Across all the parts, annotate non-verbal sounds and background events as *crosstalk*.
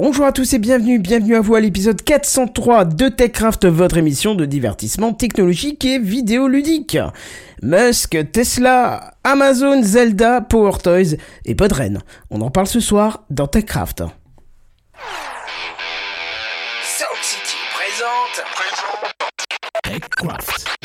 Bonjour à tous et bienvenue, bienvenue à vous à l'épisode 403 de TechCraft, votre émission de divertissement technologique et vidéoludique. Musk, Tesla, Amazon, Zelda, Power Toys et Podren. On en parle ce soir dans TechCraft. City présente. TechCraft.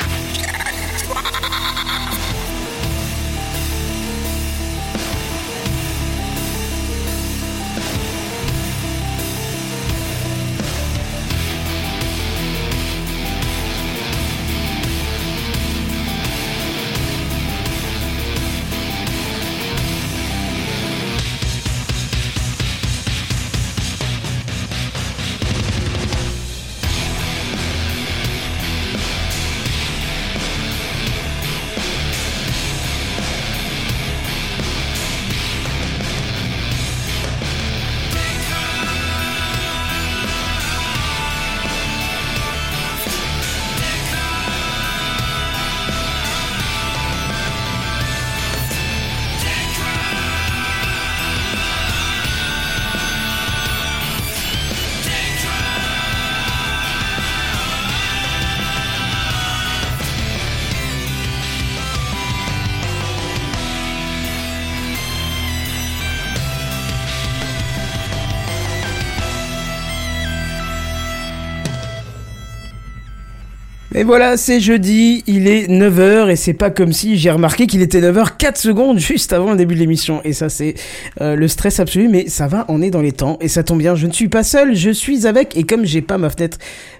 Et voilà, c'est jeudi, il est 9h et c'est pas comme si j'ai remarqué qu'il était 9h 4 secondes *laughs* juste avant le début de l'émission. Et ça c'est euh, le stress absolu, mais ça va, on est dans les temps et ça tombe bien, je ne suis pas seul, je suis avec et comme j'ai pas ma fenêtre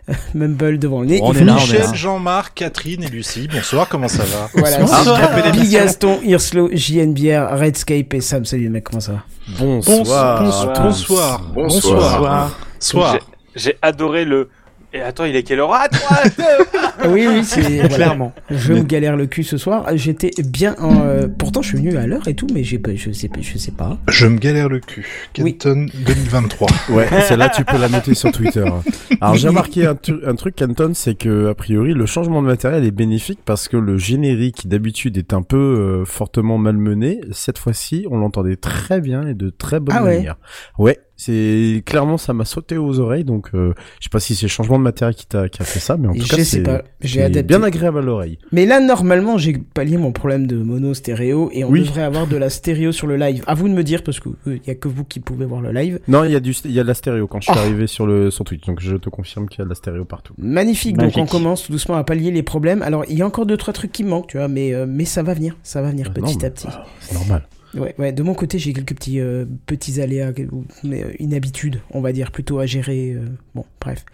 euh, *laughs* Mumble devant le nez, On est là, on est Michel, là. Jean-Marc, Catherine et Lucie. Bonsoir, comment ça va? Voilà, Bonsoir. Bonsoir. Bigaston, Hirslo, JNBR, Redscape et Sam. Salut les mecs, comment ça va? Bonsoir. Bonsoir. tous. Bonsoir. Bonsoir. Soir. J'ai- J'ai adoré le. Et attends, il est quelle heure Ah, *laughs* deux. Ah *laughs* Oui, oui, c'est *laughs* clairement. Je me galère le cul ce soir. J'étais bien. En, euh, pourtant, je suis venu à l'heure et tout, mais j'ai pas, je sais, pas- je sais pas. Je me galère le cul. Oui. Kenton 2023. Ouais, celle-là, tu peux la noter sur Twitter. Alors, j'ai remarqué un, truc, Canton, c'est que, a priori, le changement de matériel est bénéfique parce que le générique, qui d'habitude, est un peu euh, fortement malmené. Cette fois-ci, on l'entendait très bien et de très bonne Ah ouais manière. Ouais, c'est clairement, ça m'a sauté aux oreilles. Donc, euh, je sais pas si c'est le changement de matériel qui, t'a- qui a fait ça, mais en tout Je cas, c'est pas. J'ai c'est adapté. bien agréable à l'oreille. Mais là, normalement, j'ai pallié mon problème de mono stéréo et on Oui. devrait avoir de la stéréo sur le live. À vous de me dire parce que il y a que vous qui pouvez voir le live. Non, il y a du, il y a de la stéréo quand je suis Oh. arrivé sur le, sur Twitch. Donc, je te confirme qu'il y a de la stéréo partout. Magnifique. Magique. Donc on commence tout doucement à pallier les problèmes. Alors il y a encore deux trois trucs qui me manquent, tu vois, mais euh, mais ça va venir, ça va venir Ah, petit non, mais- à petit. ah, C'est normal. Ouais, ouais, de mon côté, j'ai quelques petits, euh, petits aléas, ou- mais euh, inhabitudes, on va dire, plutôt à gérer. euh, bon, bref.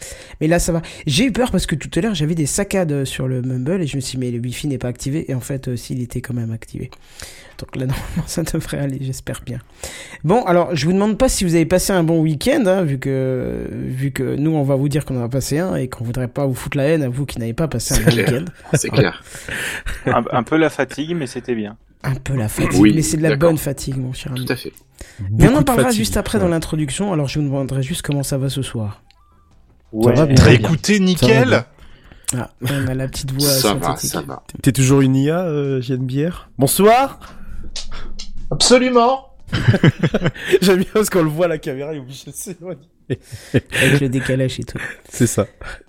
Mais là, ça va. J'ai eu peur parce que tout à l'heure, j'avais des saccades euh, sur le Mumble et je me suis dit, mais le Wi-Fi n'est pas activé. Et en fait, euh, s'il était quand même activé. Donc là, *laughs* normalement, ça devrait aller, j'espère bien. Bon, alors, je vous demande pas si vous avez passé un bon week-end, hein, vu, que, vu que nous, on va vous dire qu'on en a passé un et qu'on voudrait pas vous foutre la haine à vous qui n'avez pas passé un bon week-end. C'est clair. un, un peu la fatigue, mais c'était bien. Un peu la fatigue, Oui, mais c'est de la bonne fatigue, mon cher ami. Tout à fait. Mais on en parlera fatigue. juste après dans Ouais. l'introduction, alors je vous demanderai juste comment ça va ce soir. Ça va bien. T'as Très écouté Ça va nickel. Ah, on a la petite voix Ça va, synthétique. ça va. T'es toujours une IA, euh, JNBR Bonsoir Absolument. *laughs* J'aime bien parce qu'on le voit à la caméra, il est obligé de s'éloigner. Avec le décalage et tout. C'est ça.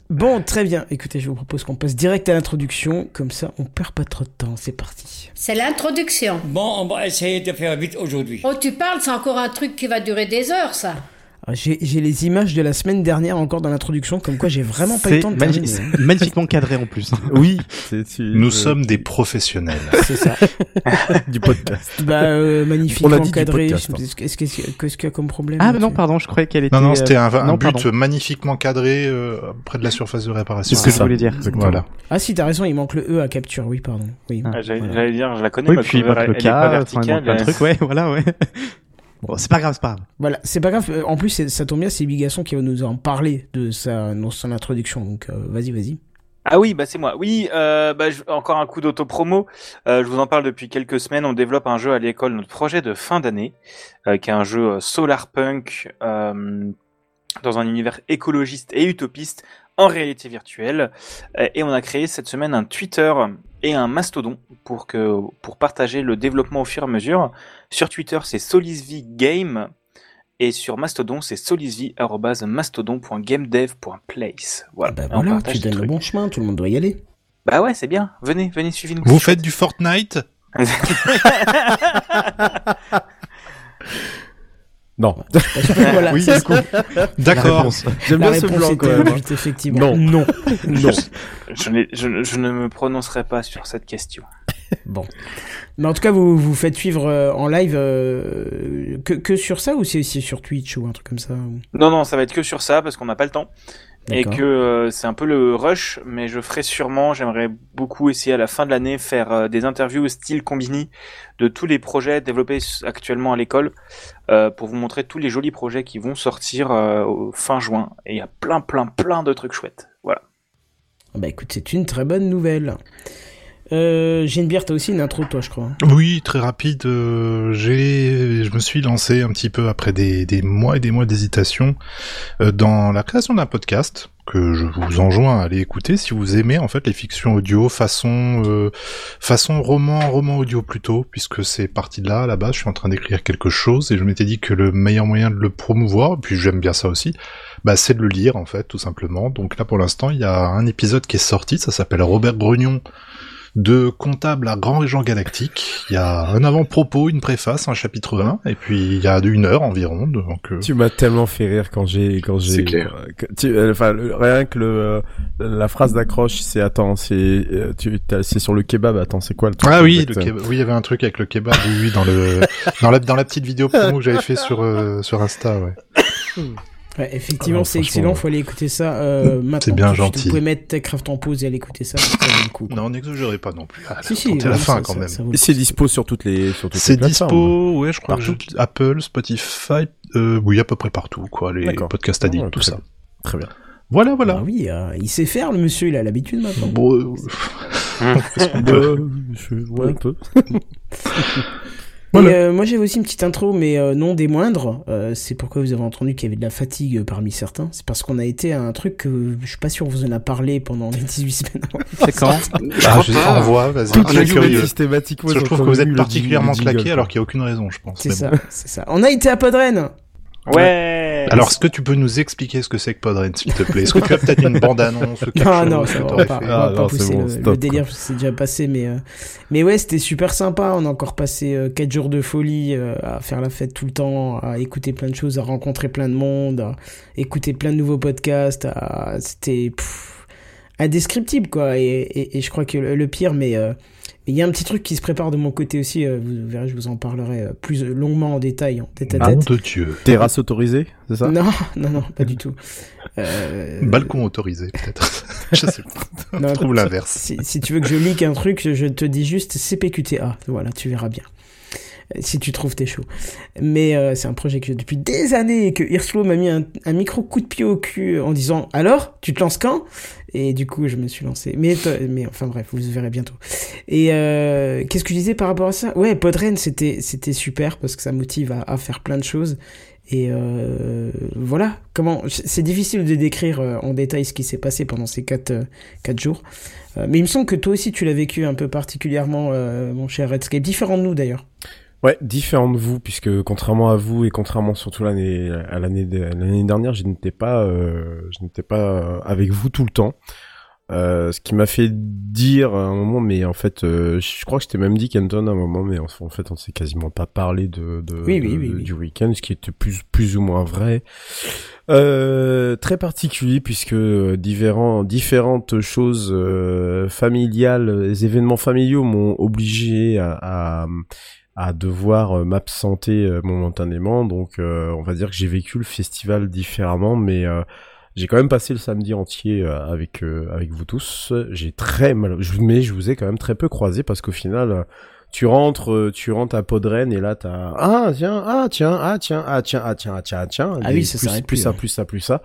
Bon, très bien. Écoutez, je vous propose qu'on passe direct à l'introduction, comme ça on perd pas trop de temps. C'est parti. C'est l'introduction. Bon, on va essayer de faire vite aujourd'hui. Oh, tu parles, c'est encore un truc qui va durer des heures, ça. J'ai j'ai les images de la semaine dernière encore dans l'introduction, comme quoi j'ai vraiment pas eu le temps de terminer. c'est magnifiquement cadré en plus. *laughs* Oui, Nous euh, sommes des professionnels. *laughs* C'est ça. *laughs* du podcast. Bah, euh, magnifiquement On a dit du encadré. podcast, hein. Qu'est-ce qu'il y a- qu'est-ce qu'il y a comme problème Ah, mais non, pardon, je croyais qu'elle était. Non, non, c'était un, euh, un non, but pardon. magnifiquement cadré euh, près de la surface de réparation. C'est ce que je voulais dire. Exactement. Voilà. Ah si, t'as raison, il manque le E à capture. Oui, pardon. Oui. Ah. J'allais Voilà. j'allais dire, je la connais, Oui, ma puis le il manque plein de elle- trucs, ouais, voilà, ouais. Bon, c'est pas grave, c'est pas grave. Voilà, c'est pas grave. Euh, En plus, ça tombe bien, c'est Bigasson qui va nous en parler de sa, dans son introduction. Donc, euh, vas-y, vas-y. Ah oui, bah c'est moi. Oui, euh, bah, je- encore un coup d'autopromo. Euh, je vous en parle depuis quelques semaines. On développe un jeu à l'école, notre projet de fin d'année, euh, qui est un jeu solarpunk euh, dans un univers écologiste et utopiste en réalité virtuelle. Et on a créé cette semaine un Twitter et un Mastodon pour que pour partager le développement au fur et à mesure. Sur Twitter, c'est SolisV Game. Et sur Mastodon, c'est solisvi.mastodon.gamedev.place. Voilà. Bah Et on voilà, partage tu donnes le bon chemin, tout le monde doit y aller. Bah ouais, c'est bien. Venez, venez, suivez-nous. Vous faites du Fortnite? *laughs* Non. *laughs* voilà, Oui, c'est du coup. *laughs* D'accord. J'aime La bien ce était quand même. hein. effectivement. Non. Non. Non. *laughs* Je, n'ai- je- je ne me prononcerai pas sur cette question. Bon. Mais en tout cas, vous vous faites suivre euh, en live euh, que, que sur ça ou c'est aussi sur Twitch ou un truc comme ça ou- Non, non, ça va être que sur ça parce qu'on n'a pas le temps. Et que euh, c'est un peu le rush, mais je ferai sûrement, j'aimerais beaucoup essayer à la fin de l'année faire euh, des interviews au style combini de tous les projets développés actuellement à l'école euh, pour vous montrer tous les jolis projets qui vont sortir au fin juin. Et il y a plein, plein, plein de trucs chouettes. Voilà. Bah écoute, c'est une très bonne nouvelle. Euh, Genebière, t'as aussi une intro, toi, je crois. Oui, très rapide. euh, j'ai, je me suis lancé un petit peu après des, des mois et des mois d'hésitation euh, dans la création d'un podcast que je vous enjoins à aller écouter si vous aimez en fait les fictions audio façon euh, façon roman roman audio plutôt puisque c'est parti de là à la base. Je suis en train d'écrire quelque chose et je m'étais dit que le meilleur moyen de le promouvoir, puis j'aime bien ça aussi, bah c'est de le lire en fait tout simplement. Donc là pour l'instant il y a un épisode qui est sorti, ça s'appelle Robert Grugnon de comptable à Grand Régent Galactique. Il y a un avant-propos, une préface, un chapitre 1, et puis il y a une heure environ. Donc, euh, Tu m'as tellement fait rire quand j'ai quand j'ai C'est clair. tu- euh, enfin rien que le euh, la phrase d'accroche c'est attends c'est euh, tu c'est sur le kebab attends c'est quoi le truc Ah oui, le exact kebab- oui, il y avait un truc avec le kebab, oui, oui, dans le *laughs* dans la dans la petite vidéo promo que j'avais fait sur euh, sur Insta, ouais. *laughs* Ouais, effectivement, Ah, c'est excellent, faut aller écouter ça. Euh, maintenant, C'est bien gentil. Vous pouvez mettre Techcraft en pause et aller écouter ça, ça vaut le coup. Non, n'exagérez pas non plus. Ah, Si, si, attendez la fin ça- quand même. c'est dispo sur toutes les sur toutes les C'est dispo, ouais, je crois que Partout je- Apple, Spotify, euh, oui, à peu près partout, quoi, les podcasts addicts, Ouais, tout ça. Très bien. Voilà, voilà. Ah oui, euh, il sait faire, le monsieur, il a l'habitude maintenant. Bon, euh, *laughs* Euh, *laughs* je *laughs* ouais, un peu. Voilà. Et, euh, moi j'avais aussi une petite intro, mais euh, non des moindres. Euh, c'est pourquoi vous avez entendu qu'il y avait de la fatigue parmi certains. C'est parce qu'on a été à un truc que je suis pas sûr qu'on vous en a parlé pendant les 18 semaines. *laughs* C'est quand? Ah, je envoie, vas-y. Suis journées curieux. systématiquement. Je trouve que vous êtes particulièrement claqué alors qu'il n'y a aucune raison, je pense. C'est ça, bon. c'est ça. On a été à Podren. Ouais. Alors, est-ce que tu peux nous expliquer ce que c'est que Podren, s'il te plaît? Est-ce que tu as *laughs* peut-être une bande-annonce quelque Non, ça va pas, Ah, pas non, pousser bon, le, stop, le délire, c'est déjà passé, mais, euh, mais ouais, c'était super sympa. On a encore passé 4 jours de folie euh, à faire la fête tout le temps, à écouter plein de choses, à rencontrer plein de monde, à écouter plein de nouveaux podcasts. à- C'était indescriptible, quoi. Et, et, et je crois que le, le pire, mais il y a un petit truc qui se prépare de mon côté aussi. euh, vous verrez, je vous en parlerai euh, plus longuement en détail, en tête à Ah, nom tête. de Dieu. Terrasse autorisée, c'est ça? Non, non, non, pas du tout. Euh, Balcon autorisé, peut-être. *laughs* je sais pas. Non, Je trouve l'inverse. Si, si tu veux que je leak un truc, je te dis juste CPQTA. Voilà, tu verras bien. Si tu trouves t'es chaud. Mais euh, c'est un projet que j'ai depuis des années et que Hirslo m'a mis un, un micro coup de pied au cul en disant Alors, tu te lances quand? Et du coup, je me suis lancé. Mais, mais enfin bref, vous verrez bientôt. Et euh, qu'est-ce que je disais par rapport à ça? Ouais, Podren, c'était c'était super parce que ça motive à, faire plein de choses. Et euh, voilà, comment c'est difficile de décrire euh, en détail ce qui s'est passé pendant ces quatre, euh, quatre jours. Mais il me semble que toi aussi tu l'as vécu un peu particulièrement, mon cher Redscape, différent de nous d'ailleurs. Ouais, différent de vous, puisque contrairement à vous et contrairement surtout l'année à l'année de- l'année dernière, je n'étais pas euh, je n'étais pas euh, avec vous tout le temps. Euh, ce qui m'a fait dire à un moment, mais en fait, euh, je crois que je t'ai même dit Kenton à un moment, mais en, en fait, on s'est quasiment pas parlé de, de, Oui, oui, de- oui, de- oui. du week-end, ce qui était plus plus ou moins vrai. Euh, très particulier puisque différents, différentes choses euh, familiales, les événements familiaux m'ont obligé à, à, à devoir euh, m'absenter euh, momentanément. Donc, euh, on va dire que j'ai vécu le festival différemment, mais euh, j'ai quand même passé le samedi entier euh, avec euh, avec vous tous. J'ai très mal, je- mais je vous ai quand même très peu croisé parce qu'au final. tu rentres, tu rentres à Podren et là t'as ah tiens ah tiens ah tiens ah tiens ah tiens ah tiens ah tiens Ah oui, ça plus, plus ça plus ça plus ça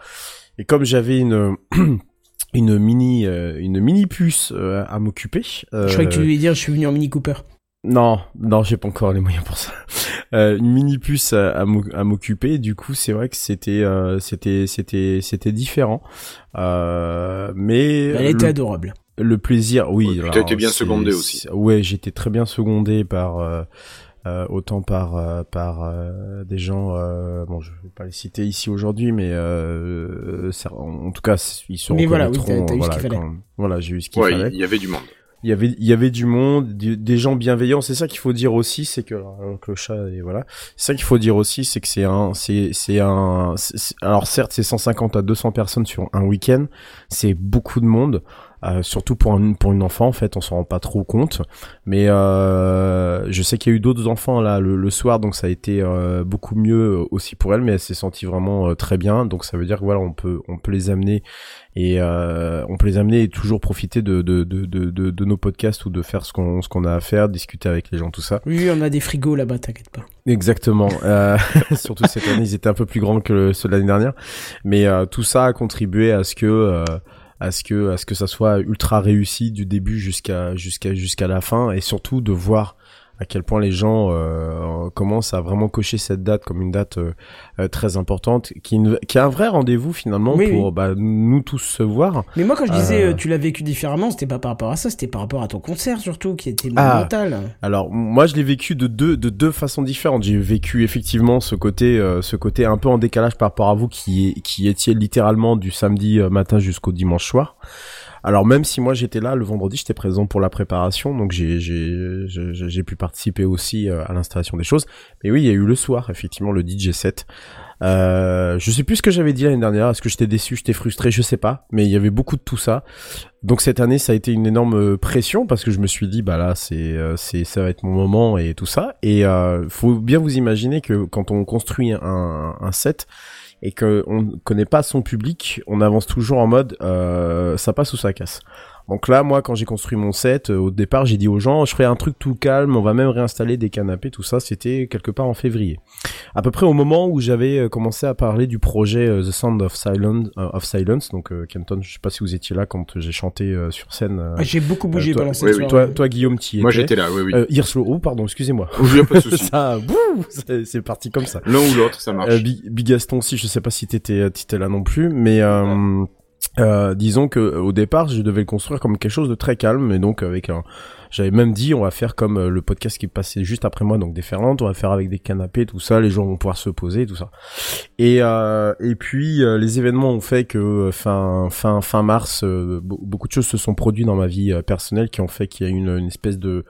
et comme j'avais une *clears throat* une mini une mini puce à m'occuper Je croyais que tu voulais dire je suis venu en Mini Cooper. Non, non, j'ai pas encore les moyens pour ça. Euh, une mini puce à, à m'o- à m'occuper. Du coup, c'est vrai que c'était, euh, c'était, c'était, c'était différent. Euh, mais Elle était le, adorable. le plaisir, oui. T'as alors, été bien secondé aussi. Ouais, j'étais très bien secondé par. euh, euh, autant par euh, par euh, des gens, euh, bon, je vais pas les citer ici aujourd'hui, mais euh, ça- en, en tout cas, ils se Mais voilà, oui, t'as eu ce voilà, qu'il fallait. quand- voilà, j'ai eu ce qu'il Ouais, fallait. il y avait du monde. Il y avait, il y avait du monde, des gens bienveillants. C'est ça qu'il faut dire aussi, c'est que, que le chat et voilà. C'est ça qu'il faut dire aussi, c'est que c'est un, c'est, c'est un, alors certes, c'est 150 à 200 personnes sur un week-end. C'est beaucoup de monde. Euh, surtout pour un, pour une enfant en fait on s'en rend pas trop compte mais euh, je sais qu'il y a eu d'autres enfants là le, le soir donc ça a été euh, beaucoup mieux aussi pour elle mais elle s'est sentie vraiment euh, très bien donc ça veut dire que voilà on peut on peut les amener et euh, on peut les amener et toujours profiter de de, de, de, de, nos podcasts ou de faire ce qu'on ce qu'on a à faire discuter avec les gens tout ça Oui, on a des frigos là-bas, t'inquiète pas. Exactement. Euh, *laughs* surtout cette année, ils étaient un peu plus grands que ceux de l'année dernière. Mais euh, tout ça a contribué à ce que euh, à ce que à ce que ça soit ultra réussi du début jusqu'à jusqu'à jusqu'à la fin et surtout de voir à quel point les gens euh, commencent à vraiment cocher cette date comme une date euh, euh, très importante qui, une- qui est un vrai rendez-vous finalement Oui, pour oui. bah, nous tous se voir Mais moi, quand je disais Euh. euh, tu l'as vécu différemment, c'était pas par rapport à ça, c'était par rapport à ton concert surtout, qui était Ah. monumental. Alors moi je l'ai vécu de deux de deux façons différentes. J'ai vécu effectivement ce côté euh, ce côté un peu en décalage par rapport à vous qui qui étiez littéralement du samedi matin jusqu'au dimanche soir. Alors même si moi j'étais là le vendredi, j'étais présent pour la préparation, donc j'ai j'ai j'ai pu participer aussi euh, à l'installation des choses. Mais oui, il y a eu le soir effectivement le DJ set. Euh, je sais plus ce que j'avais dit l'année dernière. Est-ce que j'étais déçu, j'étais frustré, je sais pas. Mais il y avait beaucoup de tout ça. Donc cette année, ça a été une énorme euh, pression parce que je me suis dit, bah là, c'est, euh, c'est, ça va être mon moment et tout ça. Et euh, faut bien vous imaginer que quand on construit un, un set et que on ne connaît pas son public, on avance toujours en mode, euh, ça passe ou ça casse. Donc là, moi, quand j'ai construit mon set, euh, au départ, j'ai dit aux gens, je ferai un truc tout calme, on va même réinstaller des canapés, tout ça. C'était quelque part en février. À peu près au moment où j'avais euh, commencé à parler du projet euh, The Sound of Silence, euh, of Silence. Donc, euh, Kenton, je sais pas si vous étiez là quand j'ai chanté euh, sur scène. Ah, J'ai beaucoup bougé euh, toi, pendant cette oui, soirée. toi, toi, Guillaume, tu y Moi étais. j'étais là, oui, oui. Euh, Hirslo, oh, pardon, excusez-moi. Oh, a pas de *laughs* souci. ça, bouh, c'est parti comme ça. L'un ou l'autre, ça marche. Euh, Big, Big Gaston aussi, je sais pas si t'étais t'étais là non plus, mais euh, euh, disons que au départ, je devais le construire comme quelque chose de très calme, et donc avec un, j'avais même dit, on va faire comme euh, le podcast qui passait juste après moi, donc des Ferlandes, on va faire avec des canapés, tout ça, les gens vont pouvoir se poser, tout ça. Et euh, et puis euh, les événements ont fait que euh, fin fin fin mars, euh, be- beaucoup de choses se sont produites dans ma vie personnelle qui ont fait qu'il y a une, une espèce de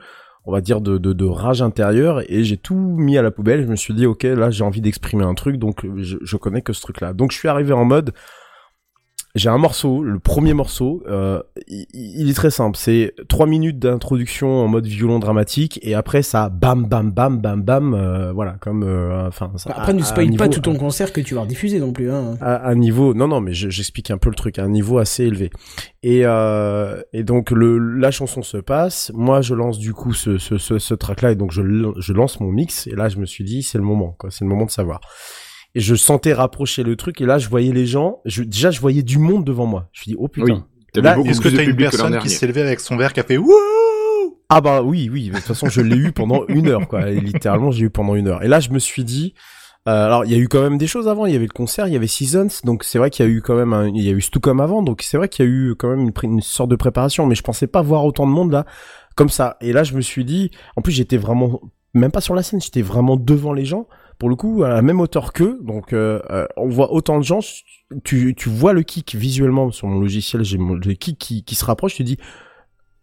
on va dire de, de, de rage intérieure et j'ai tout mis à la poubelle. Je me suis dit ok là j'ai envie d'exprimer un truc donc je, je connais que ce truc là. Donc je suis arrivé en mode j'ai un morceau, le premier morceau, euh, il, il est très simple, c'est trois minutes d'introduction en mode violon dramatique et après ça bam bam bam bam bam, euh, voilà comme euh, enfin. ça- Après, ne spoil pas tout ton concert que tu vas rediffuser non plus. Hein. à un niveau non non mais je- j'explique un peu le truc à un niveau assez élevé et euh, et donc le la chanson se passe moi je lance du coup ce ce ce, ce track là et donc je je lance mon mix et là je me suis dit c'est le moment quoi c'est le moment de savoir et je sentais rapprocher le truc et là je voyais les gens je, déjà je voyais du monde devant moi je me suis dit oh putain Oui. Là, Est-ce que t'as une personne qui s'est levée avec son verre qui a fait wouh Ah bah oui, oui. De toute façon, je l'ai eu pendant une heure, quoi. Et littéralement, j'ai eu pendant une heure. Et là, je me suis dit. euh, alors, il y a eu quand même des choses avant. Il y avait le concert, il y avait Seasons, donc c'est vrai qu'il y a eu quand même, un, il y a eu Stucom avant, donc c'est vrai qu'il y a eu quand même une sorte de préparation. Mais je pensais pas voir autant de monde là, comme ça. Et là, je me suis dit. En plus, j'étais vraiment même pas sur la scène, j'étais vraiment devant les gens. Pour le coup, à la même hauteur qu'eux, donc euh, euh, on voit autant de gens. Tu, tu vois le kick visuellement sur mon logiciel, j'ai le kick qui, qui se rapproche. Tu dis,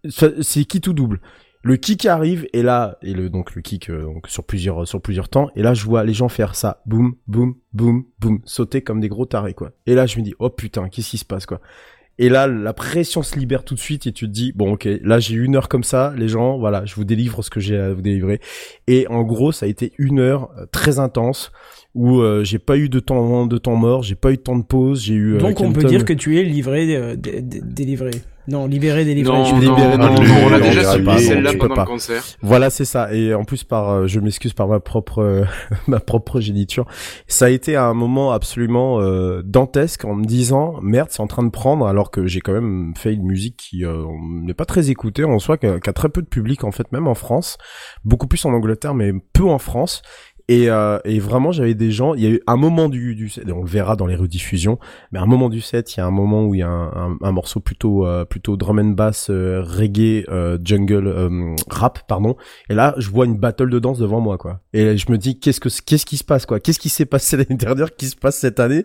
c'est qui tout double? Le kick arrive et là et le donc le kick euh, donc sur plusieurs sur plusieurs temps et là je vois les gens faire ça boum boum boum boum sauter comme des gros tarés quoi. Et là je me dis oh putain qu'est-ce qui se passe quoi? Et là la pression se libère tout de suite et tu te dis bon ok là j'ai une heure comme ça les gens voilà je vous délivre ce que j'ai à vous délivrer et en gros ça a été une heure euh, très intense où euh, j'ai pas eu de temps de temps mort j'ai pas eu de temps de pause j'ai eu euh, Donc on peut dire que tu es livré, euh, dé- dé- délivré. Non, libéré, délivré. Non, je non, non, non, non, non, non, on a déjà subi celle-là pendant le concert. Voilà, c'est ça. Et en plus, par, euh, je m'excuse par ma propre, *laughs* ma propre géniture. Ça a été un moment absolument euh, dantesque en me disant merde, c'est en train de prendre, alors que j'ai quand même fait une musique qui euh, n'est pas très écoutée en soi, qui a, qui a très peu de public en fait, même en France, beaucoup plus en Angleterre, mais peu en France. Et, euh, et vraiment, j'avais des gens. Il y a eu un moment du, du set, on le verra dans les rediffusions, mais un moment du set, il y a un moment où il y a un, un, morceau plutôt euh, plutôt drum and bass, euh, reggae, euh, jungle, euh, rap, pardon. Et là, je vois une battle de danse devant moi, quoi. Et je me dis, qu'est-ce que qu'est-ce qui se passe, quoi? Qu'est-ce qui s'est passé *laughs* l'année dernière Qui se passe cette année?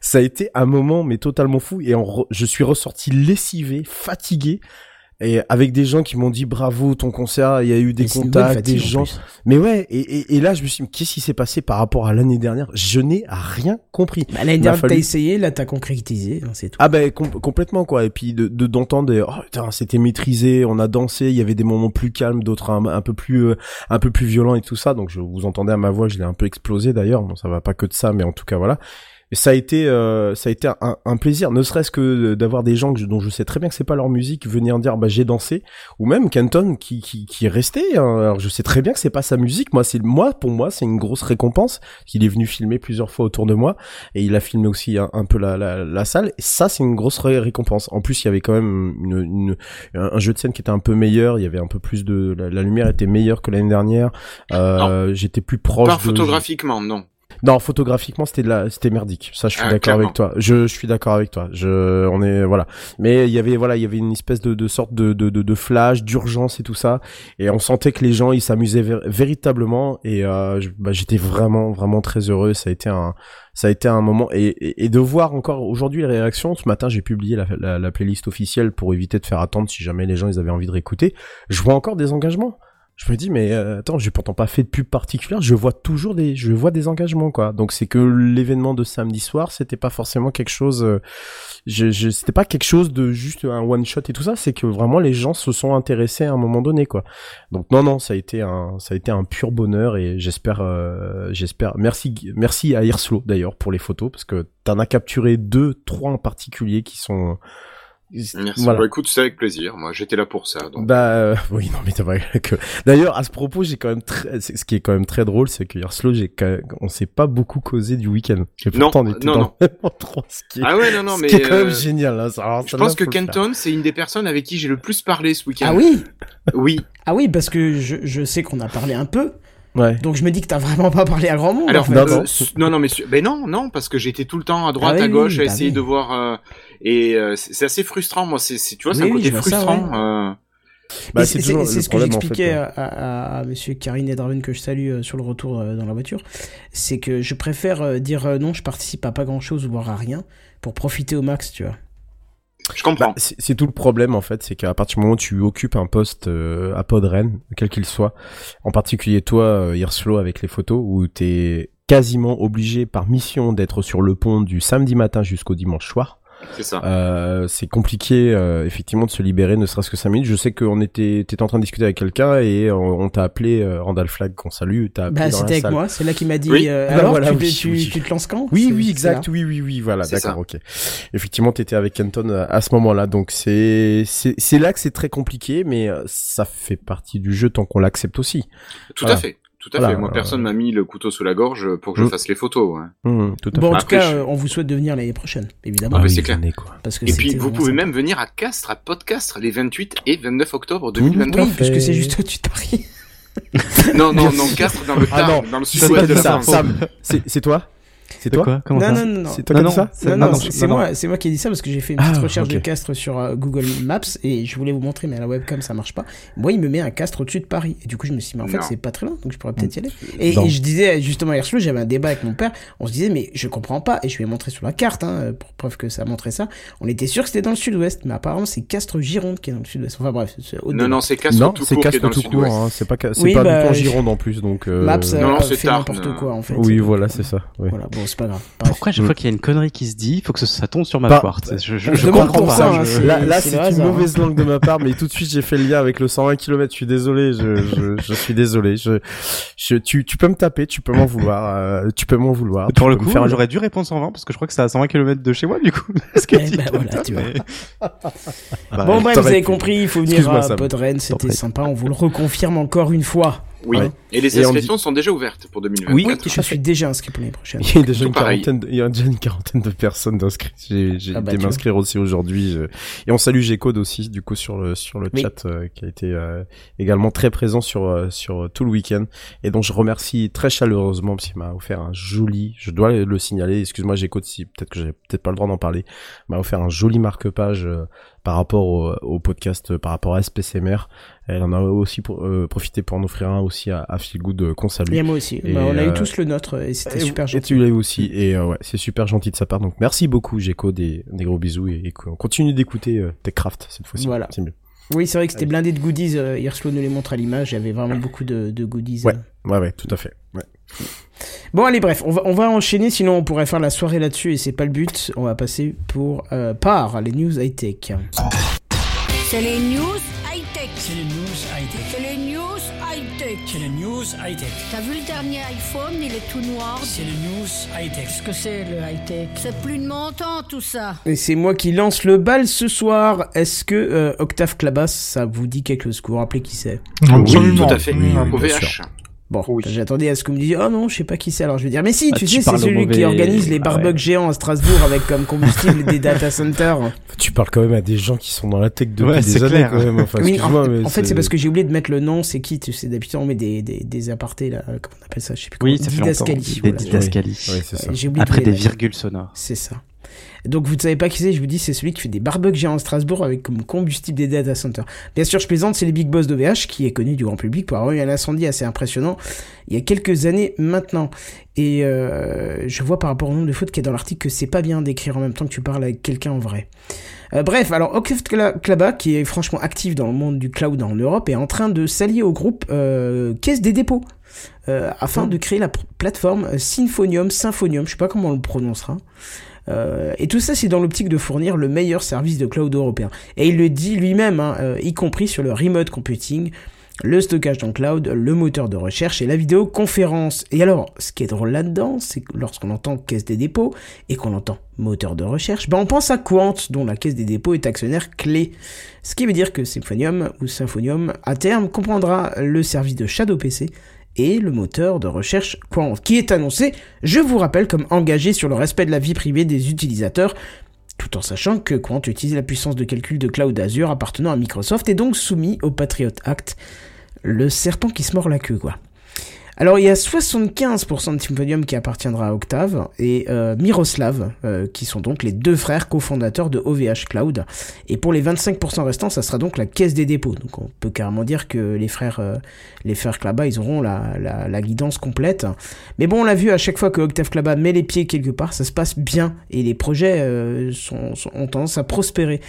Ça a été un moment, mais totalement fou. Et je suis ressorti lessivé, fatigué. Et avec des gens qui m'ont dit bravo ton concert, il y a eu des Mais contacts, des fatigue, gens mais ouais, et, et, et là je me suis dit, qu'est-ce qui s'est passé par rapport à l'année dernière? Je n'ai rien compris. Bah, L'année dernière, fallu- t'as essayé, là, t'as concrétisé, hein, c'est tout. Ah ben com- complètement quoi. Et puis de de- d'entendre, oh putain, c'était maîtrisé, on a dansé, il y avait des moments plus calmes, d'autres un, un peu plus euh, un peu plus violents et tout ça. Donc je vous entendez à ma voix, je l'ai un peu explosé d'ailleurs. Bon, ça va pas que de ça, mais en tout cas voilà. Ça a été euh, ça a été un, un plaisir, ne serait-ce que d'avoir des gens que je- dont je sais très bien que c'est pas leur musique venir dire bah j'ai dansé, ou même Kenton qui qui, qui est resté. hein. Alors je sais très bien que c'est pas sa musique. Moi c'est moi pour moi c'est une grosse récompense qu'il est venu filmer plusieurs fois autour de moi et il a filmé aussi un, un peu la, la, la salle. Et ça c'est une grosse ré- récompense. En plus il y avait quand même une, une- un jeu de scène qui était un peu meilleur. Il y avait un peu plus de la, la lumière était meilleure que l'année dernière. Euh, J'étais plus proche. Pas de- photographiquement, non. Non, photographiquement, c'était de la, c'était merdique. Ça, je suis Ah, d'accord avec toi. Je, je suis d'accord avec toi. Je, on est, voilà. Mais il y avait, voilà, il y avait une espèce de, de sorte de, de, de, de flash, d'urgence et tout ça. Et on sentait que les gens, ils s'amusaient véritablement. Et euh, bah, j'étais vraiment, vraiment très heureux. Ça a été un, ça a été un moment. Et, et, et de voir encore aujourd'hui les réactions. Ce matin, j'ai publié la, la, la playlist officielle pour éviter de faire attendre si jamais les gens ils avaient envie de réécouter. Je vois encore des engagements je me dis mais euh, attends j'ai pourtant pas fait de pub particulière je vois toujours des je vois des engagements quoi. Donc c'est que l'événement de samedi soir c'était pas forcément quelque chose euh, je, je c'était pas quelque chose de juste un one shot et tout ça c'est que vraiment les gens se sont intéressés à un moment donné quoi. Donc non non ça a été un ça a été un pur bonheur et j'espère euh, j'espère merci merci à Irslo d'ailleurs pour les photos parce que t'en as capturé deux trois en particulier qui sont Merci. Voilà. Bah, écoute, c'est avec plaisir. Moi, j'étais là pour ça. Donc. Bah euh, *laughs* oui non mais c'est vrai que d'ailleurs à ce propos j'ai quand même très ce qui est quand même très drôle c'est que hier slow j'ai quand même- on s'est pas beaucoup causé du week-end et Non, pourtant on était non, dans non. le même endroit ce qui est, Ah ouais, non, non, ce mais qui est quand même euh, génial hein. Alors, je pense que. Kenton, c'est une des personnes avec qui j'ai le plus parlé ce week-end. Ah oui Oui. Ah oui, parce que je, je sais qu'on a parlé un peu, ouais donc je me dis que t'as vraiment pas parlé à grand monde. Alors, en fait. non, euh, non. non, non, mais su- ben non, non, parce que j'étais tout le temps à droite, Ah oui, à gauche, oui, à bah essayer oui. de voir. euh, et euh, c'est assez frustrant, moi. C'est, tu vois, c'est Oui, un côté vois ça, frustrant. euh, Bah, Et c'est ce que en j'expliquais à, à, à monsieur Karine Edraven que je salue euh, sur le retour euh, dans la voiture, c'est que je préfère euh, dire euh, non, je participe à pas grand chose, voire à rien, pour profiter au max, tu vois. Je comprends. Bah, c'est tout le problème en fait, c'est qu'à partir du moment où tu occupes un poste euh, à Podren, quel qu'il soit, en particulier toi, euh, avec les photos, où t'es quasiment obligé par mission d'être sur le pont du samedi matin jusqu'au dimanche soir. C'est ça. Euh, c'est compliqué euh, effectivement de se libérer, ne serait-ce que 5 minutes. Je sais qu'on était, t'étais en train de discuter avec quelqu'un et on, on t'a appelé euh, Randall Flag qu'on salue, t'as appelé Bah, c'était avec salle. moi, c'est là qui m'a dit Oui. euh, Bah, alors voilà, tu, oui, tu, oui. tu te lances quand? Oui, oui, exact. Oui, oui, oui, voilà, d'accord, ok. Effectivement, t'étais avec Kenton à, à ce moment-là, donc c'est c'est c'est là que c'est très compliqué, mais euh, ça fait partie du jeu tant qu'on l'accepte aussi. Tout voilà. à fait. Tout à Voilà, fait. Moi, euh, personne m'a mis le couteau sous la gorge pour que je Mm. fasse les photos. tout à Bon, en tout Après, cas, je- euh, on vous souhaite de venir l'année prochaine, évidemment. Ah, bah, oui, c'est clair. venez, quoi. Parce que Et puis, vous pouvez sympa. même venir à Castres, à Podcastre, les 28 et 29 octobre Tout 2023. Oui, puisque c'est juste au-dessus de Paris. Non, non, *laughs* non, Castres dans le Ah non, dans le sud-ouest de la Sam, France. C'est toi? C'est toi quoi Comment non, ça non, non, non. C'est toi qui Non, as dit ça c'est- Non, non, non, non, c'est c'est moi, c'est moi qui ai dit ça parce que j'ai fait une Ah, petite recherche ok. de castre sur euh, Google Maps et je voulais vous montrer, mais à la webcam ça marche pas. Moi, il me met un castre au-dessus de Paris. Et du coup, je me suis dit, mais en fait, Non. c'est pas très loin, donc je pourrais peut-être y aller. Et, Non. et je disais, justement, hier soir, j'avais un débat avec mon père. On se disait, mais je comprends pas. Et je lui ai montré sur la carte, hein, pour preuve que ça montrait ça. On était sûr que c'était dans le sud-ouest, mais apparemment, c'est Castres Gironde qui est dans le sud-ouest. Enfin bref, c'est au Non, non, c'est Castres Non, tout c'est court qui est Castres dans le tout court, sud-ouest. hein. c'est pas ca- c'est Oui, pas bah, du tout en je- Gironde en plus, donc. euh, Maps a c'est n'importe euh. quoi, en fait. Oui, voilà, c'est ça. Voilà, bon, c'est pas grave. Bref. Pourquoi chaque Mm. fois qu'il y a une connerie qui se dit, il faut que ça, tombe sur ma Bah, poire Je, je, je comprends pour pas. ça, je- hein, Là, là c'est une hasard, mauvaise langue de ma part, *laughs* mais tout de suite j'ai fait le lien avec le 120 km. Je suis désolé, je, je, je suis désolé. Je, je, tu, tu peux me taper, tu peux m'en vouloir, euh, tu peux m'en vouloir. Pour le coup, faire j'aurais dû répondre 120 parce que je crois que c'est à 120 km de chez moi du coup. *laughs* Ce que Eh ben voilà, tu vois. Bah, Bon, bref, vous avez compris, il faut venir à. Podren, c'était sympa, on vous le reconfirme encore une fois. Oui. Ouais. Et les inscriptions sont déjà ouvertes pour 2024. Oui, je suis déjà inscrit pour l'année prochaine. Il y a déjà une quarantaine, de, il y a déjà une quarantaine de personnes d'inscrits. J'ai, j'ai Ah bah, été m'inscrire aussi aujourd'hui. je- Et on salue G-Code aussi, du coup, sur le, sur le Oui. chat, euh, qui a été euh, également très présent sur, euh, sur tout le week-end. Et donc, je remercie très chaleureusement, parce qu'il m'a offert un joli, je dois le, le signaler, excuse-moi G-Code si peut-être que j'ai peut-être pas le droit d'en parler, m'a offert un joli marque-page euh, par rapport au, au podcast, euh, par rapport à SPCMR. Elle en a aussi pour, euh, profité pour en offrir un aussi à, à Feel Good, euh, qu'on salue. Et moi aussi. Et, Bah, on a euh, eu tous le nôtre et c'était Et- super Et gentil. tu l'as eu aussi. Et euh, ouais, c'est super gentil de sa part. Donc merci beaucoup, Géco. Des, des gros bisous. Et, et qu'on continue d'écouter euh, Techcraft cette fois-ci. Voilà. C'est mieux. Oui, c'est vrai que c'était blindé de goodies. euh, Hirslo nous les montre à l'image. Il y avait vraiment beaucoup de, de goodies. Ouais. euh. Ouais, ouais, tout à fait. Ouais. Bon, allez, bref, on va, on va enchaîner. Sinon, on pourrait faire la soirée là-dessus et c'est pas le but. On va passer pour euh, par les news high-tech. C'est les news high-tech. C'est les news high-tech. C'est les news high-tech. C'est les news high-tech. T'as vu le dernier iPhone, il est tout noir. C'est les news high-tech. Qu'est-ce que c'est le high-tech? C'est plus de mon temps tout ça. Et c'est moi qui lance le bal ce soir. Est-ce que euh, Octave Clabas, ça vous dit quelque chose? Vous vous rappelez qui c'est? Tout à fait. Oui, oui, VH. Bon, Oui. j'attendais à ce que vous me disiez, oh non, je sais pas qui c'est. Alors je vais dire, mais si, Ah, tu tu sais, c'est celui qui organise les Ah barbugs ouais. géants à Strasbourg avec comme combustible des data centers. *laughs* Tu parles quand même à des gens qui sont dans la tech depuis Ouais, des c'est années clair. quand même. Enfin, Oui, en, mais en fait, c'est parce que j'ai oublié de mettre le nom. C'est qui Tu sais, d'habitude, on met des, des, des apartés là. Comment on appelle ça Je sais plus. Oui, comment- ça fait longtemps. Des voilà. Ouais, c'est ça. Après des virgules sonores. C'est ça. Donc vous ne savez pas qui c'est, je vous dis, c'est celui qui fait des barbugs géants à Strasbourg avec comme combustible des data centers. Bien sûr, je plaisante, c'est les big boss d'OVH qui est connu du grand public pour avoir eu un incendie assez impressionnant il y a quelques années maintenant. Et euh, je vois par rapport au nombre de fautes qu'il y a dans l'article que c'est pas bien d'écrire en même temps que tu parles avec quelqu'un en vrai. Euh, bref, alors Octave Klaba, qui est franchement actif dans le monde du cloud en Europe, est en train de s'allier au groupe euh, Caisse des dépôts afin de créer la plateforme Symphonium, Symphonium, je sais pas comment on le prononcera. Euh, et tout ça, c'est dans l'optique de fournir le meilleur service de cloud européen. Et il le dit lui-même, hein, euh, y compris sur le remote computing, le stockage dans le cloud, le moteur de recherche et la vidéoconférence. Et alors, ce qui est drôle là-dedans, c'est que lorsqu'on entend caisse des dépôts et qu'on entend moteur de recherche, ben on pense à Quant, dont la caisse des dépôts est actionnaire clé. Ce qui veut dire que Symphonium ou Symphonium, à terme, comprendra le service de Shadow PC et le moteur de recherche Quant, qui est annoncé, je vous rappelle, comme engagé sur le respect de la vie privée des utilisateurs, tout en sachant que Quant utilise la puissance de calcul de Cloud Azure appartenant à Microsoft et donc soumis au Patriot Act, le serpent qui se mord la queue, quoi. Alors il y a 75% de Symphonium qui appartiendra à Octave et euh, Miroslav, euh, qui sont donc les deux frères cofondateurs de OVH Cloud. Et pour les 25% restants, ça sera donc la caisse des dépôts. Donc on peut carrément dire que les frères, euh, les frères Klaba, ils auront la, la, la guidance complète. Mais bon, on l'a vu à chaque fois que Octave Klaba met les pieds quelque part, ça se passe bien et les projets sont, sont- ont tendance à prospérer.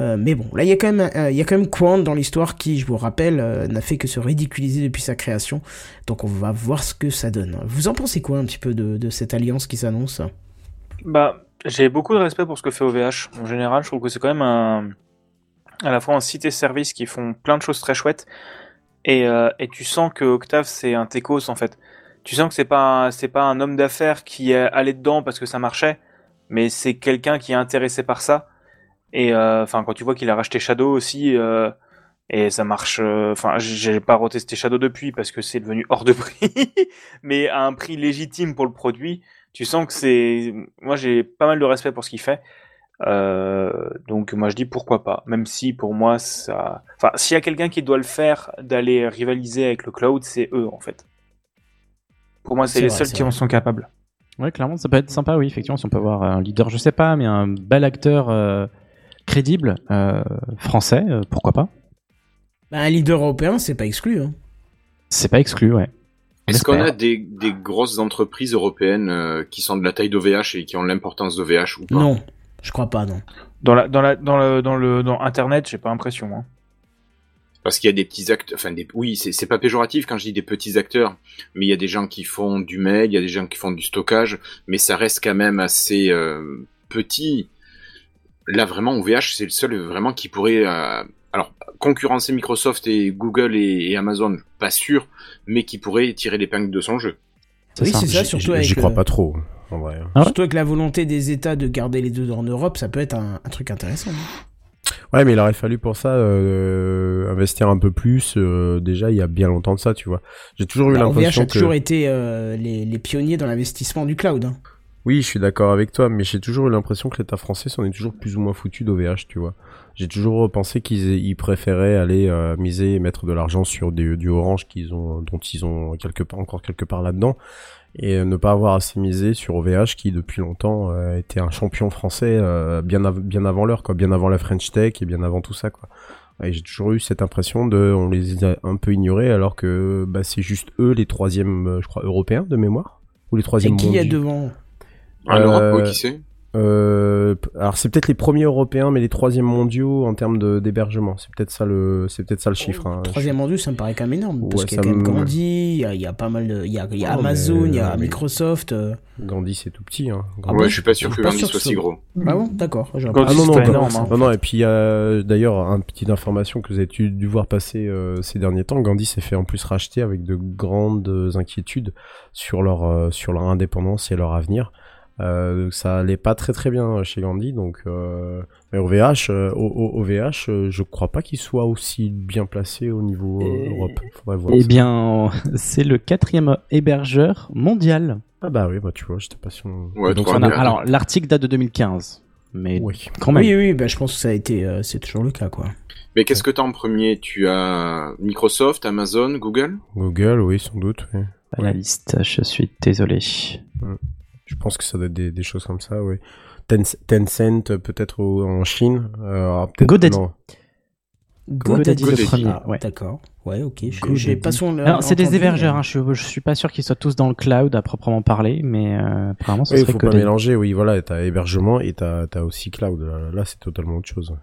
Euh, mais bon, là il y a quand même, euh, il y quand même Quant dans l'histoire qui, je vous rappelle, euh, n'a fait que se ridiculiser depuis sa création. Donc on va voir ce que ça donne. Vous en pensez quoi un petit peu de, cette alliance qui s'annonce? Bah, j'ai beaucoup de respect pour ce que fait OVH. En général, je trouve que c'est quand même un, à la fois un site et service qui font plein de choses très chouettes. Et, tu sens que Octave, c'est un techos, en fait. Tu sens que c'est pas, c'est pas un homme d'affaires qui est allé dedans parce que ça marchait, mais c'est quelqu'un qui est intéressé par ça. Et, euh, enfin, quand tu vois qu'il a racheté Shadow aussi, euh, et ça marche, euh, enfin, j'ai pas retesté Shadow depuis parce que c'est devenu hors de *laughs* prix, mais à un prix légitime pour le produit, tu sens que c'est, moi j'ai pas mal de respect pour ce qu'il fait. Euh, donc moi je dis pourquoi pas, même si pour moi ça, enfin s'il y a quelqu'un qui doit le faire d'aller rivaliser avec le cloud, c'est eux en fait. Pour moi c'est les vrai, seuls qui en sont capables. Ouais, clairement, ça peut être sympa, oui, effectivement, si on peut avoir un leader, je sais pas, mais un bel acteur euh, crédible euh, français, euh, pourquoi pas? Bah, Un leader européen, c'est pas exclu. Hein. C'est pas exclu, ouais. Est-ce qu'on a des, des grosses entreprises européennes euh, qui sont de la taille d'OVH et qui ont l'importance d'OVH ou pas? Non, je crois pas, non. Dans la, dans la, dans le, dans le, dans Internet, j'ai pas l'impression. Hein. Parce qu'il y a des petits acteurs, enfin des, oui, c'est c'est pas péjoratif quand je dis des petits acteurs, mais il y a des gens qui font du mail, il y a des gens qui font du stockage, mais ça reste quand même assez euh, petit. Là vraiment, OVH c'est le seul vraiment qui pourrait, euh, alors concurrencer Microsoft et Google et, et Amazon, pas sûr, mais qui pourrait tirer l'épingle de son jeu. C'est Oui, ça. c'est ça, J'y- surtout j'y- avec. J'y crois euh, pas trop, en vrai. Ah ouais Surtout avec la volonté des États de garder les deux en Europe, ça peut être un, un truc intéressant. hein. Ouais, mais il aurait fallu pour ça euh, investir un peu plus. euh, déjà, il y a bien longtemps de ça, tu vois. J'ai toujours eu Bah, OVH l'impression a que. toujours été euh, les, les pionniers dans l'investissement du cloud. hein. Oui, je suis d'accord avec toi, mais j'ai toujours eu l'impression que l'État français s'en est toujours plus ou moins foutu d'OVH, tu vois. J'ai toujours pensé qu'ils ils préféraient aller euh, miser et mettre de l'argent sur des, du Orange qu'ils ont, dont ils ont quelque part encore quelque part là-dedans, et euh, ne pas avoir assez misé sur OVH qui depuis longtemps euh, était un champion français euh, bien av- bien avant l'heure, quoi, bien avant la French Tech et bien avant tout ça, quoi. Et j'ai toujours eu cette impression de, on les a un peu ignorés alors que bah, c'est juste eux les troisièmes, euh, je crois, européens de mémoire ou les Et troisièmes qui est mondiaux. devant? En Europe, Euh, ouais, qui sait Euh, alors c'est peut-être les premiers européens, mais les troisièmes mondiaux en termes d'hébergement. C'est peut-être ça le, c'est peut-être ça le chiffre. hein. Troisième rendu, ça me paraît quand même énorme. parce qu'il y a quand même me- Gandhi, il y a, il y a pas mal de. Il y a, il y a Oh, Amazon, mais- il y a mais- Microsoft. euh. Gandhi c'est tout petit. Hein. Ah bon Ouais, je suis pas sûr Je que Gandhi sûr soit si gros. Ah bon, d'accord. Ah non c'est non, énorme, hein. non non et puis il y a d'ailleurs un petite information que vous avez dû, dû voir passer euh, ces derniers temps. Gandhi s'est fait en plus racheter avec de grandes inquiétudes sur leur euh, sur leur indépendance et leur avenir. Euh, ça allait pas très très bien chez Gandhi donc euh, mais OVH euh, au, au- OVH euh, je crois pas qu'il soit aussi bien placé au niveau euh, Et- Europe. Faudrait voir Eh bien, *laughs* c'est le quatrième hébergeur mondial. Ah bah oui, bah tu vois, j'étais pas sûr. Ouais, donc On a- alors, l'article date de 2015, mais oui. quand même. Oui, oui, bah, je pense que ça a été. euh, c'est toujours le cas, quoi. Mais qu'est-ce que t'as en premier? Tu as Microsoft, Amazon, Google? Google, oui, sans doute. oui. Pas la liste, je suis désolé. Je pense que ça doit être des, des choses comme ça, oui. Ten- Tencent, peut-être en Chine. Euh, peut-être- GoDaddy. GoDaddy, le GoDaddy. premier. Ah, ouais. D'accord. Ouais, ok. J'ai pas son. Alors, c'est des hébergeurs, mais- hein, je, je suis pas sûr qu'ils soient tous dans le cloud à proprement parler, mais euh, apparemment, ce Oui, il serait faut pas mélanger, oui, voilà, t'as hébergement et t'as as aussi cloud. Là, là, c'est totalement autre chose.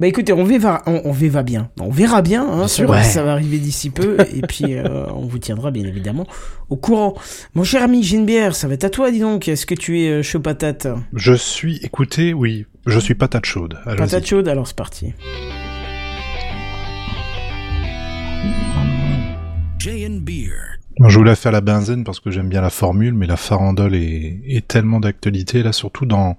Bah écoutez, on verra, on, on verra bien. On verra bien, hein, ça, sûr. Ouais. ça va arriver d'ici peu, *laughs* et puis euh, on vous tiendra bien évidemment au courant. Mon cher ami Genebière, ça va être à toi, dis donc. Est-ce que tu es euh, chaud patate? Je suis, écoutez, oui, je suis patate chaude. Patate chaude, alors c'est parti. Je voulais faire la benzène parce que j'aime bien la formule, mais la farandole est, est tellement d'actualité, là, surtout dans,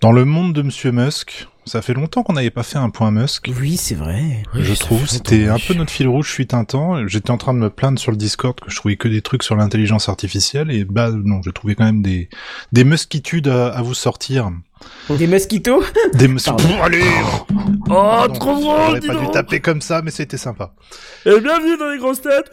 dans le monde de Monsieur Musk. Ça fait longtemps qu'on n'avait pas fait un point Musk. Oui, c'est vrai. je trouve c'était un peu notre fil rouge suite un temps. J'étais en train de me plaindre sur le Discord que je trouvais que des trucs sur l'intelligence artificielle et bah non, j'ai trouvé quand même des des muskitudes à, à vous sortir. Des mosquitos Des. Bon, allez Oh, Pardon, trop drôle, J'aurais dis pas dû taper comme ça, mais c'était sympa. Et bienvenue dans les grosses têtes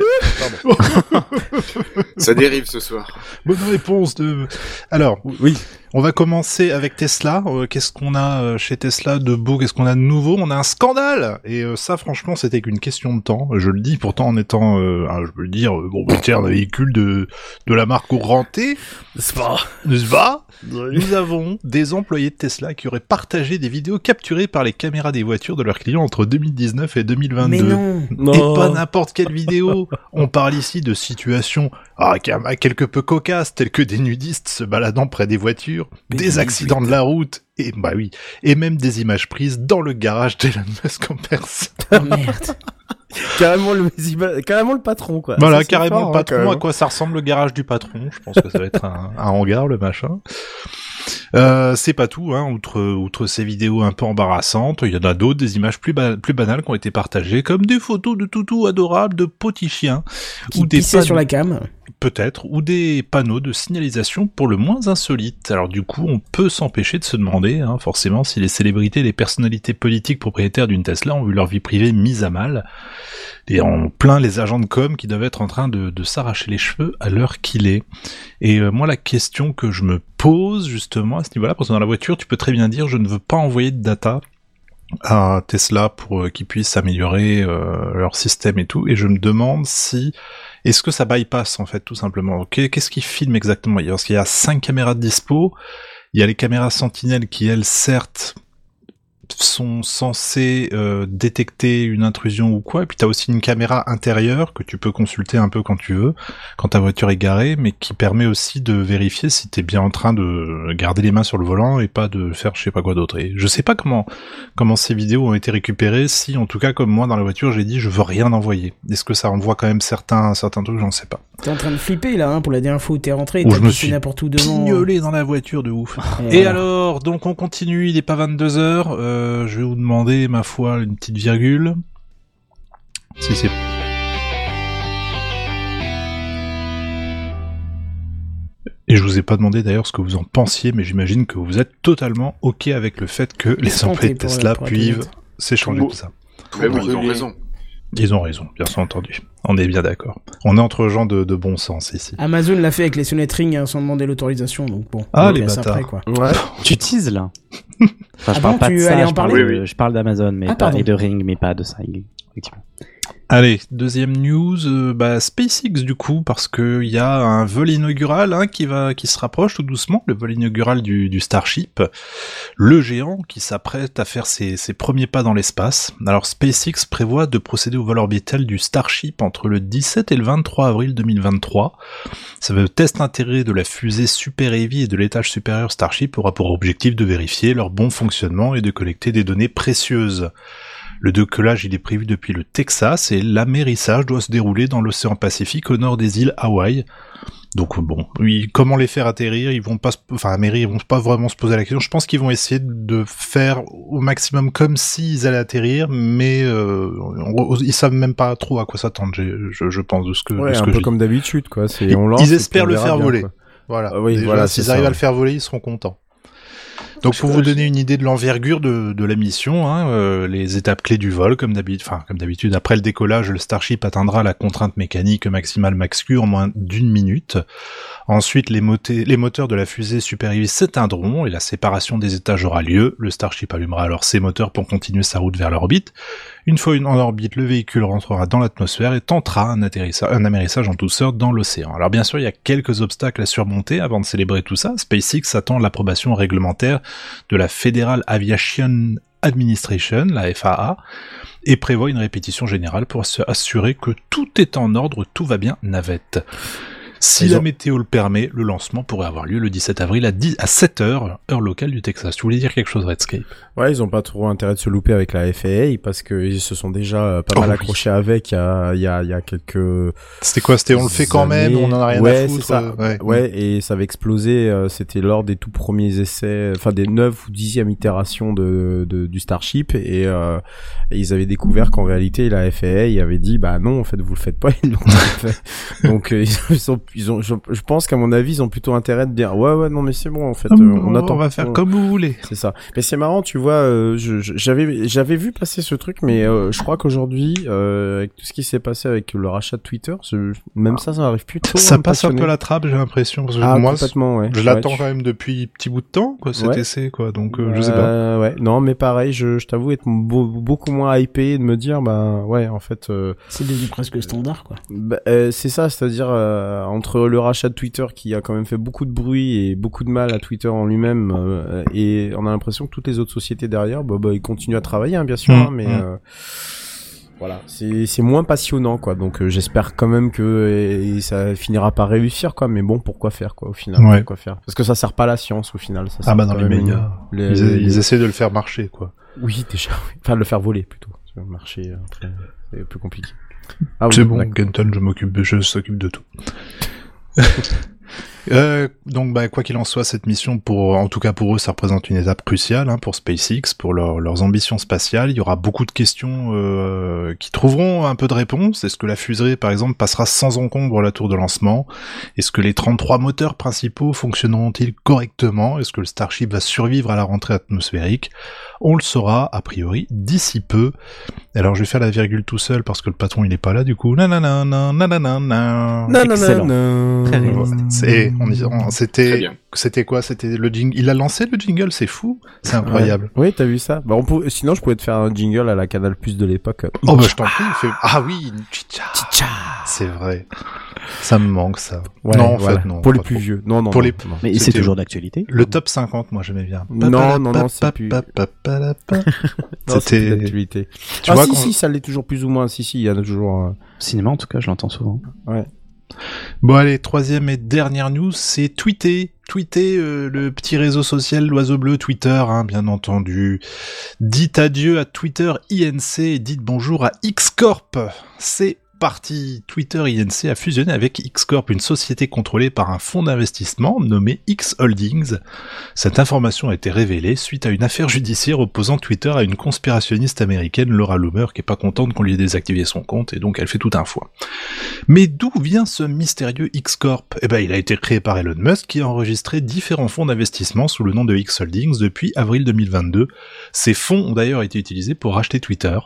Ça dérive ce soir. Bonne réponse de. Alors, Oui. on va commencer avec Tesla. Euh, qu'est-ce qu'on a euh, chez Tesla de beau? Qu'est-ce qu'on a de nouveau? On a un scandale. Et euh, ça, franchement, c'était qu'une question de temps. Je le dis, pourtant en étant, euh, ah, je peux le dire, bon, bah, tiens, un véhicule de de la marque Ouranté, C'est pas. n'est-ce pas Nous avons des employés de Tesla qui auraient partagé des vidéos capturées par les caméras des voitures de leurs clients entre 2019 et 2022. Mais non Et pas n'importe quelle vidéo. On parle ici de situations ah, quelque peu cocasses, telles que des nudistes se baladant près des voitures, Mais des accidents de la route, et bah oui, et même des images prises dans le garage d'Elon Musk en personne. Oh *laughs* merde Carrément le, carrément le patron, quoi. Voilà, Ça, carrément fort, le hein, patron, à quoi ça ressemble le garage du patron. Je pense que ça va être un, un hangar, le machin. Euh, c'est pas tout, hein. Outre, outre ces vidéos un peu embarrassantes, il y en a d'autres, des images plus, ba- plus banales qui ont été partagées, comme des photos de toutous adorables, de petits chiens, Qui ou des sur la cam. peut-être, ou des panneaux de signalisation pour le moins insolites. Alors du coup, on peut s'empêcher de se demander, hein, forcément, si les célébrités et les personnalités politiques propriétaires d'une Tesla ont vu leur vie privée mise à mal. Et on plaint les agents de com qui doivent être en train de, de s'arracher les cheveux à l'heure qu'il est. Et euh, moi, la question que je me pose justement à ce niveau-là, parce que dans la voiture, tu peux très bien dire, je ne veux pas envoyer de data à Tesla pour euh, qu'ils puissent améliorer euh, leur système et tout. Et je me demande si est-ce que ça bypass en fait tout simplement? Qu'est-ce qui filme exactement? Parce qu'il y a cinq caméras de dispo. Il y a les caméras Sentinelle qui elles certes sont censées euh, détecter une intrusion ou quoi. Et puis t'as aussi une caméra intérieure que tu peux consulter un peu quand tu veux, quand ta voiture est garée, mais qui permet aussi de vérifier si t'es bien en train de garder les mains sur le volant et pas de faire je sais pas quoi d'autre. Et je sais pas comment comment ces vidéos ont été récupérées. Si en tout cas comme moi dans la voiture j'ai dit je veux rien envoyer. Est-ce que ça envoie quand même certains certains trucs? J'en sais pas. T'es en train de flipper là, hein, pour la dernière fois où t'es rentré, Où je me suis n'importe où devant. Dans la voiture de ouf. *laughs* Et alors, donc on continue, il est pas 22h, euh, je vais vous demander, ma foi, une petite virgule. Si c'est... Et je vous ai pas demandé d'ailleurs ce que vous en pensiez, mais j'imagine que vous êtes totalement ok avec le fait que les employés de Tesla puissent s'échanger tout ça. Mais oui, ils ont brûler. raison. Ils ont raison, bien entendu. On est bien d'accord. On est entre gens de, de bon sens ici. Amazon l'a fait avec les sonnettes Ring hein, sans demander l'autorisation, donc bon. Ah, les bâtards. après, quoi. Ouais. *laughs* Tu teases là Enfin, je Ah parle bon, pas tu de ça, en je parle, parler de- Oui, oui. je parle d'Amazon, mais Ah, pas, et de Ring, mais pas de ça, effectivement. Allez, deuxième news, euh, bah, SpaceX du coup, parce que il y a un vol inaugural hein, qui va, qui se rapproche tout doucement, le vol inaugural du, du Starship, le géant qui s'apprête à faire ses, premiers pas dans l'espace. Alors SpaceX prévoit de procéder au vol orbital du Starship entre le 17 et le 23 avril 2023. Ça veut test intégré de la fusée Super Heavy et de l'étage supérieur Starship aura pour objectif de vérifier leur bon fonctionnement et de collecter des données précieuses. Le décollage, il est prévu depuis le Texas et l'amérissage doit se dérouler dans l'océan Pacifique au nord des îles Hawaï. Donc bon, oui, comment les faire atterrir Ils vont pas, se- enfin ils vont pas vraiment se poser la question. Je pense qu'ils vont essayer de faire au maximum comme s'ils allaient atterrir, mais euh, on- ils savent même pas trop à quoi s'attendre. Je, je pense de ce que, de Ouais, ce un que peu je comme d'habitude, quoi. On lance. ils espèrent le faire bien, voler. quoi. Voilà. Ah oui, Déjà, voilà, s'ils arrivent ça, à le faire voler, ils seront contents. Donc pour vous donner une idée de l'envergure de, de la mission, hein, euh, les étapes clés du vol, comme d'habitude, enfin comme d'habitude, après le décollage, le Starship atteindra la contrainte mécanique maximale max Q en moins d'une minute. Ensuite, les, moteurs de la fusée Super Heavy s'éteindront et la séparation des étages aura lieu. Le Starship allumera alors ses moteurs pour continuer sa route vers l'orbite. Une fois en orbite, le véhicule rentrera dans l'atmosphère et tentera un, amérissage en douceur dans l'océan. Alors bien sûr, il y a quelques obstacles à surmonter avant de célébrer tout ça. SpaceX attend l'approbation réglementaire de la Federal Aviation Administration, la FAA, et prévoit une répétition générale pour se assurer que tout est en ordre, tout va bien, navette. Si la ont- météo le permet, le lancement pourrait avoir lieu le 17 avril à, 10, à 7 heures, heure locale du Texas. Tu voulais dire quelque chose, Redscape? Ouais, ils ont pas trop intérêt de se louper avec la FAA parce que ils se sont déjà euh, pas Oh mal oui. accrochés avec il y a, il y a, il y a quelques C'était quoi C'était on le fait quand même, on en a rien ouais, à foutre. ça. euh, ouais. Et ça avait explosé. euh, C'était lors des tout premiers essais, enfin des 9 ou 10e itérations de, de, du Starship, et, euh, et ils avaient découvert qu'en réalité la FAA avait dit bah non en fait vous le faites pas, ils l'ont fait. *laughs* Donc euh, ils ont, ils ont, je, je pense qu'à mon avis ils ont plutôt intérêt de dire ouais ouais non mais c'est bon en fait, Ah, euh, on attend. on va faire on- comme vous voulez. c'est ça. Mais c'est marrant, tu vois, euh, je- je- j'avais j'avais vu passer ce truc, mais euh, je crois qu'aujourd'hui, euh, avec tout ce qui s'est passé avec le rachat de Twitter, ce- même ça, ça arrive plus trop. Ça me passe un peu la trappe, j'ai l'impression. parce que Ah, moi, complètement, ouais. je Ouais, l'attends tu- quand même depuis petit bout de temps, quoi, cet Ouais. essai, quoi. Donc, euh, je sais pas. Euh, ouais, non, mais pareil, je, je t'avoue être beau- beaucoup moins hypé et de me dire, bah ouais, en fait, euh, C'est devenu presque standard, quoi. bah, euh, c'est ça, c'est-à-dire euh, entre le rachat de Twitter qui a quand même fait beaucoup de bruit et beaucoup de mal à Twitter en lui-même, euh, et on a l'impression que toutes les autres sociétés derrière, bah, bah ils continuent à travailler, hein, bien sûr, Mm, hein, mais mm. euh, voilà, c'est moins passionnant, quoi. Donc euh, j'espère quand même que et ça finira par réussir, quoi. Mais bon, pourquoi faire, quoi, au final? Ouais. Pourquoi faire? Parce que ça sert pas à la science, au final. Ça Ah bah dans les médias, une- les- ils, essaient de le faire marcher, quoi. Oui, déjà. oui. Enfin, le faire voler plutôt. Après, c'est plus compliqué. Ah oui, c'est bon, d'accord. Kenton, je m'occupe, je s'occupe de tout. *laughs* Euh, donc, bah, quoi qu'il en soit, cette mission, pour, en tout cas pour eux, ça représente une étape cruciale hein, pour SpaceX, pour leur- leurs ambitions spatiales. Il y aura beaucoup de questions euh, qui trouveront un peu de réponse. Est-ce que la fusée, par exemple, passera sans encombre la tour de lancement? Est-ce que les 33 moteurs principaux fonctionneront-ils correctement? Est-ce que le Starship va survivre à la rentrée atmosphérique? On le saura, a priori, d'ici peu. Alors, je vais faire la virgule tout seul parce que le patron, il est pas là, du coup. Nanana, nanana, nanana. Non, non, Excellent. non, non. Très bien. C'est, on, c'était, c'était quoi? C'était le jingle. Il a lancé le jingle, c'est fou, c'est incroyable. Ouais. Oui, t'as vu ça? Bah, on peut... Sinon, je pouvais te faire un jingle à la Canal Plus de l'époque. Oh bah je t'en prie. il fait- Ah oui, chicha. C'est vrai. Ça me manque ça. Ouais, non, en voilà. fait non. Pour les plus trop. vieux. Non, non. Pour non, les- non. Mais c'est toujours d'actualité. Le top 50, moi j'aimais bien. Non, non, non, c'est plus- *laughs* C'était-. Tu ah vois si, si, ça l'est toujours plus ou moins. Si, si, il y a toujours. euh, Cinéma, en tout cas, je l'entends souvent. Bon allez, troisième et dernière news, c'est tweeter. Tweeter euh, le petit réseau social l'oiseau bleu Twitter, hein, bien entendu. Dites adieu à Twitter INC et dites bonjour à Xcorp. C'est partie, Twitter INC a fusionné avec X-Corp, une société contrôlée par un fonds d'investissement nommé X Holdings. Cette information a été révélée suite à une affaire judiciaire opposant Twitter à une conspirationniste américaine, Laura Loomer, qui est pas contente qu'on lui ait désactivé son compte, et donc elle fait tout un foin. Mais d'où vient ce mystérieux X-Corp? Eh ben, il a été créé par Elon Musk, qui a enregistré différents fonds d'investissement sous le nom de X Holdings depuis avril 2022. Ces fonds ont d'ailleurs été utilisés pour racheter Twitter.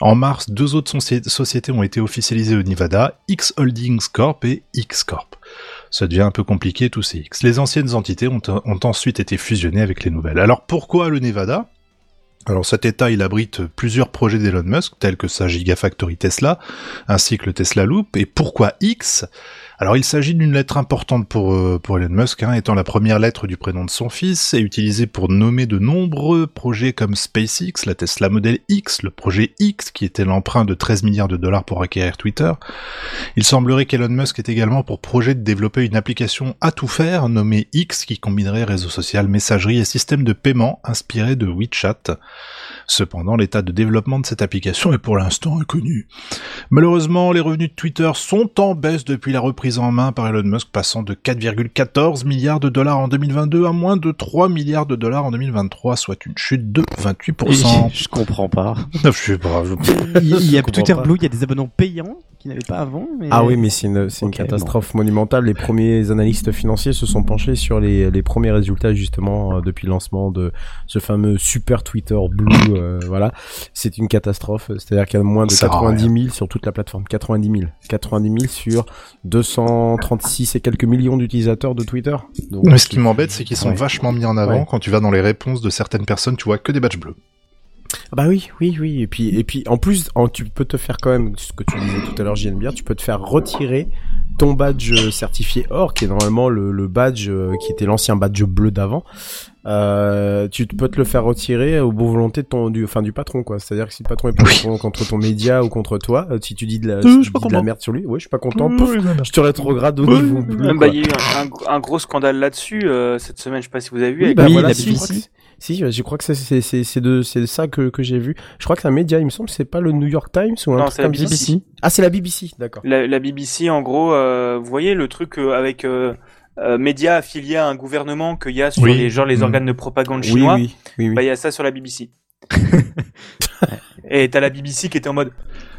En mars, deux autres soci- sociétés ont été au Nevada, X Holdings Corp et X Corp. Ça devient un peu compliqué tous ces X. Les anciennes entités ont, ont ensuite été fusionnées avec les nouvelles. Alors pourquoi le Nevada? Alors cet état, il abrite plusieurs projets d'Elon Musk, tels que sa Gigafactory Tesla, ainsi que le Tesla Loop. Et pourquoi X? Alors il s'agit d'une lettre importante pour, euh, pour Elon Musk, hein, étant la première lettre du prénom de son fils, et utilisée pour nommer de nombreux projets comme SpaceX, la Tesla Model X, le projet X, qui était l'emprunt de 13 milliards de dollars pour acquérir Twitter. Il semblerait qu'Elon Musk ait également pour projet de développer une application à tout faire nommée X qui combinerait réseau social, messagerie et système de paiement inspiré de WeChat. Cependant, l'état de développement de cette application est pour l'instant inconnu. Malheureusement, les revenus de Twitter sont en baisse depuis la reprise en main par Elon Musk, passant de 4,14 milliards de dollars en 2022 à moins de 3 milliards de dollars en 2023, soit une chute de 28%. *laughs* Je comprends pas. Je sais pas, je- Il y a, Twitter. Blue, il y a des abonnements payants qui n'avaient pas avant. Mais... Ah oui, mais c'est une, catastrophe monumentale. Les premiers analystes financiers se sont penchés sur les, les premiers résultats justement euh, depuis le lancement de ce fameux super Twitter Blue. euh, voilà, c'est une catastrophe. C'est-à-dire qu'il y a moins de Ça sert à 90 000 sur toute la plateforme. 90 000. 90 000 sur 236 et quelques millions d'utilisateurs de Twitter. Donc, Mais ce qui m'embête, c'est qu'ils sont Ouais. vachement mis en avant. Ouais. Quand tu vas dans les réponses de certaines personnes, tu vois que des badges bleus. Ah Bah oui, oui, oui. Et puis, et puis, en plus, en- tu peux te faire quand même, ce que tu disais tout à l'heure, JNBR, tu peux te faire retirer ton badge certifié or, qui est normalement le, le badge euh, qui était l'ancien badge bleu d'avant. Euh, tu peux te le faire retirer aux bonnes volontés de ton, du, enfin, du patron, quoi. C'est-à-dire que si le patron est pas content contre ton média ou contre toi, euh, si tu dis de la, si tu dis de la merde sur lui, ouais, je suis pas content. pouf, je te rétrograde au niveau bleu. Ah, bah, il y a eu un, un- un gros scandale là-dessus euh, cette semaine, je sais pas si vous avez vu. Oui, avec bah Oui, voilà, la BBC. Si, je crois que c'est de ça que que j'ai vu. Je crois que c'est un média, il me semble, c'est pas le New York Times ou un Non, truc c'est la comme ça. BBC. Ah, c'est la BBC, d'accord. La, la BBC, en gros, euh, vous voyez le truc euh, avec euh, euh, médias affiliés à un gouvernement qu'il y a sur Oui. les genre les Mm. organes de propagande Oui, chinois. oui, oui, oui. Bah il y a ça sur la BBC. *laughs* et t'as la BBC qui était en mode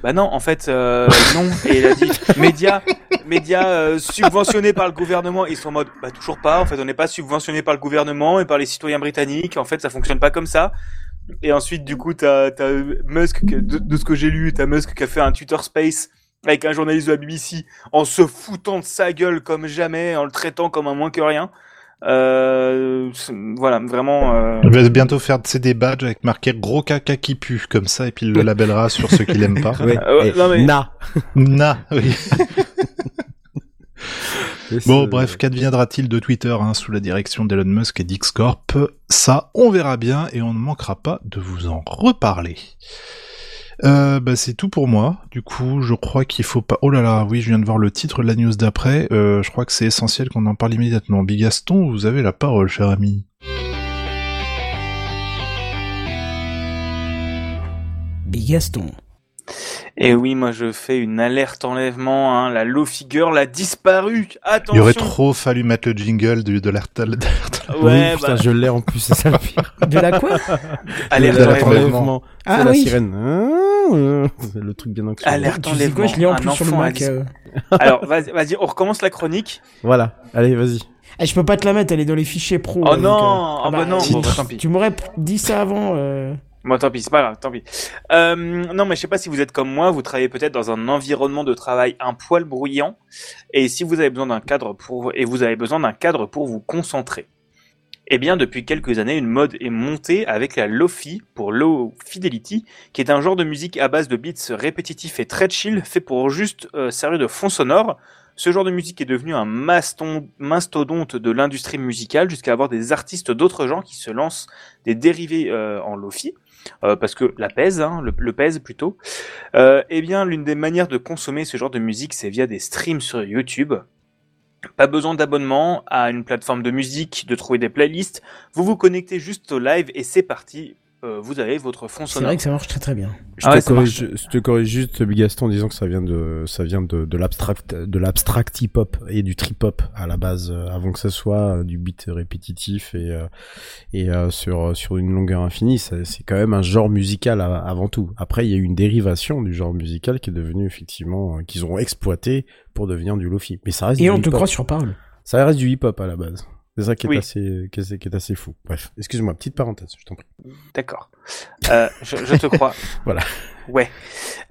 bah non en fait euh, non. Et elle a dit *laughs* médias médias euh, subventionnés par le gouvernement. Ils sont en mode bah toujours pas. En fait on n'est pas subventionné par le gouvernement et par les citoyens britanniques. En fait ça fonctionne pas comme ça. Et ensuite du coup t'as t'as Musk de, de ce que j'ai lu t'as Musk qui a fait un Twitter Space avec un journaliste de la BBC en se foutant de sa gueule comme jamais en le traitant comme un moins que rien euh, voilà vraiment euh, Je vais bientôt faire c'est des badges avec marqué gros caca qui pue, comme ça, et puis il le labellera *laughs* sur ceux qui l'aiment pas. Euh, Et non, mais- Na. Na, oui. *laughs* Bon, bref, qu'adviendra-t-il de Twitter hein, sous la direction d'Elon Musk et d'X-Corp Ça, on verra bien et on ne manquera pas de vous en reparler. Euh, bah, c'est tout pour moi. Du coup, je crois qu'il faut pas. Oh là là, oui, je viens de voir le titre de la news d'après. Euh, je crois que c'est essentiel qu'on en parle immédiatement. Bigaston, vous avez la parole, cher ami. Bigaston. Et oui, moi je fais une alerte enlèvement, hein, la low figure l'a disparu. Attention. Il aurait trop fallu mettre le jingle de, de l'alerte. d'alerte. Ouais, oui, putain, bah, je l'ai en plus, c'est ça le pire. *laughs* De la quoi? Alerte enlèvement. enlèvement. Ah c'est la oui. sirène. Ah, c'est le truc bien anxieux. Alerte Tu sais quoi, enlèvement. je l'ai en plus sur le Mac. euh. Alors, vas-y, vas-y, on recommence la chronique. Voilà, allez, vas-y. Ah, je peux pas te la mettre, elle est dans les fichiers pro. Oh donc, non, euh, ah bah non, tu- bon, bah, tant pis. Tu m'aurais dit ça avant. euh. Bon, tant pis, c'est pas grave, tant pis. Euh, non, mais je sais pas si vous êtes comme moi, vous travaillez peut-être dans un environnement de travail un poil bruyant, et si vous avez besoin d'un cadre pour, et vous avez besoin d'un cadre pour vous concentrer. Eh bien, depuis quelques années, une mode est montée avec la Lofi pour Low Fidelity, qui est un genre de musique à base de beats répétitifs et très chill, fait pour juste euh, servir de fond sonore. Ce genre de musique est devenu un mastodonte de l'industrie musicale jusqu'à avoir des artistes d'autres genres qui se lancent des dérivés euh, en Lofi. Euh, parce que la pèse, hein, le, pèse plutôt. Euh, eh bien, l'une des manières de consommer ce genre de musique, c'est via des streams sur YouTube. Pas besoin d'abonnement à une plateforme de musique, de trouver des playlists. Vous vous connectez juste au live et c'est parti euh, vous avez votre fond C'est sonore. vrai que ça marche très très bien. Je, Ah te corrige, je te corrige juste, Bigaston, en disant que ça vient de, ça vient de, de l'abstract, de l'abstract hip-hop et du trip-hop à la base, euh, avant que ça soit euh, du beat répétitif et, et sur, sur une longueur infinie. C'est quand même un genre musical avant tout. Après, il y a eu une dérivation du genre musical qui est devenu effectivement, qu'ils ont exploité pour devenir du lofi. Mais ça reste Et du on te croit sur parole. Ça reste du hip-hop à la base. C'est ça qui est Oui. assez, qui est, qui est assez fou. Bref, excuse-moi, petite parenthèse, je t'en prie. D'accord. Euh, je, je te crois. *laughs* Voilà. Ouais.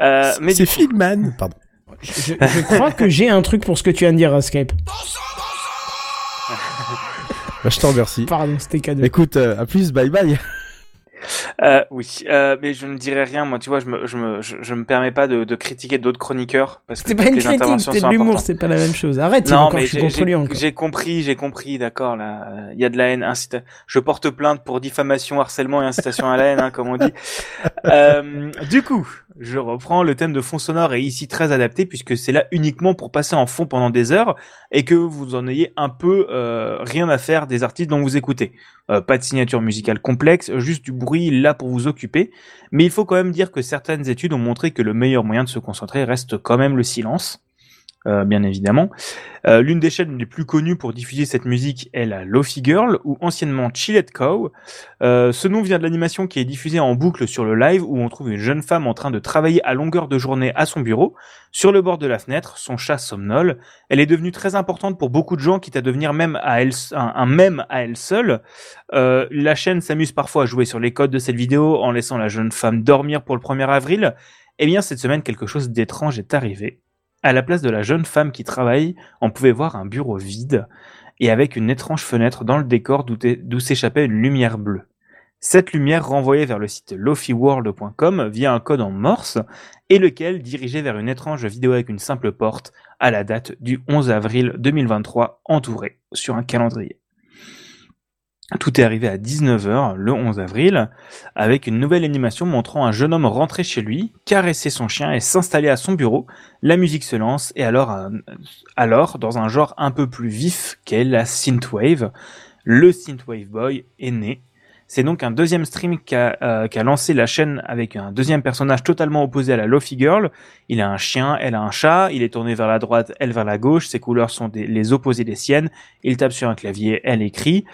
Euh, mais c'est du coup- *laughs* pardon. Je crois que j'ai un truc pour ce que tu viens de dire, Escape. Bah, je t'en remercie. Pardon, c'était cadeau. Écoute, euh, à plus, bye bye. *laughs* Euh, oui, euh, mais je ne dirais rien. Moi, tu vois, je me, je me, je, je me permets pas de, de critiquer d'autres chroniqueurs parce que C'est pas une critique, c'est de l'humour, c'est pas la même chose. Arrête, Non, mais j'ai- compris, j'ai compris, d'accord. Là, il y a de la haine. incita- Je porte plainte pour diffamation, harcèlement et incitation à la haine, hein, comme on dit. *laughs* Euh, du coup, je reprends le thème de fond sonore est ici très adapté puisque c'est là uniquement pour passer en fond pendant des heures et que vous en ayez un peu euh, rien à faire des artistes dont vous écoutez. Euh, pas de signature musicale complexe, juste du bruit là pour vous occuper. Mais il faut quand même dire que certaines études ont montré que le meilleur moyen de se concentrer reste quand même le silence. Euh, bien évidemment. Euh, L'une des chaînes les plus connues pour diffuser cette musique est la Lofi Girl, ou anciennement Chilled Cow. Euh, ce nom vient de l'animation qui est diffusée en boucle sur le live, où on trouve une jeune femme en train de travailler à longueur de journée à son bureau. Sur le bord de la fenêtre, son chat somnole. Elle est devenue très importante pour beaucoup de gens, quitte à devenir même à elle, un, mème à elle seule. Euh, la chaîne s'amuse parfois à jouer sur les codes de cette vidéo en laissant la jeune femme dormir pour le 1er avril. Eh bien, cette semaine, quelque chose d'étrange est arrivé. À la place de la jeune femme qui travaille, on pouvait voir un bureau vide et avec une étrange fenêtre dans le décor d'où s'échappait une lumière bleue. Cette lumière renvoyait vers le site lofiworld.com via un code en morse et lequel dirigeait vers une étrange vidéo avec une simple porte à la date du 11 avril 2023 entourée sur un calendrier. Tout est arrivé à 19h le 11 avril avec une nouvelle animation montrant un jeune homme rentrer chez lui, caresser son chien et s'installer à son bureau. La musique se lance et alors, euh, alors dans un genre un peu plus vif qu'est la synthwave, le synthwave boy est né. C'est donc un deuxième stream qu'a euh, lancé la chaîne avec un deuxième personnage totalement opposé à la Lofi Girl. Il a un chien, elle a un chat, il est tourné vers la droite, elle vers la gauche, ses couleurs sont les opposés des siennes, il tape sur un clavier, elle écrit.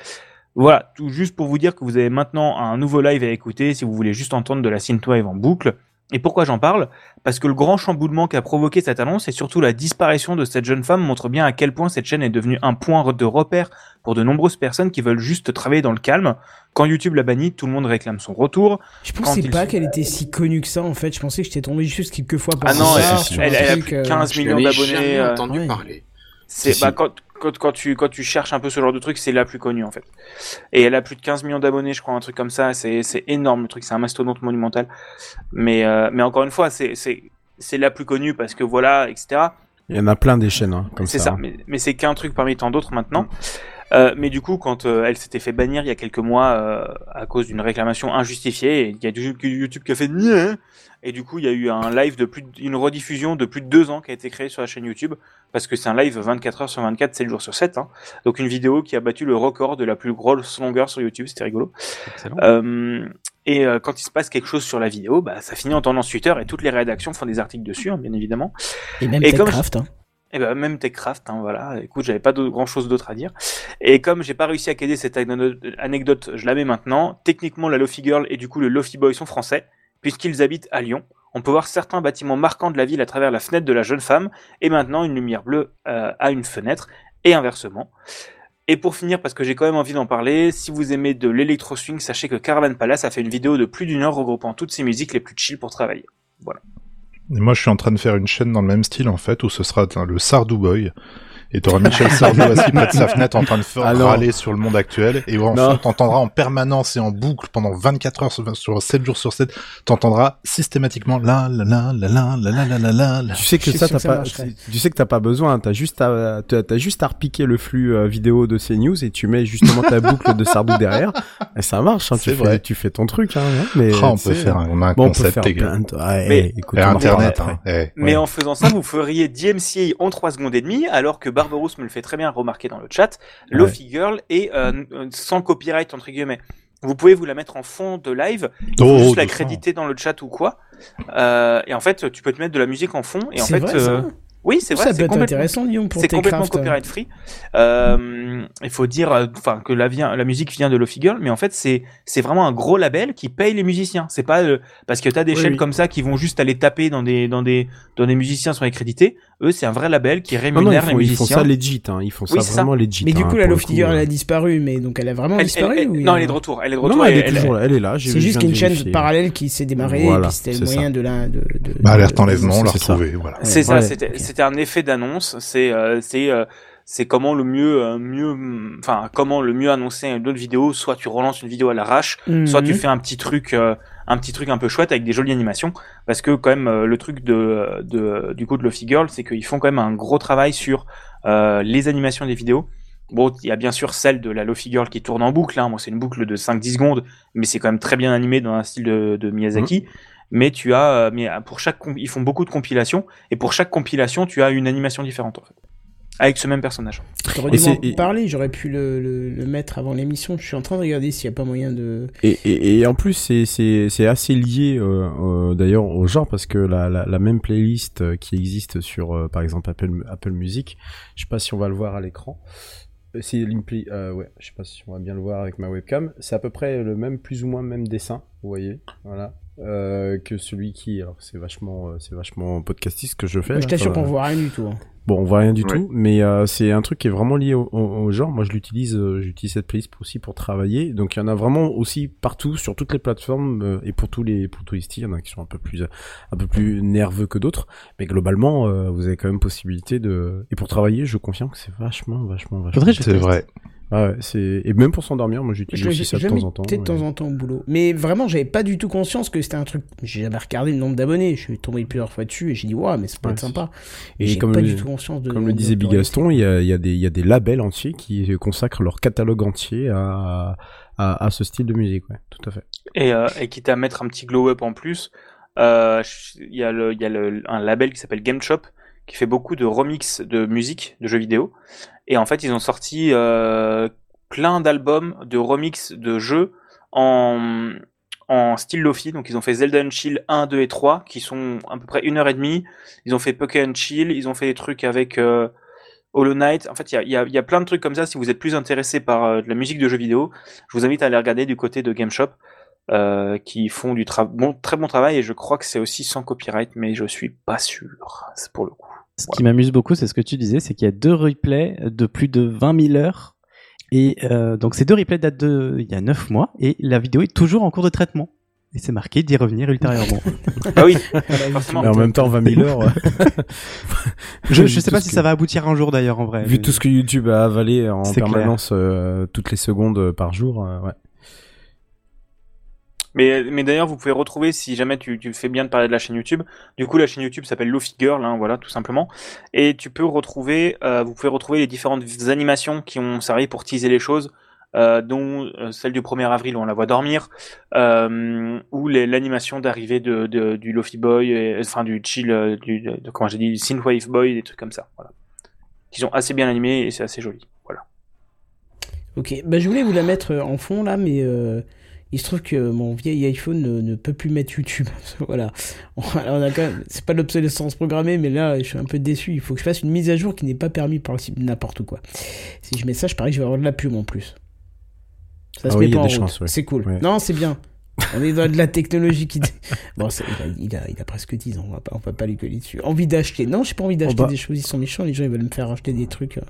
Voilà, tout juste pour vous dire que vous avez maintenant un nouveau live à écouter si vous voulez juste entendre de la synthwave en boucle. Et pourquoi j'en parle? Parce que le grand chamboulement qu'a provoqué cette annonce et surtout la disparition de cette jeune femme montre bien à quel point cette chaîne est devenue un point de repère pour de nombreuses personnes qui veulent juste travailler dans le calme. Quand YouTube l'a banni, tout le monde réclame son retour. Je pensais pas qu'elle était si connue que ça en fait. Je pensais que j'étais tombé juste quelques fois par Ah non, elle- elle, elle a plus de euh, 15 Je millions d'abonnés. euh, entendu ouais. parler. C'est Si, bah, si. quand, quand, quand tu quand tu cherches un peu ce genre de truc, c'est la plus connue en fait. Et elle a plus de 15 millions d'abonnés, je crois, un truc comme ça. C'est énorme le truc, c'est un mastodonte monumental. Mais euh, mais encore une fois, c'est la plus connue parce que voilà, etc. Il y en a plein des chaînes, hein, comme C'est ça. ça, hein. mais, mais c'est qu'un truc parmi tant d'autres maintenant. Euh, mais du coup, quand euh, elle s'était fait bannir il y a quelques mois euh, à cause d'une réclamation injustifiée, il y a YouTube qui a fait et du coup il y a eu un live de plus de- une rediffusion de plus de deux ans qui a été créée sur la chaîne YouTube parce que c'est un live 24 heures sur 24, 7 jours sur 7. Hein. Donc une vidéo qui a battu le record de la plus grosse longueur sur YouTube, c'était rigolo. Et euh, quand il se passe quelque chose sur la vidéo, bah, ça finit en tendance Twitter et toutes les rédactions font des articles dessus, hein, bien évidemment. Et même Et comme Techcraft. hein. Et ben même Techcraft, hein, voilà. Écoute, j'avais pas grand chose d'autre à dire. Et comme j'ai pas réussi à caler cette anecdote, je la mets maintenant. Techniquement, la Lofi Girl et du coup le Lofi Boy sont français, puisqu'ils habitent à Lyon. On peut voir certains bâtiments marquants de la ville à travers la fenêtre de la jeune femme, et maintenant une lumière bleue euh, à une fenêtre, et inversement. Et pour finir, parce que j'ai quand même envie d'en parler, si vous aimez de l'électro swing, sachez que Caravan Palace a fait une vidéo de plus d'une heure regroupant toutes ces musiques les plus chill pour travailler. Et moi, je suis en train de faire une chaîne dans le même style, en fait, où ce sera le Sardou Boy. Et t'auras Michel Sardou assis près de sa fenêtre en train de faire Ah non. râler sur le monde actuel. Et en fond, t'entendras en permanence et en boucle pendant 24 heures sur, sur 7 jours sur 7, t'entendras systématiquement la la la la la la la la la la la. Tu sais que ça, t'as pas, tu sais que t'as pas besoin. T'as juste à, t'as juste à repiquer le flux euh, vidéo de CNews et tu mets justement ta boucle de Sardou derrière. Et ça marche. Hein, tu fais, vrai. tu fais ton truc. Hein, hein, mais Ah, on peut faire un, on a un Bon, on peut concept faire plein de... ouais, Mais- écoute, on Internet, hein. Eh, Mais ouais. en faisant ça, vous feriez DMCA en 3 secondes et demie, alors que Barberousse me le fait très bien remarquer dans le chat. Lofi Girl est euh, sans copyright entre guillemets. vous pouvez vous la mettre en fond de live, il faut Oh, juste la dans le chat ou quoi. Euh, et en fait, tu peux te mettre de la musique en fond. Et en fait, vrai, euh, oui, c'est vrai, Ça c'est peut être complètement- intéressant, Lyon, pour c'est complètement hein. copyright free. Euh, il faut dire, euh, enfin, que la, vient, la musique vient de Lofi Girl, mais en fait, c'est c'est vraiment un gros label qui paye les musiciens. C'est pas euh, parce que t'as des Oui, chaînes oui. comme ça qui vont juste aller taper dans des dans des dans des musiciens sont crédités. Eux, c'est un vrai label qui Non, rémunère non, ils les font, ils font musiciens. ça legit, hein. Ils font Oui, ça c'est ça. vraiment legit. Mais du hein, coup, la Lofi Girl, euh. elle a disparu, mais donc elle a vraiment Elle- disparu elle- ou il y non, a- elle est de retour. Elle est de Non, retour. non, elle est toujours là. Elle est là. j'ai- C'est juste qu'une chaîne parallèle qui s'est démarrée et puis c'était le moyen de la. Bah, alerte enlèvement, on l'a c'est ça. retrouvé, voilà. C'est ça, c'était c'était un effet d'annonce. C'est c'est c'est comment le mieux mieux enfin comment le mieux annoncer une autre vidéo. Soit tu relances une vidéo à l'arrache, Mhm. soit tu fais un petit truc euh, un petit truc un peu chouette avec des jolies animations parce que quand même euh, le truc de, de du coup de Luffy Girl c'est qu'ils font quand même un gros travail sur euh, les animations des vidéos bon il y a bien sûr celle de la Luffy Girl qui tourne en boucle hein. moi c'est une boucle de 5-10 secondes mais c'est quand même très bien animé dans un style de, de Miyazaki mais tu as euh, mais pour chaque ils font beaucoup de compilations et pour chaque compilation tu as une animation différente en fait avec ce même personnage T'aurais Et dû m'en parler, j'aurais pu le, le, le mettre avant l'émission. Je suis en train de regarder s'il n'y a pas moyen de. Et, et, et en plus, c'est assez lié euh, euh, d'ailleurs au genre parce que la, la, la même playlist euh, qui existe sur euh, par exemple Apple Apple Music, je sais pas si on va le voir à l'écran. Euh, C'est euh, ouais, je sais pas si on va bien le voir avec ma webcam. C'est à peu près le même, plus ou moins même dessin, vous voyez, voilà, euh, que celui qui, alors c'est vachement, euh, c'est vachement podcastiste que je fais. je là, t'assure qu'on voit rien du tout. hein. Bon, on voit rien du Ouais. tout, mais euh, c'est un truc qui est vraiment lié au, au- au genre. Moi, je l'utilise, euh, j'utilise cette playlist aussi pour travailler. Donc, il y en a vraiment aussi partout sur toutes les plateformes euh, et pour tous les pour tous les styles. Il y en a qui sont un peu plus un peu plus nerveux que d'autres, mais globalement, euh, vous avez quand même possibilité de. Et pour travailler, je confirme que c'est vachement, vachement, vachement. Je C'est vrai. Ah ouais, c'est et même pour s'endormir, moi j'utilise Je aussi l'ai ça de jamais temps en temps. de temps en temps au boulot. Mais vraiment, j'avais pas du tout conscience que c'était un truc. J'ai jamais regardé le nombre d'abonnés. Je suis tombé plusieurs fois dessus et j'ai dit, waouh, mais ça peut Ouais, être sympa. Et j'ai comme pas le- du tout conscience de. Comme le disait de- Big Gaston, il y a, il y, a des- il y a des labels entiers qui consacrent leur catalogue entier à, à, à ce style de musique, ouais, tout à fait. et, euh, et quitte à mettre un petit glow up en plus, euh, il y a, le, il y a le, un label qui s'appelle Game Shop qui fait beaucoup de remix de musique, de jeux vidéo. Et en fait, ils ont sorti euh, plein d'albums de remix de jeux en, style Lofi. Donc, ils ont fait Zelda and Chill 1, 2 et 3, qui sont à peu près une heure et demie. Ils ont fait Pokémon Chill, ils ont fait des trucs avec euh, Hollow Knight. En fait, il y a, plein de trucs comme ça. Si vous êtes plus intéressé par euh, de la musique de jeux vidéo, je vous invite à aller regarder du côté de Game Shop euh, qui font du bon, très bon travail et je crois que c'est aussi sans copyright, mais je suis pas sûr. C'est pour le coup. Ce qui m'amuse beaucoup, c'est ce que tu disais, c'est qu'il y a deux replays de plus de 20 000 heures. Et euh, donc ces deux replays datent de il y a 9 mois et la vidéo est toujours en cours de traitement. Et c'est marqué d'y revenir ultérieurement. *laughs* Ah oui, forcément. Mais en même temps, 20 000 heures. je, je sais pas si que- ça va aboutir un jour d'ailleurs en vrai. Vu tout ce que YouTube a avalé en permanence euh, toutes les secondes euh, par jour, euh, ouais. Mais, mais d'ailleurs, vous pouvez retrouver, si jamais tu, tu fais bien de parler de la chaîne YouTube, du coup, la chaîne YouTube s'appelle Lofi Girl, hein, voilà, tout simplement. Et tu peux retrouver, euh, vous pouvez retrouver les différentes animations qui ont servi pour teaser les choses, euh, dont euh, celle du 1er avril où on la voit dormir, euh, ou l'animation d'arrivée de, de, du Lofi Boy, enfin du chill, euh, du, de, comment j'ai dit, Synthwave Boy, des trucs comme ça, voilà. Qui sont assez bien animés et c'est assez joli, voilà. Ok, bah, je voulais vous la mettre euh, en fond là, mais il se trouve que mon vieil iPhone ne, ne peut plus mettre YouTube. *laughs* voilà. On, on a quand même, c'est pas de l'obsolescence programmée, mais là, je suis un peu déçu. Il faut que je fasse une mise à jour qui n'est pas permis par le site n'importe quoi. Si je mets ça, je parie que je vais avoir de la pub en plus. Ça Ah se oui, met pas en route. ouais. C'est cool. Ouais. Non, c'est bien. On est dans de la technologie qui. *laughs* Bon, il, a, il, a, il a presque 10 ans, on va pas, on va pas lui coller dessus. Envie d'acheter. Non, j'ai pas envie d'acheter bah. des choses, ils sont méchants, les gens ils veulent me faire acheter des trucs. euh.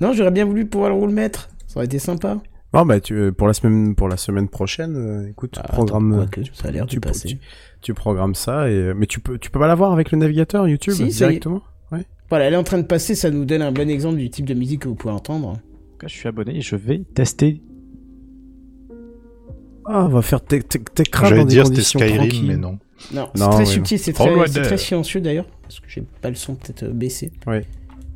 Non, j'aurais bien voulu pouvoir le remettre. Ça aurait été sympa. Non, bah, tu, euh, pour la semaine, pour la semaine prochaine, euh, écoute, Ah, programme, attends, euh, quoique, ça a l'air tu, de passer. tu, tu programmes ça et, mais tu peux, tu peux pas l'avoir avec le navigateur YouTube Si, directement? Voilà, elle est en train de passer, ça nous donne un bon exemple du type de musique que vous pouvez entendre. En tout cas, je suis abonné et je vais tester. Ah, on va faire tech, dans des dire c'était conditions Skyrim, tranquilles. mais non. Non, c'est Non, très ouais, subtil, c'est très, très silencieux d'ailleurs, parce que j'ai pas le son peut-être euh, baissé.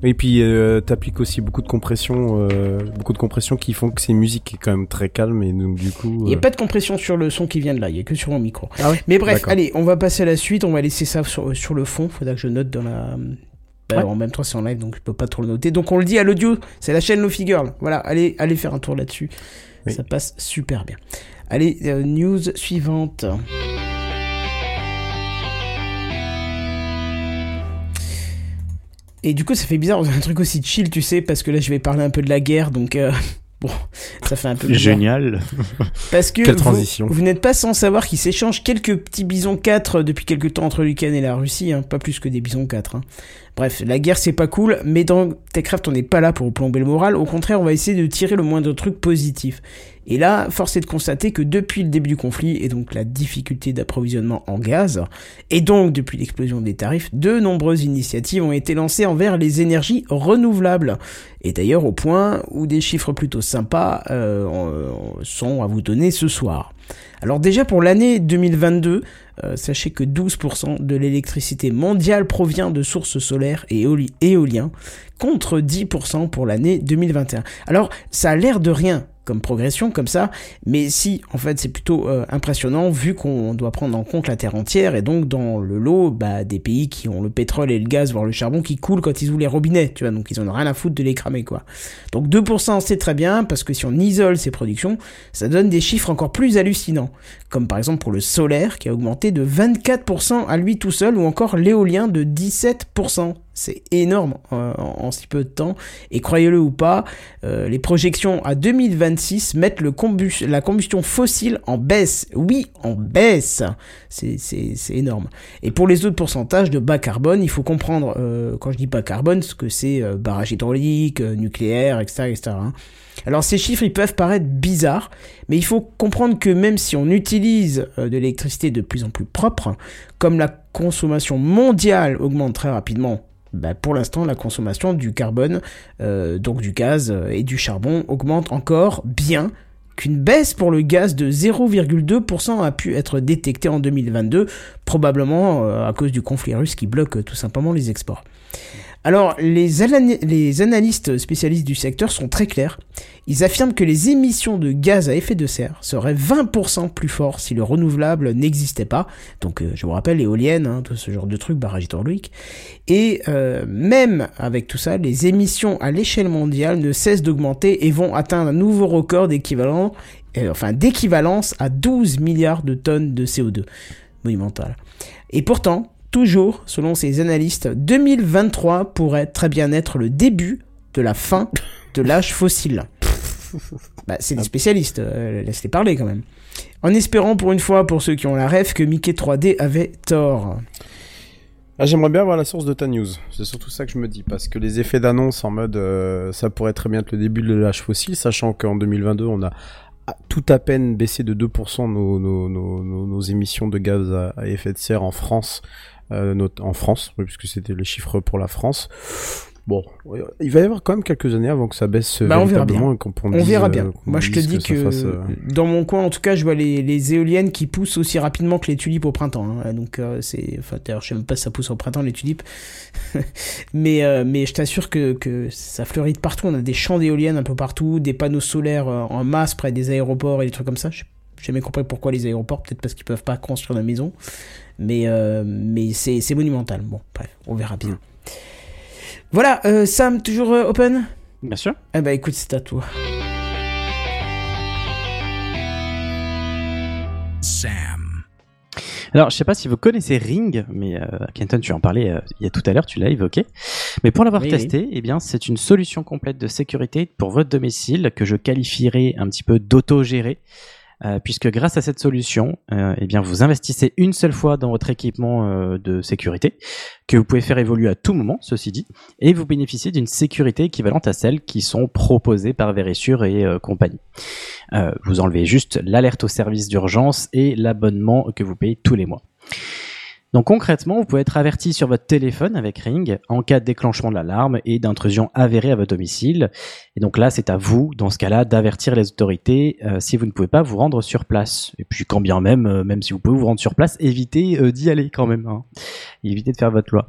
Et puis, euh, t'appliques aussi beaucoup de compression, euh, beaucoup de compression qui font que c'est une musique qui est quand même très calme et donc du coup. Il n'y a euh, pas de compression sur le son qui vient de là, il y a que sur mon micro. Ah ouais Mais bref, allez, on va passer à la suite, on va laisser ça sur, sur le fond, faudra que je note dans la... Bah, Ouais. En même temps, c'est en live, donc je peux pas trop le noter. Donc on le dit à l'audio, c'est la chaîne Lofi Girl. Voilà, allez, allez faire un tour là-dessus. Oui. Ça passe super bien. Allez, euh, news suivante. Et du coup, ça fait bizarre, un truc aussi chill, tu sais, parce que là, je vais parler un peu de la guerre, donc euh, *laughs* bon, ça fait un peu bizarre. Génial. Parce que Quelle vous- transition. vous, n'êtes pas sans savoir qu'ils s'échangent quelques petits bisons 4 depuis quelques temps entre l'Ukraine et la Russie, hein, pas plus que des bisons 4. hein. Bref, la guerre c'est pas cool, mais dans Techcraft on n'est pas là pour plomber le moral, au contraire on va essayer de tirer le moindre truc positif. Et là, force est de constater que depuis le début du conflit, et donc la difficulté d'approvisionnement en gaz, et donc depuis l'explosion des tarifs, de nombreuses initiatives ont été lancées envers les énergies renouvelables. Et d'ailleurs au point où des chiffres plutôt sympas euh, en- sont à vous donner ce soir. Alors déjà pour l'année 2022, euh, sachez que 12% de l'électricité mondiale provient de sources solaires et éoli- éoliens, contre 10% pour l'année 2021. Alors ça a l'air de rien progression comme ça, mais si en fait c'est plutôt euh, impressionnant vu qu'on doit prendre en compte la terre entière et donc dans le lot bah, des pays qui ont le pétrole et le gaz voire le charbon qui coulent quand ils ouvrent les robinets, tu vois, donc ils en ont rien à foutre de les cramer quoi. Donc 2% c'est très bien parce que si on isole ces productions, ça donne des chiffres encore plus hallucinants, comme par exemple pour le solaire qui a augmenté de 24% à lui tout seul ou encore l'éolien de 17%. C'est énorme euh, en, si peu de temps. Et croyez-le ou pas, euh, les projections à 2026 mettent la combustion fossile en baisse. Oui, en baisse. C'est énorme. Et pour les autres pourcentages de bas carbone, il faut comprendre, euh, quand je dis bas carbone, ce que c'est barrage hydraulique, nucléaire, etc. hein. Alors ces chiffres, ils peuvent paraître bizarres, mais il faut comprendre que même si on utilise de l'électricité de plus en plus propre, comme la consommation mondiale augmente très rapidement, bah, pour l'instant la consommation du carbone, euh, donc du gaz euh, et du charbon, augmente encore bien qu'une baisse pour le gaz de 0,2% a pu être détectée en 2022, probablement euh, à cause du conflit russe qui bloque tout simplement les exports. Alors, les, analystes spécialistes du secteur sont très clairs. Ils affirment que les émissions de gaz à effet de serre seraient 20% plus fortes si le renouvelable n'existait pas. Donc, euh, je vous rappelle, l'éolienne, hein, tout ce genre de trucs, barrage hydraulique. Et euh, même avec tout ça, les émissions à l'échelle mondiale ne cessent d'augmenter et vont atteindre un nouveau record euh, d'équivalence à 12 milliards de tonnes de CO2 monumental. Et pourtant, toujours, selon ces analystes, 2023 pourrait très bien être le début de la fin de l'âge fossile. *laughs* Bah, c'est des spécialistes, euh, laisse-les parler quand même. En espérant pour une fois, pour ceux qui ont la rêve, que Mickey 3D avait tort. Ah, j'aimerais bien voir la source de ta news. C'est surtout ça que je me dis, parce que les effets d'annonce en mode euh, ça pourrait très bien être le début de l'âge fossile, sachant qu'en 2022 on a tout à peine baissé de 2% nos, nos, nos, nos, nos émissions de gaz à, effet de serre en France, en France, puisque c'était le chiffre pour la France. Bon, ouais, il va y avoir quand même quelques années avant que ça baisse Bah, on verra véritablement bien. et On dise, verra euh, bien. Moi, je te dis que, fasse, euh, dans mon coin, en tout cas, je vois les, les éoliennes qui poussent aussi rapidement que les tulipes au printemps. hein. Donc, euh, c'est, enfin, d'ailleurs, je sais même pas si ça pousse au printemps les tulipes, *laughs* mais euh, mais je t'assure que que ça fleurit de partout. On a des champs d'éoliennes un peu partout, des panneaux solaires euh, en masse près des aéroports et des trucs comme ça. Je j'ai jamais compris pourquoi les aéroports, peut-être parce qu'ils peuvent pas construire la maison, mais euh, mais c'est c'est monumental. Bon, bref, on verra bien. Voilà, euh, Sam, toujours euh, open? Bien sûr. Eh bah écoute, c'est à toi. Sam. Alors, je sais pas si vous connaissez Ring, mais euh, Kenton, tu en parlais euh, il y a tout à l'heure, tu l'as évoqué. Mais pour l'avoir Oui, testé, eh bien, c'est une solution complète de sécurité pour votre domicile que je qualifierais un petit peu d'auto-géré. Euh, puisque grâce à cette solution, euh, eh bien, vous investissez une seule fois dans votre équipement euh, de sécurité, que vous pouvez faire évoluer à tout moment, ceci dit, et vous bénéficiez d'une sécurité équivalente à celles qui sont proposées par Verisure et euh, compagnie. Vous enlevez juste l'alerte au service d'urgence et l'abonnement que vous payez tous les mois. Donc concrètement, vous pouvez être averti sur votre téléphone avec Ring en cas de déclenchement de l'alarme et d'intrusion avérée à votre domicile. Et donc là, c'est à vous, dans ce cas-là, d'avertir les autorités euh, si vous ne pouvez pas vous rendre sur place. Et puis quand bien même, euh, même si vous pouvez vous rendre sur place, évitez euh, d'y aller quand même. Hein. Évitez de faire votre loi.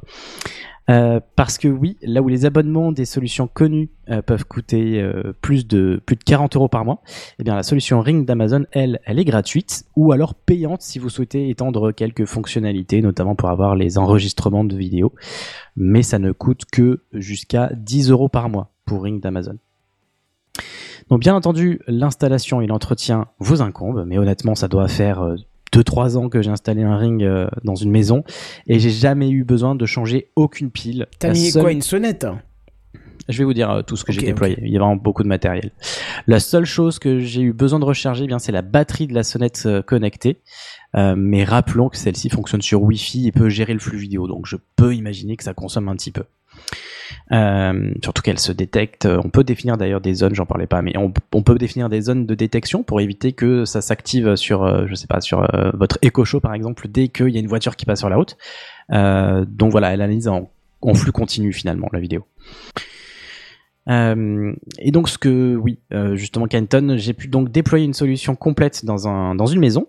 Euh, parce que oui, là où les abonnements des solutions connues euh, peuvent coûter euh, plus de plus de 40 euros par mois, eh bien la solution Ring d'Amazon, elle, elle est gratuite ou alors payante si vous souhaitez étendre quelques fonctionnalités, notamment pour avoir les enregistrements de vidéos. Mais ça ne coûte que jusqu'à 10 euros par mois pour Ring d'Amazon. Donc bien entendu, l'installation et l'entretien vous incombent, mais honnêtement, ça doit faire 2-3 ans que j'ai installé un ring euh, dans une maison et j'ai jamais eu besoin de changer aucune pile. T'as mis seule- quoi, une sonnette Je vais vous dire euh, tout ce que j'ai déployé. Il y a vraiment beaucoup de matériel. La seule chose que j'ai eu besoin de recharger, eh bien c'est la batterie de la sonnette euh, connectée. Mais rappelons que celle-ci fonctionne sur Wi-Fi et peut gérer le flux vidéo, donc je peux imaginer que ça consomme un petit peu. Euh, surtout qu'elle se détecte. On peut définir d'ailleurs des zones, j'en parlais pas, mais on, peut définir des zones de détection pour éviter que ça s'active sur, euh, je sais pas, sur euh, votre Echo Show par exemple, dès qu'il y a une voiture qui passe sur la route. Euh, donc voilà, elle analyse en flux continu finalement la vidéo. Euh, et donc ce que oui euh, justement Kenton j'ai pu donc déployer une solution complète dans un dans une maison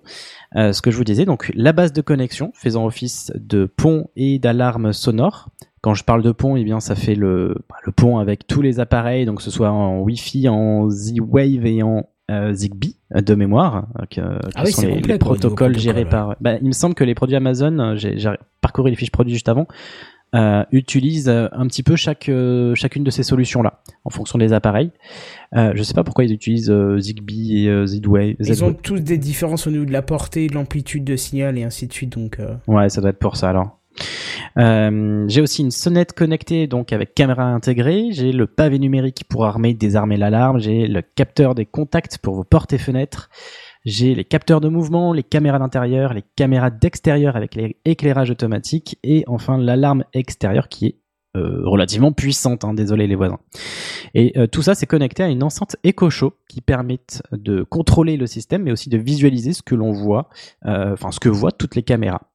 Euh, ce que je vous disais donc la base de connexion faisant office de pont et d'alarme sonore quand je parle de pont eh bien ça fait le bah, le pont avec tous les appareils donc que ce soit en Wi-Fi en Z-Wave et en Zigbee de mémoire que, Ah oui, sont c'est les, complet, les protocoles protocole, gérés ouais. par bah, il me semble que les produits Amazon j'ai parcouru les fiches produits juste avant euh, utilisent euh, un petit peu chaque euh, chacune de ces solutions là en fonction des appareils. Euh, je sais pas pourquoi ils utilisent euh, Zigbee et euh, Z-Wave. Ils ont tous des différences au niveau de la portée, de l'amplitude de signal et ainsi de suite. Donc, euh, Ouais, ça doit être pour ça alors. Euh, j'ai aussi une sonnette connectée donc avec caméra intégrée. J'ai le pavé numérique pour armer, désarmer l'alarme. J'ai le capteur des contacts pour vos portes et fenêtres. J'ai les capteurs de mouvement, les caméras d'intérieur, les caméras d'extérieur avec l'éclairage automatique et enfin l'alarme extérieure qui est euh, relativement puissante. Hein, désolé les voisins. Et euh, tout ça c'est connecté à une enceinte Echo Show qui permettent de contrôler le système mais aussi de visualiser ce que l'on voit, euh, enfin ce que voient toutes les caméras.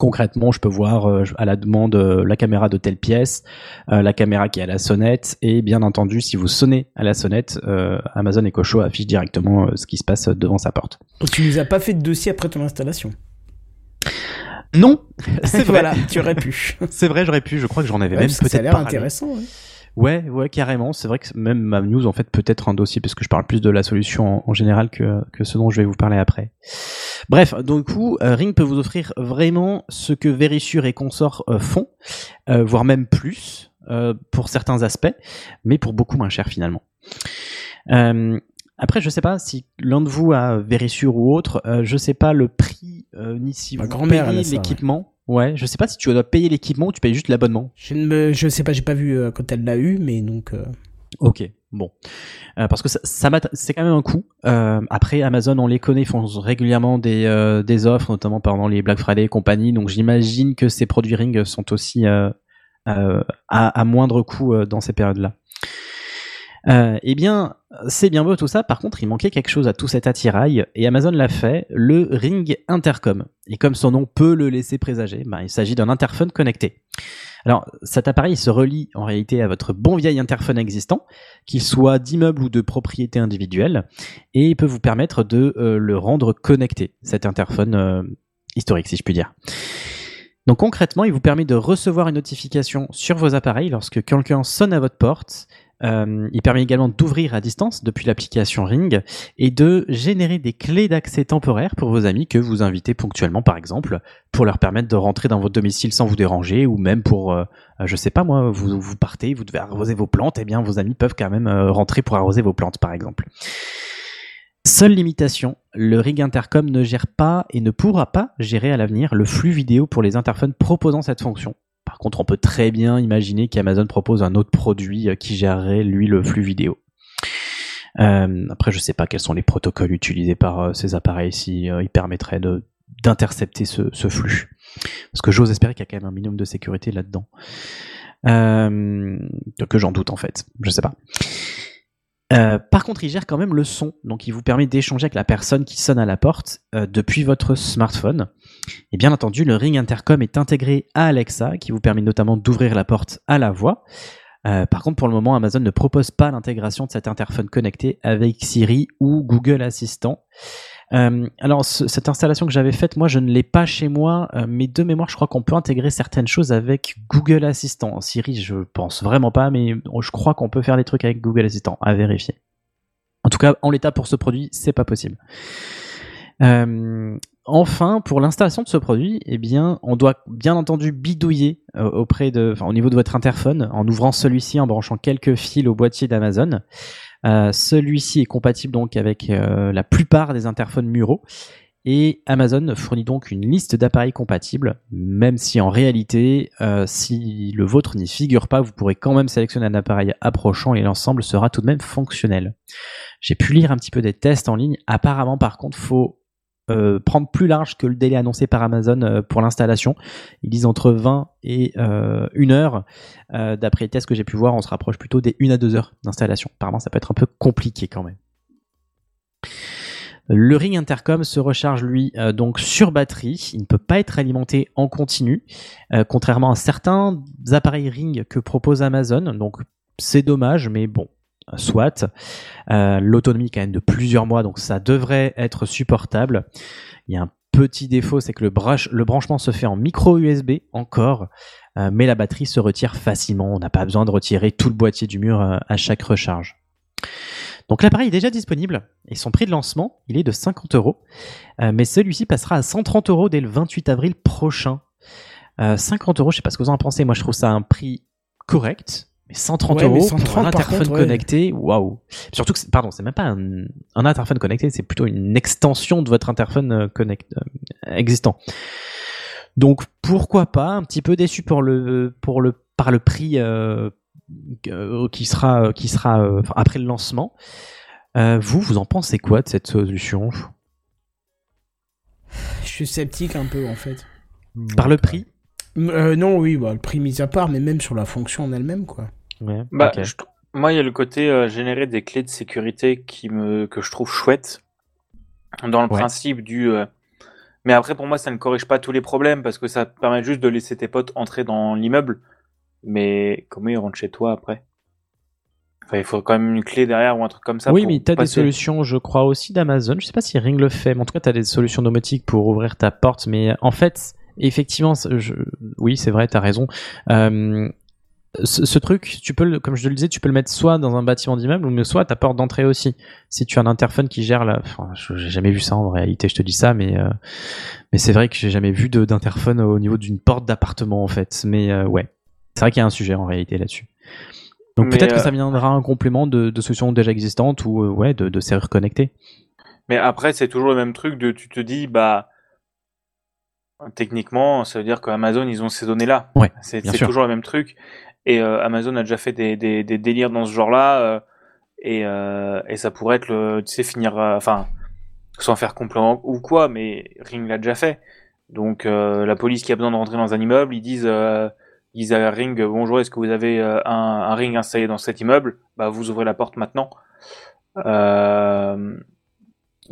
Concrètement, je peux voir euh, à la demande euh, la caméra de telle pièce, euh, la caméra qui est à la sonnette, et bien entendu, si vous sonnez à la sonnette, euh, Amazon Echo Show affiche directement ce qui se passe devant sa porte. donc tu nous as pas fait de dossier après ton installation? Non, *laughs* c'est vrai. voilà, tu aurais pu. *laughs* C'est vrai, j'aurais pu. Je crois que j'en avais Ouais, même ça a peut-être l'air parlé. intéressant. ouais. Ouais, ouais, carrément. C'est vrai que même ma news en fait peut être un dossier parce que je parle plus de la solution en, en général que, que ce dont je vais vous parler après. Bref, donc du coup, euh, Ring peut vous offrir vraiment ce que Verisure et consorts euh, font, euh, voire même plus euh, pour certains aspects, mais pour beaucoup moins cher finalement. Après, je sais pas si l'un de vous a Verisure ou autre, je sais pas le prix ni si Ma vous payez l'équipement. Ouais, je sais pas si tu dois payer l'équipement ou tu payes juste l'abonnement. Je ne me, je sais pas, j'ai pas vu euh, quand elle l'a eu, mais donc. euh, Ok, bon. Euh, parce que ça, c'est quand même un coût. Euh, après, Amazon, on les connaît, ils font régulièrement des, des offres, notamment pendant les Black Friday et compagnie. Donc j'imagine que ces produits Ring sont aussi à, à moindre coût dans ces périodes-là. Euh, eh bien, c'est bien beau tout ça. Par contre, il manquait quelque chose à tout cet attirail, et Amazon l'a fait, le Ring Intercom. Et comme son nom peut le laisser présager, ben, il s'agit d'un interphone connecté. Alors, cet appareil se relie en réalité à votre bon vieil interphone existant, qu'il soit d'immeuble ou de propriété individuelle, et il peut vous permettre de euh, le rendre connecté, cet interphone euh, historique, si je puis dire. Donc concrètement, il vous permet de recevoir une notification sur vos appareils lorsque quelqu'un sonne à votre porte. Euh, il permet également d'ouvrir à distance depuis l'application Ring et de générer des clés d'accès temporaires pour vos amis que vous invitez ponctuellement, par exemple, pour leur permettre de rentrer dans votre domicile sans vous déranger, ou même pour, euh, je sais pas moi, vous, partez, vous devez arroser vos plantes, et bien vos amis peuvent quand même euh, rentrer pour arroser vos plantes, par exemple. Seule limitation, le Ring Intercom ne gère pas et ne pourra pas gérer à l'avenir le flux vidéo pour les interphones proposant cette fonction. Contre, on peut très bien imaginer qu'Amazon propose un autre produit euh, qui gérerait lui le flux vidéo. Euh, après, je sais pas quels sont les protocoles utilisés par euh, ces appareils si ils permettraient d'intercepter ce, ce flux. Parce que j'ose espérer qu'il y a quand même un minimum de sécurité là-dedans. Que j'en doute en fait. Je sais pas. Par contre, il gère quand même le son, donc il vous permet d'échanger avec la personne qui sonne à la porte depuis votre smartphone. Et bien entendu, le Ring Intercom est intégré à Alexa, qui vous permet notamment d'ouvrir la porte à la voix. Euh, par contre, pour le moment, Amazon ne propose pas l'intégration de cet interphone connecté avec Siri ou Google Assistant. Euh, alors, ce- cette installation que j'avais faite, moi, je ne l'ai pas chez moi, euh, mais de mémoire, je crois qu'on peut intégrer certaines choses avec Google Assistant. Siri, je pense vraiment pas, mais je crois qu'on peut faire des trucs avec Google Assistant, à vérifier. En tout cas, en l'état pour ce produit, c'est pas possible. Euh, enfin, pour l'installation de ce produit, eh bien, on doit bien entendu bidouiller euh, auprès de, au niveau de votre interphone, en ouvrant celui-ci, en branchant quelques fils au boîtier d'Amazon. Euh, Celui-ci est compatible donc avec euh, la plupart des interphones muraux. Et Amazon fournit donc une liste d'appareils compatibles, même si en réalité, si le vôtre n'y figure pas, vous pourrez quand même sélectionner un appareil approchant et l'ensemble sera tout de même fonctionnel. J'ai pu lire un petit peu des tests en ligne. Apparemment, par contre, faut euh, prendre plus large que le délai annoncé par Amazon euh, pour l'installation. Ils disent entre 20 et euh, 1 heure. Euh, D'après les tests que j'ai pu voir, on se rapproche plutôt des 1 à 2 heures d'installation. Apparemment, ça peut être un peu compliqué quand même. Le ring intercom se recharge lui donc sur batterie. Il ne peut pas être alimenté en continu, contrairement à certains appareils ring que propose Amazon. Donc c'est dommage, mais bon, soit. Euh, L'autonomie quand même de plusieurs mois, donc ça devrait être supportable. Il y a un petit défaut, c'est que le, branch- le branchement se fait en micro USB encore, euh, mais la batterie se retire facilement. On n'a pas besoin de retirer tout le boîtier du mur euh, à chaque recharge. Donc l'appareil est déjà disponible et son prix de lancement, il est de 50 euros, mais celui-ci passera à 130 euros dès le 28 avril prochain. Euh, 50 euros, je sais pas ce que vous en pensez. Moi, je trouve ça un prix correct. Mais 130 Ouais, mais euros 130 pour un interphone contre, ouais. connecté, waouh. Surtout que, pardon, c'est même pas un, un interphone connecté, c'est plutôt une extension de votre interphone euh, connect, euh, existant. Donc pourquoi pas un petit peu déçu pour le pour le par le prix euh, qui sera qui sera euh, après le lancement. Vous vous en pensez quoi de cette solution? Je suis sceptique un peu en fait. Par le prix? Euh, non, oui, bah, le prix mis à part, mais même sur la fonction en elle-même, quoi. Ouais. Bah, je moi, il y a le côté euh, générer des clés de sécurité qui me que je trouve chouette dans le Ouais. principe du. euh, Mais après, pour moi, ça ne corrige pas tous les problèmes parce que ça permet juste de laisser tes potes entrer dans l'immeuble. Mais comment ils rentrent chez toi après? Enfin, il faut quand même une clé derrière ou un truc comme ça. oui, pour mais tu as des solutions, je crois, aussi d'Amazon. Je sais pas si Ring le fait, mais en tout cas, tu as des solutions domotiques pour ouvrir ta porte. Mais en fait, effectivement, je... oui, c'est vrai, tu as raison. Euh, ce, ce truc, tu peux, le- comme je te le disais, tu peux le mettre soit dans un bâtiment d'immeuble, mais soit à ta porte d'entrée aussi. Si tu as un interphone qui gère la... Enfin, je- j'ai jamais vu ça en réalité, je te dis ça, mais, euh, mais c'est vrai que j'ai jamais vu d'interphone au niveau d'une porte d'appartement, en fait. Mais euh, ouais, c'est vrai qu'il y a un sujet en réalité là-dessus. Donc peut-être que euh, ça viendra un complément de, de solutions déjà existantes ou euh, ouais, de, de serrures connectées. Mais après, c'est toujours le même truc de tu te dis, bah, techniquement, ça veut dire qu'Amazon, ils ont ces données-là. Ouais, c'est toujours le même truc. Et euh, Amazon a déjà fait des, des, délires dans ce genre-là. euh, et, euh, et ça pourrait être le, tu sais, finir, enfin, sans faire complètement ou quoi, mais Ring l'a déjà fait. Donc, la police qui a besoin de rentrer dans un immeuble, ils disent, ils disent à Ring, bonjour, est-ce que vous avez un, un ring installé dans cet immeuble? Bah, vous ouvrez la porte maintenant. Euh,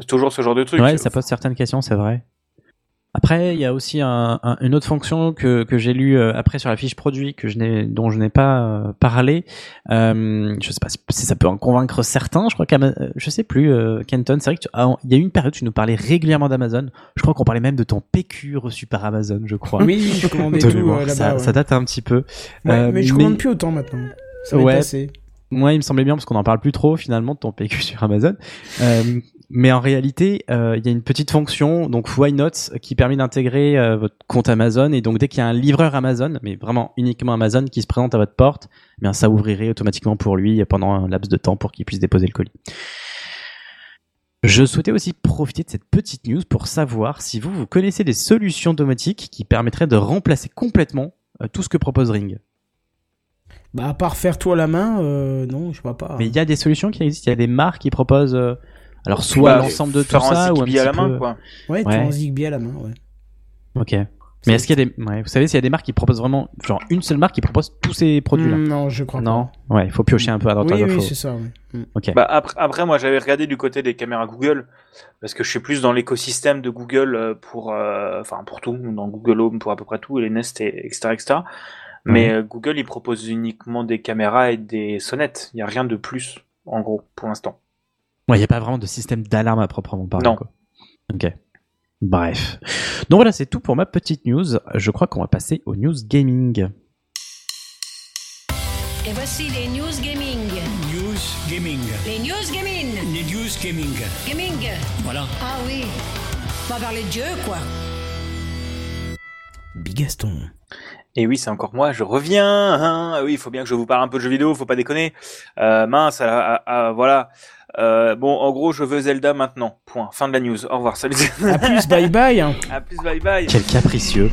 toujours ce genre de truc. Ouais, ça pose certaines questions, c'est vrai. Après, il y a aussi un- un- une autre fonction que, que j'ai lu euh, après sur la fiche produit que je n'ai, dont je n'ai pas euh, parlé. Euh, je sais pas si ça peut en convaincre certains. Je crois qu'Ama- euh, je sais plus, euh, Kenton. C'est vrai que tu- ah, il y a eu une période où tu nous parlais régulièrement d'Amazon. Je crois qu'on parlait même de ton PQ reçu par Amazon, je crois. Oui, je commandais tout euh, là-bas. ça, ouais. ça date un petit peu. Ouais, Euh, mais je mais- commande plus autant maintenant. Ça Ouais. passé. Moi, il me semblait bien parce qu'on en parle plus trop finalement de ton PQ sur Amazon. Mais en réalité, euh, il y a une petite fonction, donc Why Not, qui permet d'intégrer euh, votre compte Amazon. Et donc, dès qu'il y a un livreur Amazon, mais vraiment uniquement Amazon, qui se présente à votre porte, eh bien, ça ouvrirait automatiquement pour lui pendant un laps de temps pour qu'il puisse déposer le colis. Je souhaitais aussi profiter de cette petite news pour savoir si vous, vous connaissez des solutions domotiques qui permettraient de remplacer complètement euh, tout ce que propose Ring. Bah, à part faire tout à la main, euh, non, je vois pas. Mais il y a des solutions qui existent, il y a des marques qui proposent euh, alors soit Bah, l'ensemble de tout faire un ça ou un petit à la main, peu- quoi. Ouais, tu Ouais. en Zigbee à la main, ouais. Ok. Mais est-ce qu'il y a des ouais, vous savez s'il y a des marques qui proposent vraiment genre une seule marque qui propose tous ces produits là Mm, non, je crois Non. Ouais, il faut piocher un peu à pas. droite à Oui, gauche. oui, faut- c'est ça. ouais. Mm. Ok. Bah, après, après, moi, j'avais regardé du côté des caméras Google parce que je suis plus dans l'écosystème de Google euh, pour, euh, enfin, pour tout, dans Google Home pour à peu près tout, et les Nest, et, etc., etc. Mais euh, Google, il propose uniquement des caméras et des sonnettes. Il n'y a rien de plus, en gros, pour l'instant. Ouais, il n'y a pas vraiment de système d'alarme à proprement parler. Non. Quoi. Ok. Bref. Donc voilà, c'est tout pour ma petite news. Je crois qu'on va passer aux news gaming. Et voici les news gaming. News Gaming. Les news gaming. Les News Gaming. Gaming. Voilà. Ah oui. On va parler de Dieu, quoi. Bigaston. Et oui, c'est encore moi, je reviens. hein. Ah oui, il faut bien que je vous parle un peu de jeux vidéo, faut pas déconner. Euh, mince, ah, ah, voilà. Euh, bon, en gros, je veux Zelda maintenant. Point. Fin de la news. Au revoir. Salut. À plus, bye bye. hein. *laughs* à plus, bye bye. Quel capricieux.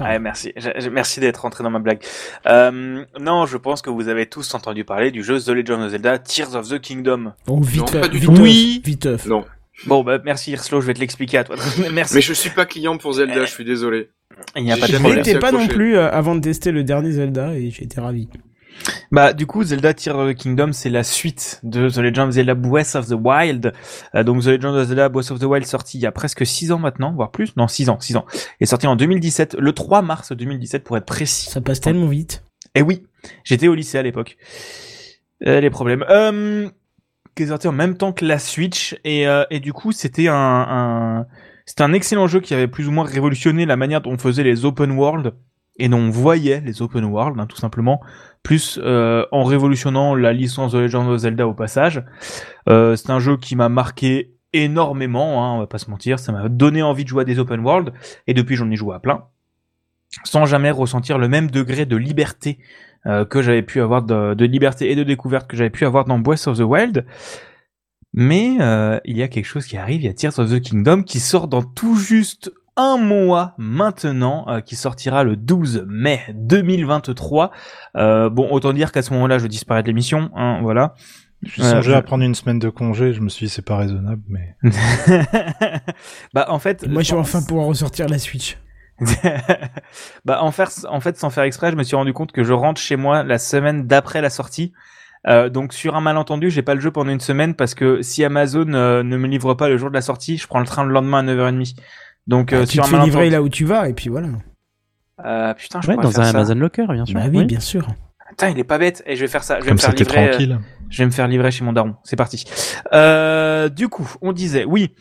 Ouais, merci. Je- je- merci d'être rentré dans ma blague. Euh, non, je pense que vous avez tous entendu parler du jeu The Legend of Zelda Tears of the Kingdom. Bon, vite, Non, pas du vite, tout. oui. vite. euh, Non. Bon, bah, merci Irslo, je vais te l'expliquer à toi. *laughs* merci. Mais je suis pas client pour Zelda, je suis désolé. Il n'y a pas de Je problème. l'étais pas non plus euh, avant de tester le dernier Zelda et j'ai été ravi. Bah, du coup, Zelda Tears of the Kingdom, c'est la suite de The Legend of Zelda Breath of the Wild. Euh, donc, The Legend of Zelda Breath of the Wild sorti il y a presque 6 ans maintenant, voire plus. Non, 6 ans, 6 ans. Est sorti en 2017, le 3 mars 2017 pour être précis. Ça passe tellement vite. Et oui, j'étais au lycée à l'époque. Euh, les problèmes. Euh, qui est sorti en même temps que la Switch et, euh, et du coup c'était un, un c'était un excellent jeu qui avait plus ou moins révolutionné la manière dont on faisait les open world et on voyait les open world hein, tout simplement plus euh, en révolutionnant la licence de Legend of Zelda au passage. Euh, c'est un jeu qui m'a marqué énormément, hein, on va pas se mentir, ça m'a donné envie de jouer à des open world et depuis j'en ai joué à plein sans jamais ressentir le même degré de liberté euh, que j'avais pu avoir de liberté et de découverte que j'avais pu avoir dans Breath of the Wild. Mais euh, il y a quelque chose qui arrive, il y a Tears of the Kingdom qui sort dans tout juste un mois maintenant, euh, qui sortira le 12 mai 2023. Euh, bon, autant dire qu'à ce moment-là, je disparais de l'émission, hein, voilà. Je Euh, songeais je- à prendre une semaine de congé, je me suis dit c'est pas raisonnable, mais *laughs* bah en fait, Moi, je vais enfin pouvoir ressortir la Switch. *laughs* bah en, faire, en fait, sans faire exprès, je me suis rendu compte que je rentre chez moi la semaine d'après la sortie. Euh, donc sur un malentendu, j'ai pas le jeu pendant une semaine parce que si Amazon euh, ne me livre pas le jour de la sortie, je prends le train le lendemain à 9h30. Donc euh, Ah, tu sur te fais livrer là où tu vas et puis voilà. Euh, putain, je Ouais, dans faire un ça. Amazon Locker, bien sûr. Bah oui, Oui. bien sûr. Putain, il est pas bête. Et je vais faire ça. Je vais comme me faire ça t'es livrer. euh, tranquille. Je vais me faire livrer chez mon daron. C'est parti. Euh, du coup, on disait, oui,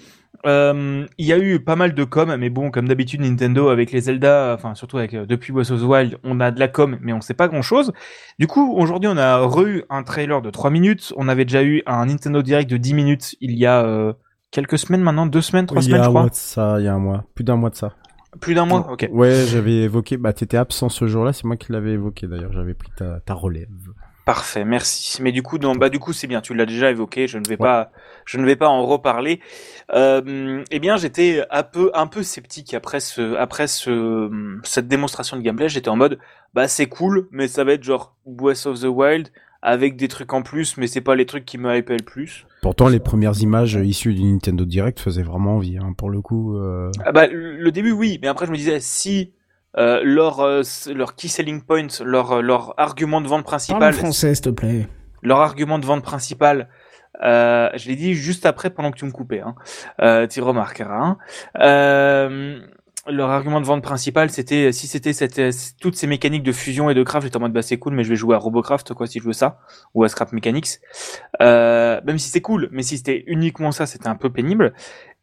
euh, il y a eu pas mal de com, mais bon, comme d'habitude, Nintendo avec les Zelda, enfin surtout avec euh, depuis Breath of the Wild, on a de la com, mais on sait pas grand-chose. Du coup, aujourd'hui, on a re-eu un trailer de 3 minutes. On avait déjà eu un Nintendo Direct de 10 minutes il y a euh, quelques semaines maintenant, deux semaines, trois il y semaines, a je un crois. mois de ça, il y a un mois. Plus d'un mois de ça. Plus d'un mois. Ok. Ouais, j'avais évoqué, bah t'étais absent ce jour-là, c'est moi qui l'avais évoqué d'ailleurs, j'avais pris ta, ta relève. Parfait, merci. Mais du coup, bah du coup, c'est bien. Tu l'as déjà évoqué. Je ne vais pas, je ne vais pas en reparler. Euh, eh bien, j'étais un peu, un peu sceptique après ce, après ce, cette démonstration de gameplay. J'étais en mode, bah c'est cool, mais ça va être genre Breath of the Wild avec des trucs en plus, mais c'est pas les trucs qui me hypaient le plus. Pourtant, les premières images issues du Nintendo Direct faisaient vraiment envie, hein, pour le coup. euh, Ah bah, le début, oui, mais après, je me disais, si euh, leur, euh, leur key selling point, leur, leur argument de vente Parle principal, français, s'il te plaît. leur argument de vente principal, euh, je l'ai dit juste après pendant que tu me coupais, hein. euh, tu remarqueras. Hein. Euh, leur argument de vente principal, c'était si c'était cette, euh, toutes ces mécaniques de fusion et de craft, j'étais en mode bah c'est cool, mais je vais jouer à Robocraft quoi si je veux ça, ou à Scrap Mechanics. Euh, même si c'est cool, mais si c'était uniquement ça, c'était un peu pénible.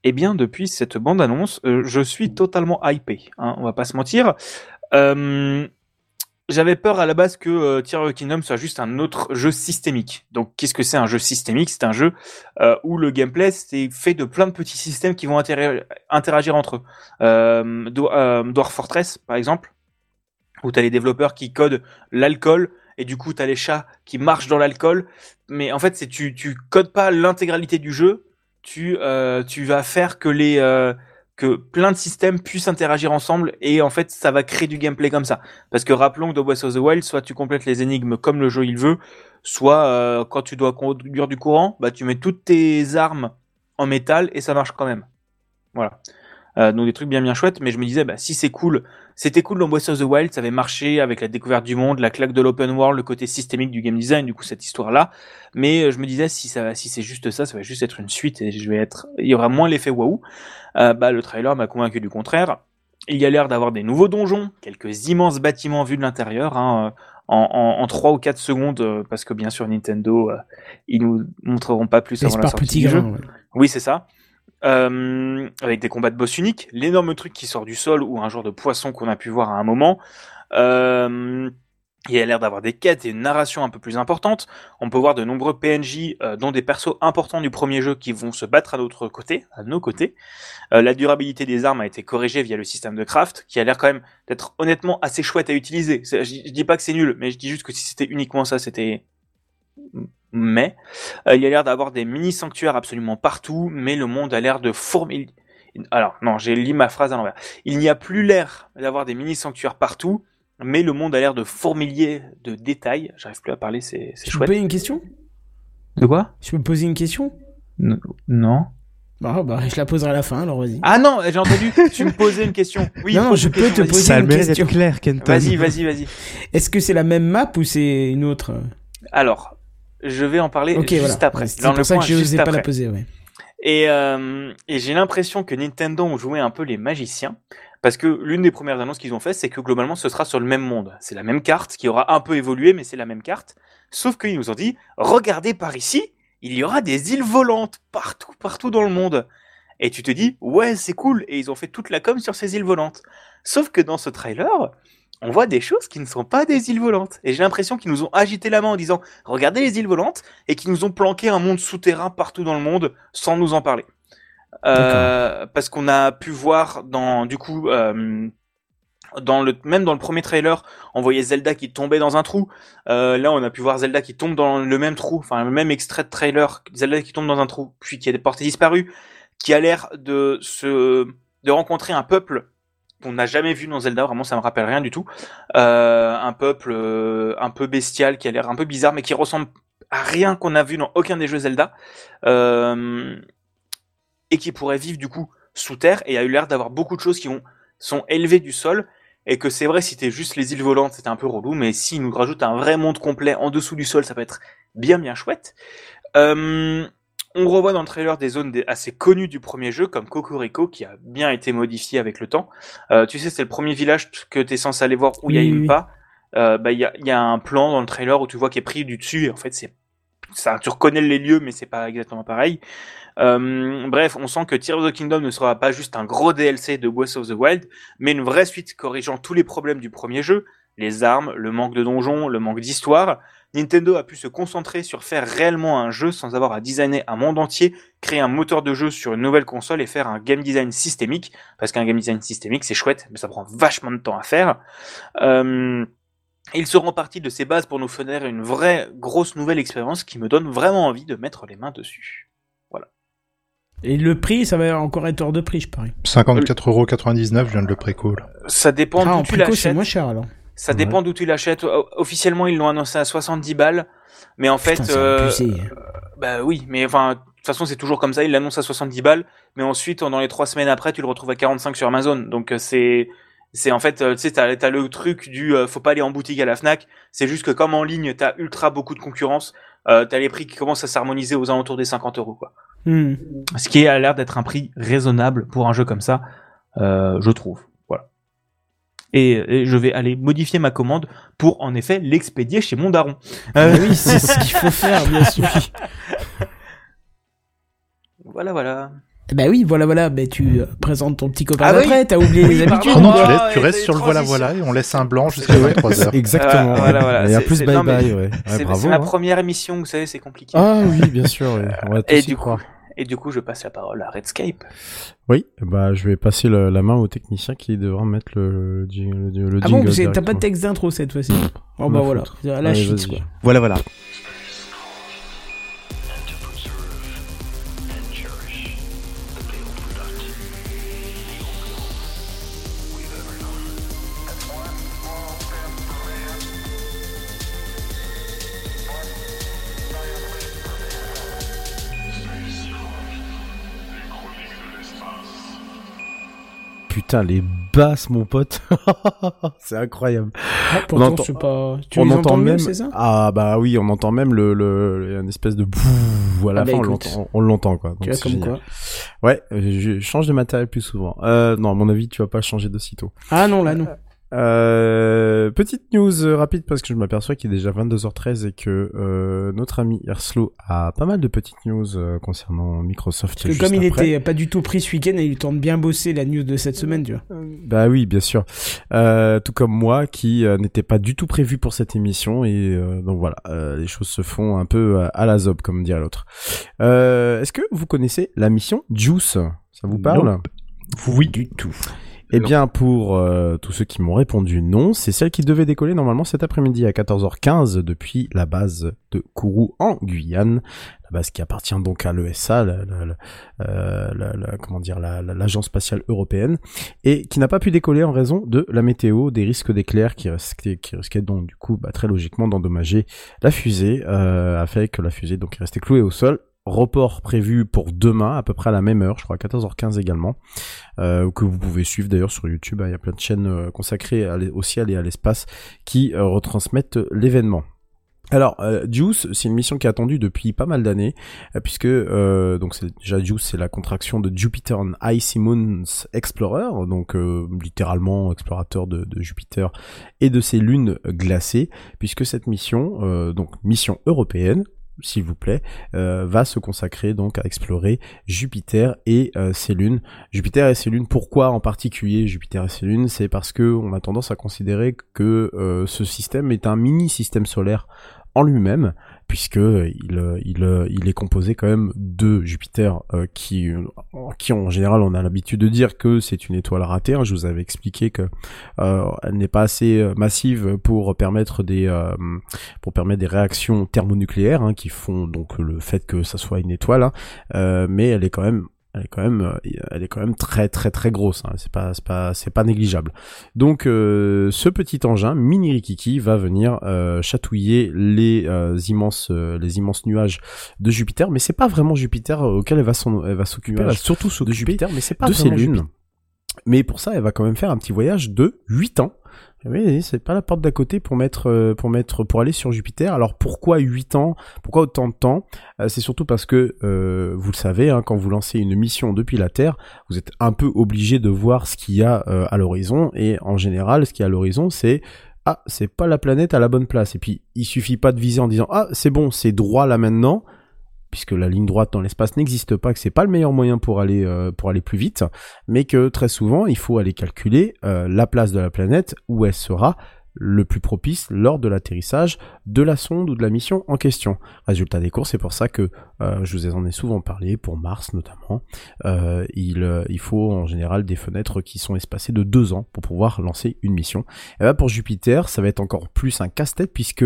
Eh bien, depuis cette bande-annonce, euh, je suis totalement hypé. Hein, on va pas se mentir. Euh, j'avais peur à la base que euh, Kingdom soit juste un autre jeu systémique. Donc, qu'est-ce que c'est un jeu systémique? C'est un jeu euh, où le gameplay c'est fait de plein de petits systèmes qui vont interagir, entre eux. Euh, euh, Dwarf Fortress, par exemple, où tu as les développeurs qui codent l'alcool et du coup tu as les chats qui marchent dans l'alcool. Mais en fait, c'est tu tu codes pas l'intégralité du jeu. Tu vas faire que les plein de systèmes puissent interagir ensemble et en fait ça va créer du gameplay comme ça. Parce que rappelons que dans Breath of the Wild, soit tu complètes les énigmes comme le jeu il veut, soit euh, quand tu dois conduire du courant, bah tu mets toutes tes armes en métal et ça marche quand même. Voilà. Euh, donc des trucs bien bien chouettes, mais je me disais bah si c'est cool, c'était cool dans of the Wild, ça avait marché avec la découverte du monde, la claque de l'open world, le côté systémique du game design, du coup cette histoire là. Mais euh, je me disais si ça si c'est juste ça, ça va juste être une suite et je vais être, il y aura moins l'effet waouh. Euh, bah le trailer m'a convaincu du contraire. Il y a l'air d'avoir des nouveaux donjons, quelques immenses bâtiments vus de l'intérieur, hein, en, en, en 3 ou 4 secondes, euh, parce que bien sûr Nintendo, euh, ils nous montreront pas plus avant la sortie du jeu. ouais. Oui, c'est ça. Euh, avec des combats de boss uniques, l'énorme truc qui sort du sol ou un genre de poisson qu'on a pu voir à un moment. Euh, Il a l'air d'avoir des quêtes et une narration un peu plus importante. On peut voir de nombreux PNJ, euh, dont des persos importants du premier jeu qui vont se battre à notre côté, à nos côtés. Euh, la durabilité des armes a été corrigée via le système de craft, qui a l'air quand même d'être honnêtement assez chouette à utiliser. Je, je dis pas que c'est nul, mais je dis juste que si c'était uniquement ça, c'était mais euh, il y a l'air d'avoir des mini sanctuaires absolument partout, mais le monde a l'air de fourmiller. Alors non, j'ai lu ma phrase à l'envers. Il n'y a plus l'air d'avoir des mini sanctuaires partout, mais le monde a l'air de fourmiller de détails. J'arrive plus à parler, c'est c'est Je peux chouette. poser une question? De quoi? Je peux me poser une question? Non. bah, bah, je la poserai à la fin, alors vas-y. Ah non, j'ai entendu. tu me posais une question. *laughs* Oui. Non, je peux question, te poser une question. clair, Kenton. Vas-y, vas-y, vas-y. Est-ce que c'est la même map ou c'est une autre? Alors, je vais en parler juste voilà. après. C'est le pour ça que je n'osais pas la poser, ouais. Et, euh, et j'ai l'impression que Nintendo ont joué un peu les magiciens. Parce que l'une des premières annonces qu'ils ont fait, c'est que globalement, ce sera sur le même monde. C'est la même carte qui aura un peu évolué, mais c'est la même carte. Sauf qu'ils nous ont dit, regardez par ici, il y aura des îles volantes partout, partout dans le monde. Et tu te dis, ouais, c'est cool. Et ils ont fait toute la com sur ces îles volantes. Sauf que dans ce trailer, on voit des choses qui ne sont pas des îles volantes. Et j'ai l'impression qu'ils nous ont agité la main en disant, regardez les îles volantes, et qu'ils nous ont planqué un monde souterrain partout dans le monde sans nous en parler. Euh, parce qu'on a pu voir dans, du coup, euh, dans le, même dans le premier trailer, on voyait Zelda qui tombait dans un trou. Euh, là, on a pu voir Zelda qui tombe dans le même trou, enfin le même extrait de trailer, Zelda qui tombe dans un trou, puis qui a des portées disparues, qui a l'air de se, de rencontrer un peuple qu'on n'a jamais vu dans Zelda. Vraiment, ça me rappelle rien du tout. Euh, un peuple euh, un peu bestial, qui a l'air un peu bizarre, mais qui ressemble à rien qu'on a vu dans aucun des jeux Zelda. Euh, et qui pourrait vivre du coup sous terre et a eu l'air d'avoir beaucoup de choses qui ont, sont élevées du sol et que c'est vrai si c'était juste les îles volantes c'était un peu relou mais s'ils nous rajoutent un vrai monde complet en dessous du sol ça peut être bien bien chouette euh, on revoit dans le trailer des zones assez connues du premier jeu comme Cocorico qui a bien été modifié avec le temps. Euh, tu sais c'est le premier village que tu es censé aller voir où il y a une oui. pas. Euh, bah il y a, il y a un plan dans le trailer où tu vois qu'il est pris du dessus et en fait c'est ça tu reconnais les lieux mais c'est pas exactement pareil. Euh, bref, on sent que Tears of the Kingdom ne sera pas juste un gros DLC de Breath of the Wild, mais une vraie suite corrigeant tous les problèmes du premier jeu, les armes, le manque de donjons, le manque d'histoire. Nintendo a pu se concentrer sur faire réellement un jeu sans avoir à designer un monde entier, créer un moteur de jeu sur une nouvelle console et faire un game design systémique, parce qu'un game design systémique c'est chouette, mais ça prend vachement de temps à faire. Euh, ils seront partis de ces bases pour nous fournir une vraie grosse nouvelle expérience qui me donne vraiment envie de mettre les mains dessus. Et le prix, ça va encore être hors de prix, je parie. 54,99€, je viens de le préco. Ça dépend Ah, en d'où tu préco, c'est l'achètes. moins cher alors. Ça dépend d'où tu l'achètes. Officiellement, ils l'ont annoncé à 70 balles. Mais en fait, Putain, euh, bah oui, mais enfin, de toute façon, c'est toujours comme ça. Ils l'annoncent à 70 balles. Mais ensuite, dans les trois semaines après, tu le retrouves à 45 sur Amazon. Donc, euh, c'est, c'est en fait, euh, tu sais, t'as, t'as le truc du, euh, faut pas aller en boutique à la Fnac. C'est juste que comme en ligne, t'as ultra beaucoup de concurrence. Euh, t'as les prix qui commencent à s'harmoniser aux alentours des 50 euros, quoi. Hmm. Ce qui a l'air d'être un prix raisonnable pour un jeu comme ça, euh, je trouve. Et, et je vais aller modifier ma commande pour en effet l'expédier chez mon daron. Ah oui, *laughs* c'est ce qu'il faut faire, bien sûr. Voilà, voilà. Bah oui, voilà, voilà. Bah, tu euh, présentes ton petit copain Ah oui. après, t'as oublié Oui, les habitudes. Non, tu restes, tu et restes sur le voilà voilà et on laisse un blanc jusqu'à Ouais, 23h. Exactement. Euh, voilà, voilà, a c'est- plus bye non, mais bye, ouais. Ouais, c'est ma hein. première émission, vous savez, c'est compliqué. Ah oui, bien sûr. ouais. On va tous et, y du coup, croire. Et du coup, je passe la parole à Redscape. Oui, bah je vais passer le- la main au technicien qui devra mettre le, le, le, le Ah bon, jingle vous avez- t'as pas de texte d'intro cette fois-ci Oh bah voilà, la Allez, shit vas-y. quoi. Voilà, voilà. Putain, les basses, mon pote. *laughs* c'est incroyable. Ah, pourtant, entend- c'est pas... Tu on les entend mieux, même. c'est ça? Ah bah oui, on entend même le, le une espèce de bouh à la Ah bah fin. on l'entend- on l'entend quoi. Donc Tu vois comme génial. quoi Ouais, euh, je change de matériel plus souvent. Euh, non, à mon avis, tu vas pas changer d'aussitôt. Ah non, là non. Euh, petite news euh, rapide parce que je m'aperçois qu'il est déjà 22h13 et que euh, notre ami Erslo a pas mal de petites news euh, concernant Microsoft. Parce que juste comme il après. était pas du tout pris ce week-end, il tente bien bosser la news de cette semaine, tu vois. Bah oui, bien sûr. Euh, tout comme moi, qui euh, n'était pas du tout prévu pour cette émission, et euh, donc voilà, euh, les choses se font un peu euh, à la zob, comme dirait l'autre. Euh, Est-ce que vous connaissez la mission Juice? Ça vous parle? Oui. Du tout. Eh Non. bien, pour euh, tous ceux qui m'ont répondu non, c'est celle qui devait décoller normalement cet après-midi à 14h15 depuis la base de Kourou en Guyane, la base qui appartient donc à l'ESA, la, la- la- euh, comment dire, la- la- l'agence spatiale européenne, et qui n'a pas pu décoller en raison de la météo, des risques d'éclairs qui risquaient, qui risquaient donc du coup, bah, très logiquement, d'endommager la fusée, euh, a fait que la fusée donc est restée clouée au sol. Report prévu pour demain, à peu près à la même heure, je crois à 14h15 également euh, que vous pouvez suivre d'ailleurs sur YouTube. hein. Il y a plein de chaînes euh, consacrées au ciel et à l'espace qui euh, retransmettent euh, l'événement. Alors, euh, Juice, c'est une mission qui est attendue depuis pas mal d'années, puisque donc c'est déjà Juice, c'est la contraction de Jupiter and Icy Moons Explorer, donc littéralement explorateur de, Jupiter et de ses lunes glacées, puisque cette mission, donc mission européenne, s'il vous plaît, euh, va se consacrer donc à explorer Jupiter et euh, ses lunes. Jupiter et ses lunes, pourquoi en particulier Jupiter et ses lunes? C'est parce que on a tendance à considérer que euh, ce système est un mini système solaire en lui-même, puisque il, euh, il, euh, il est composé quand même de Jupiter, euh, qui, qui en général on a l'habitude de dire que c'est une étoile ratée. hein. Je vous avais expliqué que elle n'est pas assez massive pour permettre des pour permettre des réactions thermonucléaires hein, qui font donc le fait que ça soit une étoile, hein. Mais elle est quand même elle est quand même euh, elle est quand même très très très grosse hein. c'est pas c'est pas c'est pas négligeable. Donc euh, ce petit engin mini rikiki va venir euh, chatouiller les euh, immenses euh, les immenses nuages de Jupiter. Mais c'est pas vraiment Jupiter auquel elle va s'en- elle va s'occuper. Elle va Nuages surtout s'occuper de Jupiter, mais c'est pas de ses lunes. Mais pour ça elle va quand même faire un petit voyage de 8 ans oui, c'est pas la porte d'à côté pour mettre euh, pour mettre pour aller sur Jupiter. Alors pourquoi 8 ans? Pourquoi autant de temps? Euh, C'est surtout parce que euh, vous le savez, hein, quand vous lancez une mission depuis la Terre, vous êtes un peu obligé de voir ce qu'il y a à l'horizon. Et en général, ce qu'il y a à l'horizon, c'est ah, c'est pas la planète à la bonne place. Et puis il suffit pas de viser en disant ah, c'est bon, c'est droit là maintenant puisque la ligne droite dans l'espace n'existe pas, que c'est pas le meilleur moyen pour aller euh, pour aller plus vite, mais que très souvent il faut aller calculer euh, la place de la planète où elle sera le plus propice lors de l'atterrissage de la sonde ou de la mission en question. Résultat des cours, c'est pour ça que euh, je vous en ai souvent parlé, pour Mars notamment, euh, il, euh, il faut en général des fenêtres qui sont espacées de deux ans pour pouvoir lancer une mission. Et là pour Jupiter, ça va être encore plus un casse-tête puisque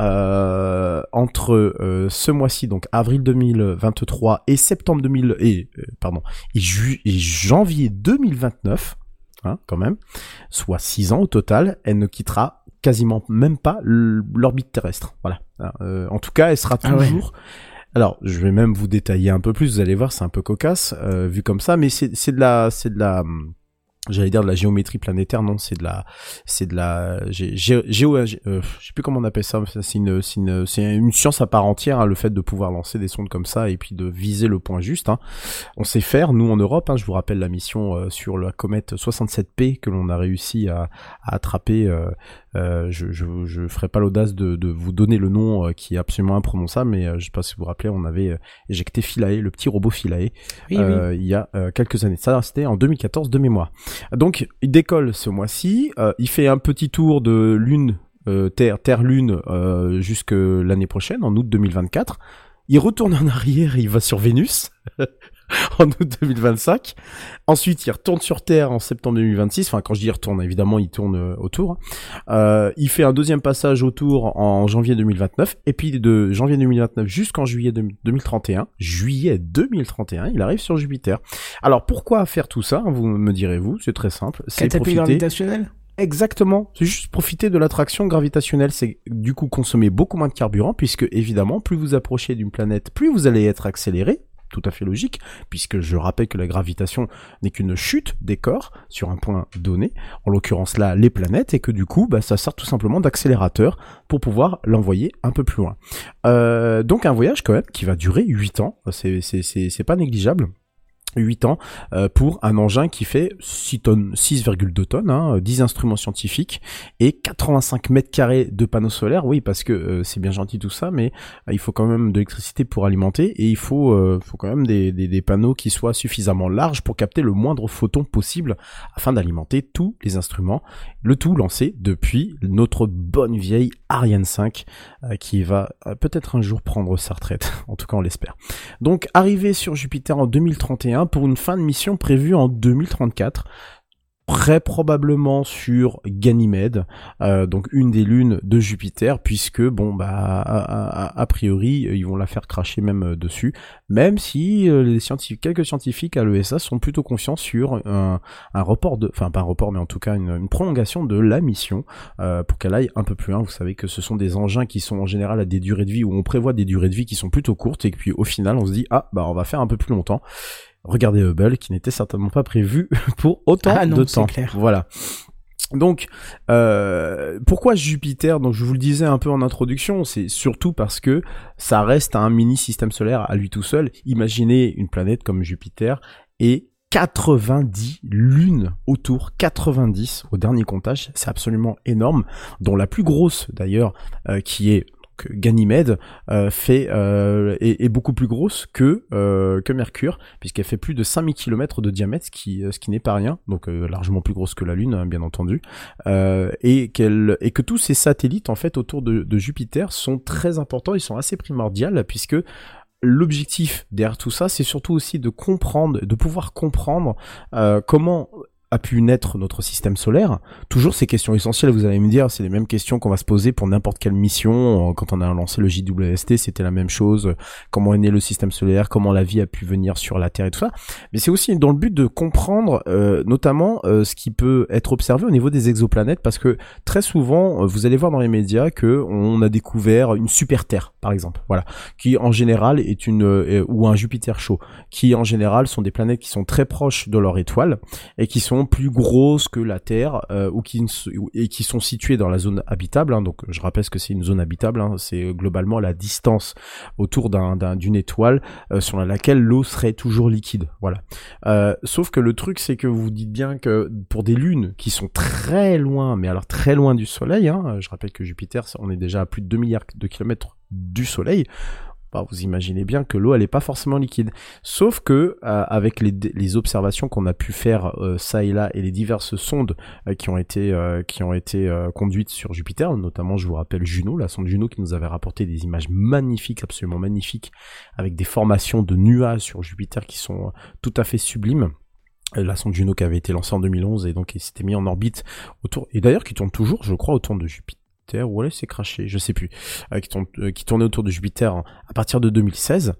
euh, entre ce mois-ci, donc avril 2023 et septembre 2000 et euh, pardon et janvier 2029, hein, quand même, soit 6 ans au total, elle ne quittera quasiment même pas l'orbite terrestre. Voilà. Euh, en tout cas, elle sera Ah ouais. toujours. Alors, je vais même vous détailler un peu plus. Vous allez voir, c'est un peu cocasse euh, vu comme ça, mais c'est c'est de la c'est de la hum, J'allais dire de la géométrie planétaire, non, c'est de la, c'est de la gé, gé- géo, gé- euh, je sais plus comment on appelle ça. C'est une, c'est une, une science à part entière, hein, le fait de pouvoir lancer des sondes comme ça et puis de viser le point juste. hein. On sait faire, nous en Europe. hein, je vous rappelle la mission euh, sur la comète 67P que l'on a réussi à, à attraper. euh, euh, je, je, je ferai pas l'audace de, de vous donner le nom euh, qui est absolument imprononçable, mais euh, je sais pas si vous vous rappelez, on avait euh, éjecté Philae, le petit robot Philae, Oui, il y a quelques années. Ça, c'était en 2014 de mémoire. Donc, il décolle ce mois-ci. il fait un petit tour de Lune, Terre, Terre-Lune euh, jusque l'année prochaine, en août 2024. Il retourne en arrière, et il va sur Vénus *laughs* *laughs* en août 2025. Ensuite, il retourne sur Terre en septembre 2026. Enfin, quand je dis retourne, évidemment, il tourne euh, autour. Euh, il fait un deuxième passage autour en janvier 2029. Et puis de janvier 2029 jusqu'en juillet 2031, juillet 2031, il arrive sur Jupiter. Alors pourquoi faire tout ça Vous me direz-vous, c'est très simple. C'est profiter. Exactement. C'est juste profiter de l'attraction gravitationnelle. C'est du coup consommer beaucoup moins de carburant puisque évidemment, plus vous approchez d'une planète, plus vous allez être accéléré. Tout à fait logique, puisque je rappelle que la gravitation n'est qu'une chute des corps sur un point donné, en l'occurrence là les planètes, et que du coup bah, ça sert tout simplement d'accélérateur pour pouvoir l'envoyer un peu plus loin. Euh, donc un voyage quand même qui va durer 8 ans, c'est pas négligeable. 8 ans euh, pour un engin qui fait 6 tonnes 6,2 tonnes hein, 10 instruments scientifiques et 85 mètres carrés de panneaux solaires. Oui parce que euh, c'est bien gentil tout ça mais euh, il faut quand même de l'électricité pour alimenter et il faut euh, faut quand même des, des, des panneaux qui soient suffisamment larges pour capter le moindre photon possible afin d'alimenter tous les instruments le tout lancé depuis notre bonne vieille Ariane 5 euh, qui va euh, peut-être un jour prendre sa retraite. *laughs* En tout cas on l'espère. Donc arrivé sur Jupiter en 2031 pour une fin de mission prévue en 2034 très probablement sur Ganymède, euh, donc une des lunes de Jupiter, puisque bon bah a, priori ils vont la faire cracher même euh, dessus, même si euh, quelques scientifiques à l'ESA sont plutôt confiants sur un, report de, enfin pas un report mais en tout cas une, prolongation de la mission pour qu'elle aille un peu plus loin. Vous savez que ce sont des engins qui sont en général à des durées de vie où on prévoit des durées de vie qui sont plutôt courtes et puis au final on se dit ah bah on va faire un peu plus longtemps. Regardez Hubble qui n'était certainement pas prévu *laughs* pour autant Ah non, de temps. clair. Voilà. Donc, euh, pourquoi Jupiter? Donc, je vous le disais un peu en introduction, c'est surtout parce que ça reste un mini système solaire à lui tout seul. Imaginez une planète comme Jupiter et 90 lunes autour, 90 au dernier comptage, c'est absolument énorme, dont la plus grosse d'ailleurs, euh, qui est donc, Ganymède, euh, fait euh, est, beaucoup plus grosse que euh, que Mercure, puisqu'elle fait plus de 5000 km de diamètre, ce qui ce qui n'est pas rien, donc largement plus grosse que la Lune, hein, bien entendu, et qu'elle et que tous ces satellites en fait autour de, Jupiter sont très importants, ils sont assez primordiaux puisque l'objectif derrière tout ça, c'est surtout aussi de comprendre, de pouvoir comprendre comment a pu naître notre système solaire. Toujours ces questions essentielles, vous allez me dire, c'est les mêmes questions qu'on va se poser pour n'importe quelle mission. Euh, Quand on a lancé le JWST, c'était la même chose. Comment est né le système solaire, comment la vie a pu venir sur la Terre et tout ça. Mais c'est aussi dans le but de comprendre euh, notamment euh, ce qui peut être observé au niveau des exoplanètes, parce que très souvent, vous allez voir dans les médias que on a découvert une super Terre, par exemple, voilà, qui en général est une ou un Jupiter chaud, qui en général sont des planètes qui sont très proches de leur étoile et qui sont plus grosses que la Terre euh, ou qui et qui sont situées dans la zone habitable. hein. donc, je rappelle ce que c'est une zone habitable. hein. c'est globalement la distance autour d'un- d'un- d'une étoile euh, sur laquelle l'eau serait toujours liquide. Voilà. Euh, sauf que le truc, c'est que vous dites bien que pour des lunes qui sont très loin, mais alors très loin du Soleil, hein, je rappelle que Jupiter, on est déjà à plus de 2 milliards de kilomètres du Soleil. Bah, vous imaginez bien que l'eau elle est pas forcément liquide. Sauf que euh, avec les, observations qu'on a pu faire euh, ça et là et les diverses sondes euh, qui ont été euh, qui ont été conduites sur Jupiter, notamment je vous rappelle Juno, la sonde Juno qui nous avait rapporté des images magnifiques, absolument magnifiques, avec des formations de nuages sur Jupiter qui sont tout à fait sublimes. La sonde Juno qui avait été lancée en 2011 et donc qui s'était mis en orbite autour et d'ailleurs qui tourne toujours, je crois, autour de Jupiter ou elle s'est craché, je sais plus, euh, euh, qui tournait autour de Jupiter à partir de 2016.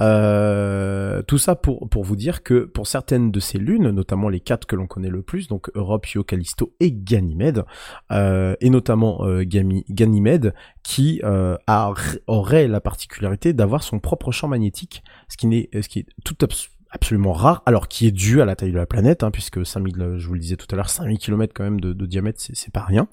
Euh, tout ça pour pour vous dire que pour certaines de ces lunes, notamment les quatre que l'on connaît le plus, donc Europe, Io, Callisto et Ganymède, euh, et notamment Ganymède, qui aurait la particularité d'avoir son propre champ magnétique, ce qui n'est ce qui est tout abs- absolument rare, alors qui est dû à la taille de la planète, hein, puisque 5000, euh, je vous le disais tout à l'heure, 5000 km quand même de, diamètre, c'est pas rien,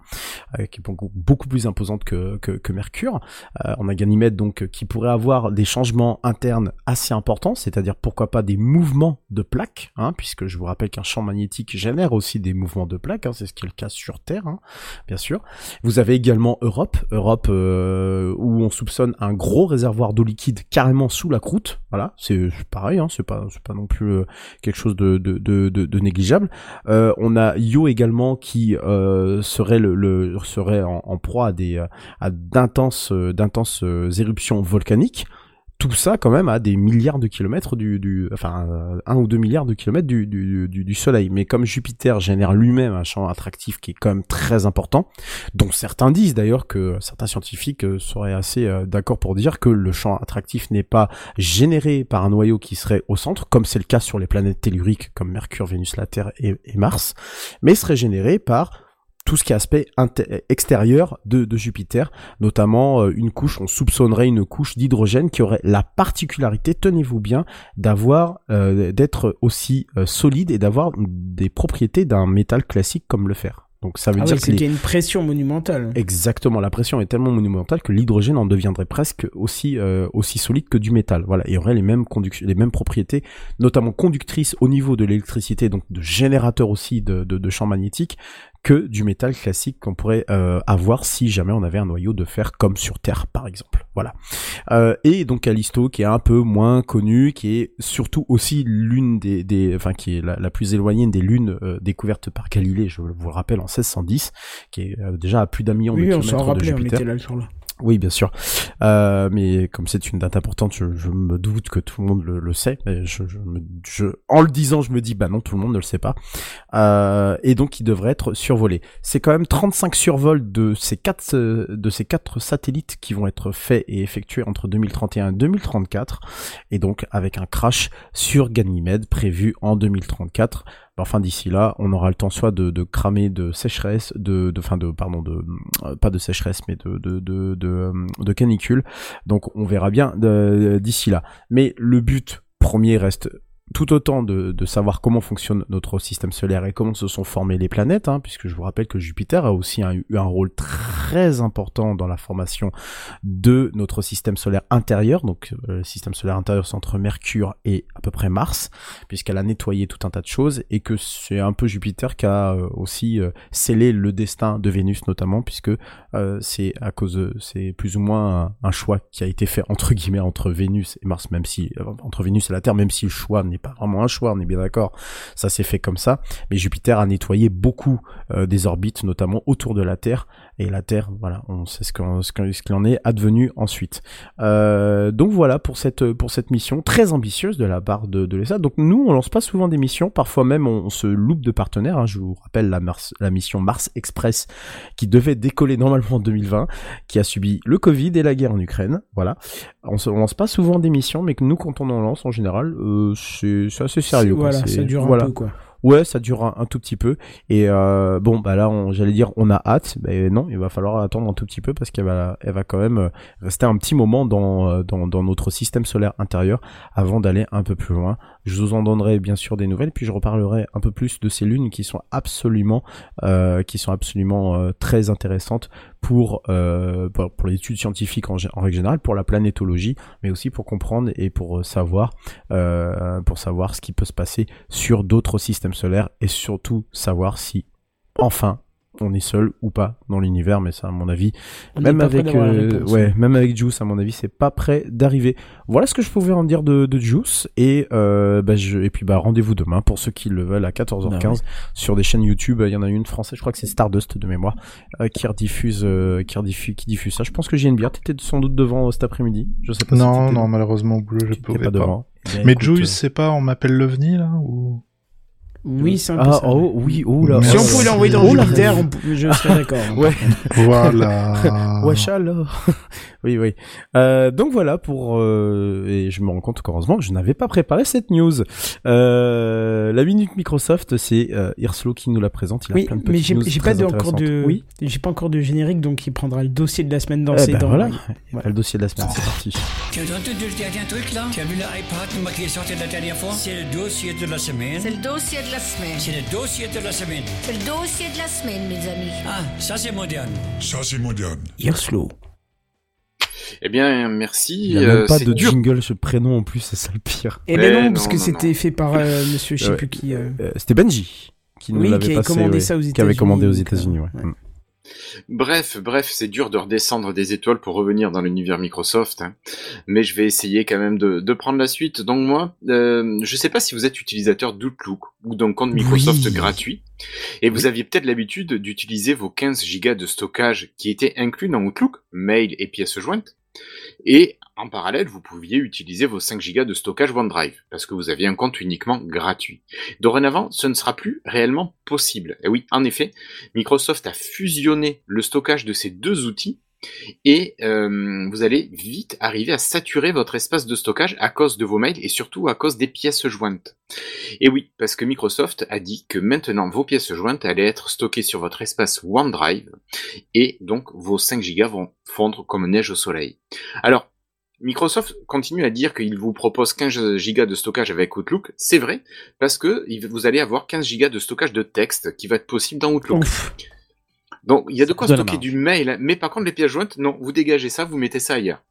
euh, qui est beaucoup, beaucoup plus imposante que, que, Mercure. Euh, on a Ganymède donc qui pourrait avoir des changements internes assez importants, c'est-à-dire pourquoi pas des mouvements de plaques, hein, puisque je vous rappelle qu'un champ magnétique génère aussi des mouvements de plaques, hein, c'est ce qui est le cas sur Terre, hein, bien sûr. Vous avez également Europe, Europe où on soupçonne un gros réservoir d'eau liquide carrément sous la croûte. Voilà, c'est pareil, hein, c'est pas pas non plus euh, quelque chose de de, négligeable. Euh, on a Io également qui euh, serait le, serait en, en proie à des à d'intenses éruptions volcaniques. Tout ça quand même à des milliards de kilomètres du, du enfin un ou deux milliards de kilomètres du, Soleil. Mais comme Jupiter génère lui-même un champ attractif qui est quand même très important, dont certains disent d'ailleurs que certains scientifiques euh, seraient assez euh, d'accord pour dire que le champ attractif n'est pas généré par un noyau qui serait au centre, comme c'est le cas sur les planètes telluriques comme Mercure, Vénus, la Terre et Mars, mais serait généré par tout ce qui est aspect extérieur de, de Jupiter, notamment euh, une couche, on soupçonnerait une couche d'hydrogène qui aurait la particularité, tenez-vous bien, d'avoir euh, d'être aussi euh, solide et d'avoir des propriétés d'un métal classique comme le fer. Donc ça veut Ah dire oui, que les- c'était une pression monumentale. Exactement, la pression est tellement monumentale que l'hydrogène en deviendrait presque aussi euh, aussi solide que du métal. Voilà, et aurait les mêmes les mêmes propriétés, notamment conductrices au niveau de l'électricité, donc de générateur aussi de, de, de champs magnétiques, que du métal classique qu'on pourrait euh, avoir si jamais on avait un noyau de fer comme sur Terre, par exemple. Voilà. Euh, et donc Callisto, qui est un peu moins connu, qui est surtout aussi l'une des, des, enfin qui est la, la plus éloignée des lunes euh, découvertes par Galilée, je vous le rappelle, en 1610, qui est euh, déjà à plus d'un million Oui, de kilomètres de rappelait, on Jupiter. était là le. Oui, bien sûr. Euh, mais comme c'est une date importante, je, me doute que tout le monde le, sait. En le disant, je me dis, bah non, tout le monde ne le sait pas. Euh, et donc, il devrait être survolé. C'est quand même 35 survols de ces quatre, de ces quatre satellites qui vont être faits et effectués entre 2031 et 2034. Et donc, avec un crash sur Ganymède prévu en 2034. Enfin, d'ici là, on aura le temps soit de, cramer de sécheresse, de, de, fin de, pardon, euh, pas de sécheresse, mais de, de, euh, canicule. Donc, on verra bien de- d'ici là. Mais le but premier reste tout autant de, de savoir comment fonctionne notre système solaire et comment se sont formées les planètes, hein, puisque je vous rappelle que Jupiter a aussi eu un rôle très important dans la formation de notre système solaire intérieur. Donc euh, le système solaire intérieur c'est entre Mercure et à peu près Mars, puisqu'elle a nettoyé tout un tas de choses et que c'est un peu Jupiter qui a euh, aussi euh, scellé le destin de Vénus notamment, puisque c'est à cause de, c'est plus ou moins un, un choix qui a été fait entre guillemets entre Vénus et Mars, même si entre Vénus et la Terre, même si le choix n'est pas vraiment un choix, on est bien d'accord, ça s'est fait comme ça. Mais Jupiter a nettoyé beaucoup euh, des orbites, notamment autour de la Terre, et la Terre, voilà, on sait ce qu'en- ce qu'il en est advenu ensuite. Euh, donc voilà pour cette pour cette mission très ambitieuse de la part de, de l'ESA. Donc nous, on lance pas souvent des missions, parfois même on, on se loupe de partenaires. hein. Je vous rappelle la, Mars, la mission Mars Express qui devait décoller normalement en 2020, qui a subi le Covid et la guerre en Ukraine. Voilà, on se on lance pas souvent des missions, mais que nous quand on en lance en général, euh, c'est c'est assez sérieux. quoi. Voilà, C'est- ça dure voilà. un peu, quoi. Ouais, ça dure un, tout petit peu. Et euh, bon, bah là, j'allais dire, on a hâte. Mais non, il va falloir attendre un tout petit peu parce qu'elle va, elle va quand même euh, rester un petit moment dans, euh, dans, dans notre système solaire intérieur avant d'aller un peu plus loin. Je vous en donnerai bien sûr des nouvelles, puis je reparlerai un peu plus de ces lunes qui sont absolument, euh, qui sont absolument euh, très intéressantes pour euh, pour, l'étude scientifique en, en règle générale, pour la planétologie, mais aussi pour comprendre et pour euh, savoir, euh, pour savoir ce qui peut se passer sur d'autres systèmes solaires et surtout savoir si enfin on est seul ou pas dans l'univers mais ça à mon avis On même avec euh, ouais même avec Juice à mon avis c'est pas prêt d'arriver. Voilà ce que je pouvais en dire de, de Juice et euh, bah, je, et puis bah rendez-vous demain pour ceux qui le veulent à 14h15 Bah ouais. sur des chaînes YouTube. Il y en a une française je crois que c'est Stardust de mémoire euh, qui rediffuse euh, qui rediffuse qui diffuse ça. Je pense que JNBR t'étais sans doute devant cet après-midi. Je sais pas si Non, non, malheureusement, je t'étais pouvais pas pas. devant. Eh bien, Mais écoute, Juice, c'est pas, on m'appelle l'OVNI, là, ou... Oui, c'est un peu ah ça. oh oui oh là Si on oh, pouvait l'envoyer dans oh. Jupiter, on je serais d'accord. *laughs* Ouais. Voilà. *laughs* Wesh alors. *laughs* oui, oui. Euh, donc voilà pour euh, et je me rends compte qu'heureusement je n'avais pas préparé cette news. Euh, la minute Microsoft, c'est euh, Irslo qui nous la présente. Il a Oui, plein de mais petites j'ai news j'ai pas de, encore de. Oui. j'ai pas encore de générique, donc il prendra le dossier de la semaine dans Eh ses ben dents. voilà. Voilà. Le dossier de la semaine, c'est parti. Tu as entendu le dernier truc là Tu as vu l'iPad moi, qui est sorti la dernière fois? C'est le dossier de la semaine. C'est le dossier de la semaine. C'est le dossier de la semaine. C'est le dossier de la semaine, mes amis. Ah, ça c'est moderne. Ça, c'est moderne. Irslo. Eh bien, merci. Il n'y a euh, même pas c'est de dur. jingle, ce prénom en plus, c'est ça le pire. Eh ben non, non, parce que c'était fait par euh, monsieur, je sais Ouais. plus qui. euh, Euh, C'était Benji qui nous Oui, l'avait qui avait passé, commandé ouais, ça aux qui avait États-Unis, commandé aux euh, États-Unis. ouais. ouais. Bref, bref, c'est dur de redescendre des étoiles pour revenir dans l'univers Microsoft, hein. mais je vais essayer quand même de, de prendre la suite. Donc moi, euh, je sais pas si vous êtes utilisateur d'Outlook ou d'un compte Microsoft Oui. gratuit, et vous aviez peut-être l'habitude d'utiliser vos 15 gigas de stockage qui étaient inclus dans Outlook, mail et pièces jointes, et en parallèle, vous pouviez utiliser vos 5 gigas de stockage OneDrive, parce que vous aviez un compte uniquement gratuit. Dorénavant, ce ne sera plus réellement possible. Et oui, en effet, Microsoft a fusionné le stockage de ces deux outils et euh, vous allez vite arriver à saturer votre espace de stockage à cause de vos mails et surtout à cause des pièces jointes. Et oui, parce que Microsoft a dit que maintenant vos pièces jointes allaient être stockées sur votre espace OneDrive et donc vos 5 gigas vont fondre comme neige au soleil. Alors, Microsoft continue à dire qu'il vous propose 15 gigas de stockage avec Outlook. C'est vrai, parce que vous allez avoir 15 gigas de stockage de texte qui va être possible dans Outlook. Ouf. Donc, il y a de quoi de stocker du mail, mais par contre, les pièces jointes, non, vous dégagez ça, vous mettez ça ailleurs.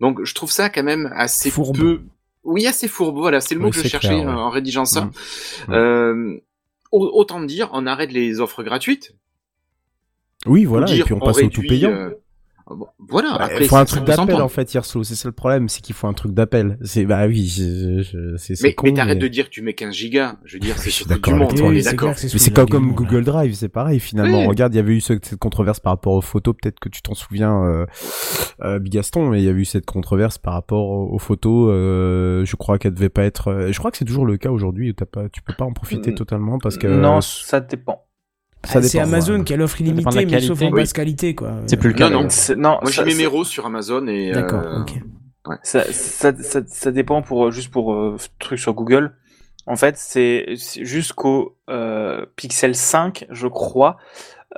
Donc, je trouve ça quand même assez Fourbe. peu... Oui, assez fourbe, voilà, c'est le mot que je cherchais clair, ouais. euh, en rédigeant ça. Mm. Ouais. Euh, au- autant dire, on arrête les offres gratuites. Oui, voilà, dire, et puis on passe au tout payant. euh, bon, voilà, Bah, après, il faut un truc d'appel en fait, Hirslo. C'est ça le problème, c'est qu'il faut un truc d'appel. C'est bah oui, je- je- c'est c'est Mais, con. mais t'arrêtes mais- de dire que tu mets 15 gigas. Je veux dire, c'est Je suis sur tout d'accord du avec monde, toi. on Oui, est c'est d'accord. c'est Mais c'est comme, comme Google Drive, c'est pareil finalement. Oui. Regarde, il y avait eu ce- cette controverse par rapport aux photos, peut-être que tu t'en souviens, euh, euh, Bigaston, mais il y avait eu cette controverse par rapport aux photos. euh, je crois qu'elle devait pas être. euh, Je crois que c'est toujours le cas aujourd'hui où t'as pas, tu peux pas en profiter Mm. totalement parce que Non, ça dépend. Ah, c'est Amazon ouais. qui a l'offre illimitée, mais sauf en basse qualité, quoi. C'est plus le cas. non. Moi, j'ai mes méros sur Amazon et... D'accord, euh, ok. Ça, ça, ça, ça dépend pour euh, juste pour euh, truc sur Google. En fait, c'est jusqu'au euh, Pixel 5, je crois,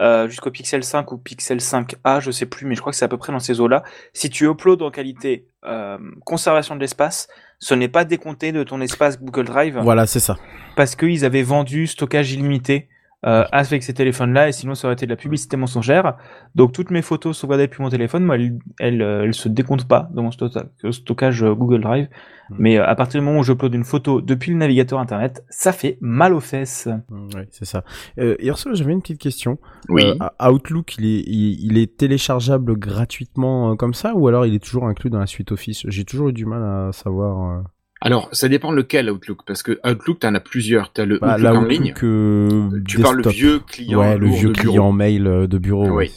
euh, jusqu'au Pixel 5 ou Pixel 5a, je sais plus, mais je crois que c'est à peu près dans ces eaux-là. Si tu uploads en qualité euh, conservation de l'espace, ce n'est pas décompté de ton espace Google Drive Voilà, c'est ça. parce qu'ils avaient vendu stockage illimité euh, avec ces téléphones-là, et sinon ça aurait été de la publicité mensongère. Donc toutes mes photos sauvegardées depuis mon téléphone, moi, elles, elles, euh, elles se décomptent pas dans mon sto- stockage euh, Google Drive. Mm. Mais euh, à partir du moment où j'upload une photo depuis le navigateur internet, ça fait mal aux fesses. Mm, Ouais, c'est ça. Euh, Hirslo, j'avais une petite question. Oui. Euh, Outlook, il est, il, il est téléchargeable gratuitement euh, comme ça ou alors il est toujours inclus dans la suite Office? J'ai toujours eu du mal à savoir. Alors, ça dépend lequel Outlook, parce que Outlook, t'en as plusieurs. T'as le bah, Outlook en Outlook, ligne. euh, Tu parles le vieux client Ouais, le vieux bureau. client mail euh, de bureau. Oui. ouais.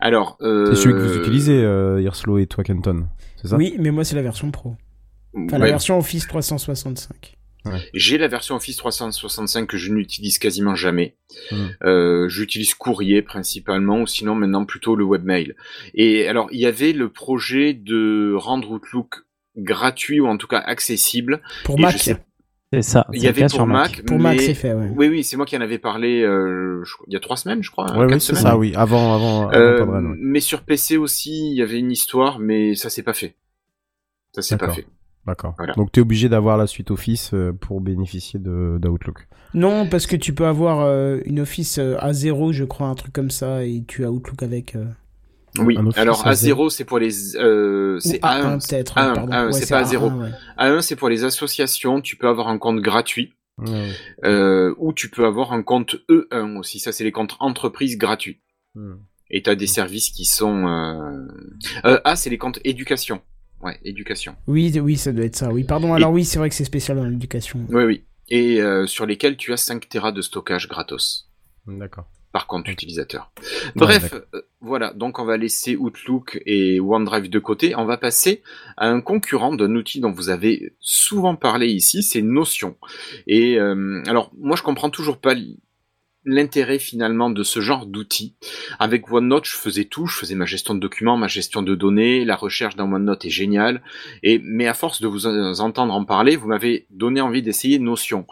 Alors, euh... C'est celui que vous utilisez, euh, Hirslo et toi, Kenton. C'est ça? Oui, mais moi, c'est la version pro. Enfin, la ouais, version Office 365. J'ai la version Office 365 que je n'utilise quasiment jamais. Mm. Euh, J'utilise courrier principalement, ou sinon maintenant plutôt le webmail. Et alors, il y avait le projet de rendre Outlook gratuit ou en tout cas accessible. Pour Et Mac. sais- C'est ça. Il y avait pour sur Mac, Pour mais... Mac, c'est fait, ouais. Oui, oui, c'est moi qui en avais parlé euh, je- il y a trois semaines, je crois. Ouais, oui, c'est ça, oui. Avant, avant, avant Euh, Podren, ouais. Mais sur PC aussi, il y avait une histoire, mais ça s'est pas fait. Ça s'est pas fait. D'accord. Voilà. Donc t'es obligé d'avoir la suite Office euh, pour bénéficier de d'Outlook. Non, parce que tu peux avoir euh, une Office à zéro, je crois, un truc comme ça, et tu as Outlook avec. euh, Oui. Alors à A0, c'est pour les, euh, c'est A1 A1. peut-être. A1, pardon. A1, Ouais, c'est pas A1, A0. ouais. A1, c'est pour les associations. Tu peux avoir un compte gratuit. Ouais. Euh, ou tu peux avoir un compte E1 aussi. Ça, c'est les comptes entreprises gratuits. Hmm. Et tu as des services qui sont... Euh... Euh, A, c'est les comptes éducation. Ouais, éducation. Oui, oui, ça doit être ça. Oui, pardon. Alors oui, c'est vrai que c'est spécial dans l'éducation. Oui, oui. Et euh, sur lesquels tu as 5 Tera de stockage gratos. D'accord. Par compte utilisateur. Bref, euh, voilà, donc on va laisser Outlook et OneDrive de côté. On va passer à un concurrent d'un outil dont vous avez souvent parlé ici, c'est Notion. Et euh, alors, moi je comprends toujours pas l'intérêt finalement de ce genre d'outil. Avec OneNote, je faisais tout, je faisais ma gestion de documents, ma gestion de données, la recherche dans OneNote est géniale. Et mais à force de vous en- entendre en parler, vous m'avez donné envie d'essayer Notion.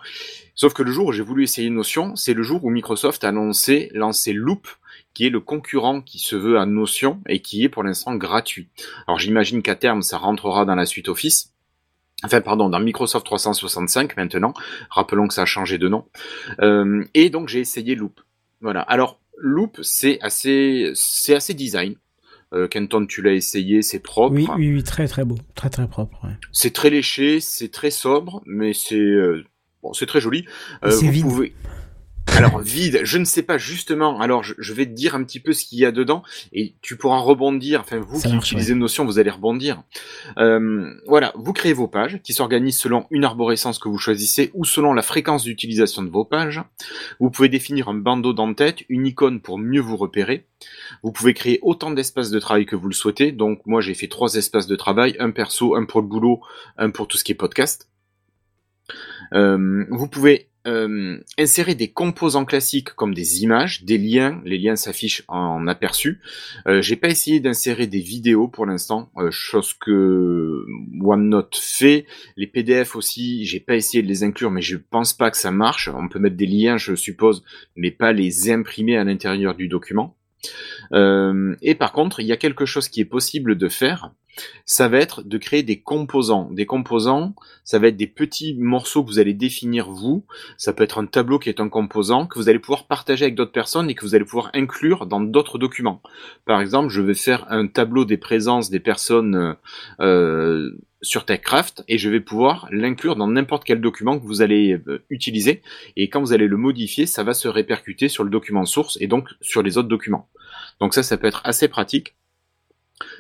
Sauf que le jour où j'ai voulu essayer Notion, c'est le jour où Microsoft a annoncé lancer Loop, qui est le concurrent qui se veut à Notion et qui est pour l'instant gratuit. Alors j'imagine qu'à terme, ça rentrera dans la suite Office. Enfin, pardon, dans Microsoft 365 maintenant. Rappelons que ça a changé de nom. Euh, et donc j'ai essayé Loop. Voilà. Alors Loop, c'est assez, c'est assez design. Euh, Kenton, tu l'as essayé, c'est propre. Oui, oui, oui, très très beau, très très propre. ouais. C'est très léché, c'est très sobre, mais c'est euh, bon, c'est très joli. C'est vous vide. pouvez- Alors vide, je ne sais pas justement. Alors je, je vais te dire un petit peu ce qu'il y a dedans et tu pourras rebondir. Enfin vous Ça qui marche, utilisez Notion, vous allez rebondir. Euh, voilà, vous créez vos pages qui s'organisent selon une arborescence que vous choisissez ou selon la fréquence d'utilisation de vos pages. Vous pouvez définir un bandeau d'en-tête, une icône pour mieux vous repérer. Vous pouvez créer autant d'espaces de travail que vous le souhaitez. Donc moi j'ai fait trois espaces de travail, un perso, un pour le boulot, un pour tout ce qui est podcast. Euh, vous pouvez euh, insérer des composants classiques comme des images, des liens. Les liens s'affichent en aperçu. Euh, J'ai pas essayé d'insérer des vidéos pour l'instant, euh, chose que OneNote fait. Les PDF aussi, j'ai pas essayé de les inclure, mais je pense pas que ça marche. On peut mettre des liens, je suppose, mais pas les imprimer à l'intérieur du document. Euh, et par contre, il y a quelque chose qui est possible de faire. Ça va être de créer des composants. Des composants, ça va être des petits morceaux que vous allez définir vous. Ça peut être un tableau qui est un composant que vous allez pouvoir partager avec d'autres personnes et que vous allez pouvoir inclure dans d'autres documents. Par exemple, je vais faire un tableau des présences des personnes euh, sur TechCraft et je vais pouvoir l'inclure dans n'importe quel document que vous allez euh, utiliser. Et quand vous allez le modifier, ça va se répercuter sur le document source et donc sur les autres documents. Donc ça, ça peut être assez pratique.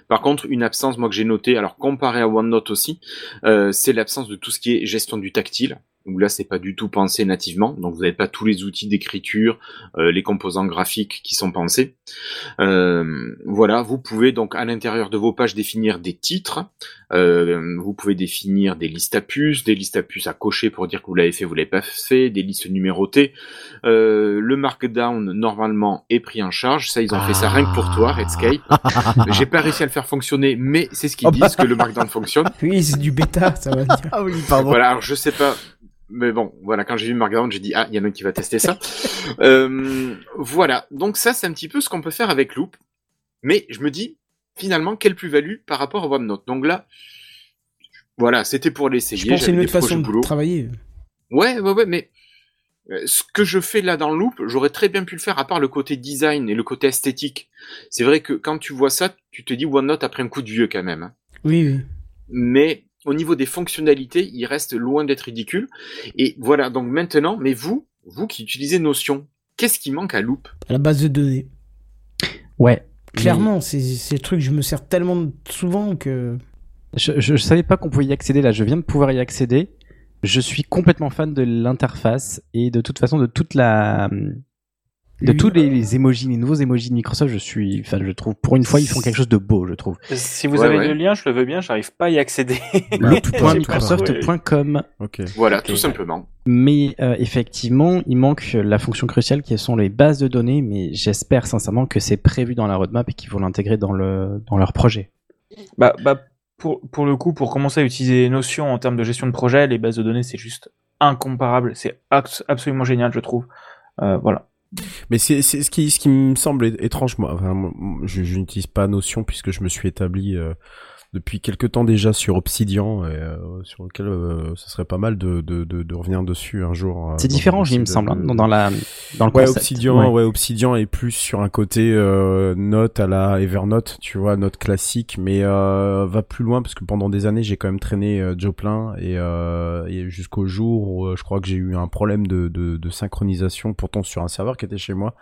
Par contre, une absence, moi que j'ai noté, alors comparé à OneNote aussi, euh, c'est l'absence de tout ce qui est gestion du tactile où là c'est pas du tout pensé nativement, donc vous n'avez pas tous les outils d'écriture, euh, les composants graphiques qui sont pensés. Euh, voilà, vous pouvez donc à l'intérieur de vos pages définir des titres, euh, vous pouvez définir des listes à puces, des listes à puces à cocher pour dire que vous l'avez fait, vous l'avez pas fait, des listes numérotées. le markdown normalement est pris en charge, ça ils ont fait ça rien que pour toi, Redscape. *laughs* J'ai pas réussi à le faire fonctionner, mais c'est ce qu'ils disent que le markdown fonctionne. *laughs* Oui, c'est du bêta, ça va dire. Ah oui, pardon. Voilà, alors je sais pas, mais bon, voilà, quand j'ai vu Markdown, j'ai dit ah, il y en a un qui va tester ça. *laughs* euh, voilà, donc ça c'est un petit peu ce qu'on peut faire avec Loop. Mais je me dis finalement quelle plus-value par rapport à OneNote. Donc là, voilà, c'était pour l'essayer. Je pense c'est une autre façon de travailler. Ouais, ouais, ouais, mais euh, ce que je fais là dans le Loop, j'aurais très bien pu le faire à part le côté design et le côté esthétique. C'est vrai que quand tu vois ça, tu te dis OneNote a pris un coup de vieux quand même. Hein. Oui, oui. Mais au niveau des fonctionnalités, il reste loin d'être ridicule. Et voilà, donc maintenant, mais vous, vous qui utilisez Notion, qu'est-ce qui manque à Loop? La base de données. Ouais. Clairement, c'est c'est le truc, je me sers tellement souvent que... Je, je, savais pas qu'on pouvait y accéder là, je viens de pouvoir y accéder. Je suis complètement fan de l'interface et de toute façon de toute la de tous les, les emojis, les nouveaux emojis de Microsoft, je suis, enfin, je trouve, pour une fois, ils font quelque chose de beau, je trouve. Si vous avez le lien, je le veux bien, j'arrive pas à y accéder. *laughs* Loop.microsoft.com. Okay. Voilà, tout simplement. Mais euh, effectivement, il manque la fonction cruciale qui sont les bases de données, mais j'espère sincèrement que c'est prévu dans la roadmap et qu'ils vont l'intégrer dans le dans leur projet. Bah, bah pour, pour le coup, pour commencer à utiliser Notion en termes de gestion de projet, les bases de données, c'est juste incomparable. C'est absolument génial, je trouve. Euh, voilà. Mais c'est ce qui ce qui me semble étrange moi. Enfin, je, je n'utilise pas Notion puisque je me suis établi euh, depuis quelque temps déjà sur Obsidian, et, euh, sur lequel euh, ce serait pas mal de, de, de, de revenir dessus un jour. Euh, c'est différent, il me semble, hein, dans, la dans le ouais, concept. Obsidian, ouais. ouais. Obsidian est plus sur un côté note à la Evernote, tu vois, note classique, mais va plus loin parce que pendant des années j'ai quand même traîné Joplin et, et jusqu'au jour où je crois que j'ai eu un problème de, de, de, synchronisation pourtant sur un serveur qui était chez moi.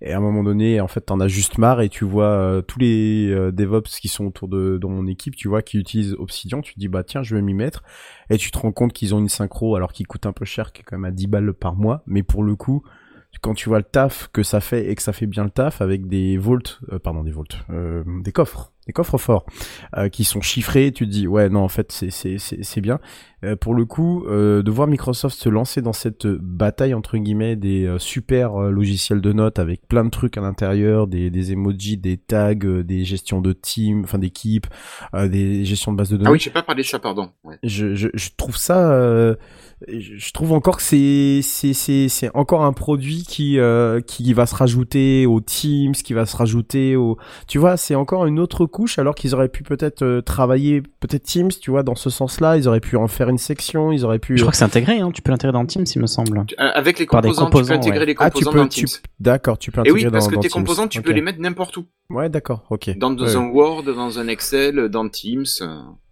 Et à un moment donné, en fait, t'en as juste marre et tu vois tous les DevOps qui sont autour de dans mon équipe tu vois, qui utilise Obsidian, tu te dis bah tiens, je vais m'y mettre, et tu te rends compte qu'ils ont une synchro alors qu'ils coûtent un peu cher, qui est quand même à 10 balles par mois, mais pour le coup, quand tu vois le taf que ça fait et que ça fait bien le taf avec des volts, euh, pardon des volts, euh, des coffres, des coffres forts euh, qui sont chiffrés, tu te dis ouais non en fait c'est c'est c'est bien. Euh, pour le coup, euh, de voir Microsoft se lancer dans cette bataille entre guillemets des euh, super logiciels de notes avec plein de trucs à l'intérieur, des des emojis, des tags, des gestions de team, enfin d'équipe, des gestions de base de données. Ah oui, j'ai pas parlé de ça, pardon. Ouais. Je, je je trouve ça je trouve encore que c'est c'est c'est c'est encore un produit qui euh, qui va se rajouter aux Teams, qui va se rajouter au tu vois, c'est encore une autre couche alors qu'ils auraient pu peut-être euh, travailler peut-être Teams, tu vois, dans ce sens-là, ils auraient pu en faire une section, ils auraient pu Je crois que c'est intégré hein, tu peux l'intégrer dans Teams, il me semble. Euh, avec les composants, composants, tu peux intégrer ouais. les composants ah, tu peux, dans Teams. D'accord, tu peux intégrer Et oui, parce dans, que dans tes Teams. composants, tu okay. peux les mettre n'importe où. Ouais, d'accord, OK. Dans, dans ouais. un Word, dans un Excel, dans Teams.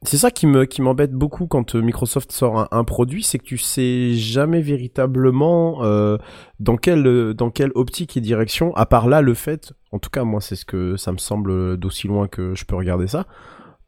C'est ça qui me qui m'embête beaucoup quand Microsoft sort un, un produit, c'est que tu sais jamais véritablement euh, dans quelle dans quelle optique et direction. À part là, le fait, en tout cas moi, c'est ce que ça me semble d'aussi loin que je peux regarder ça,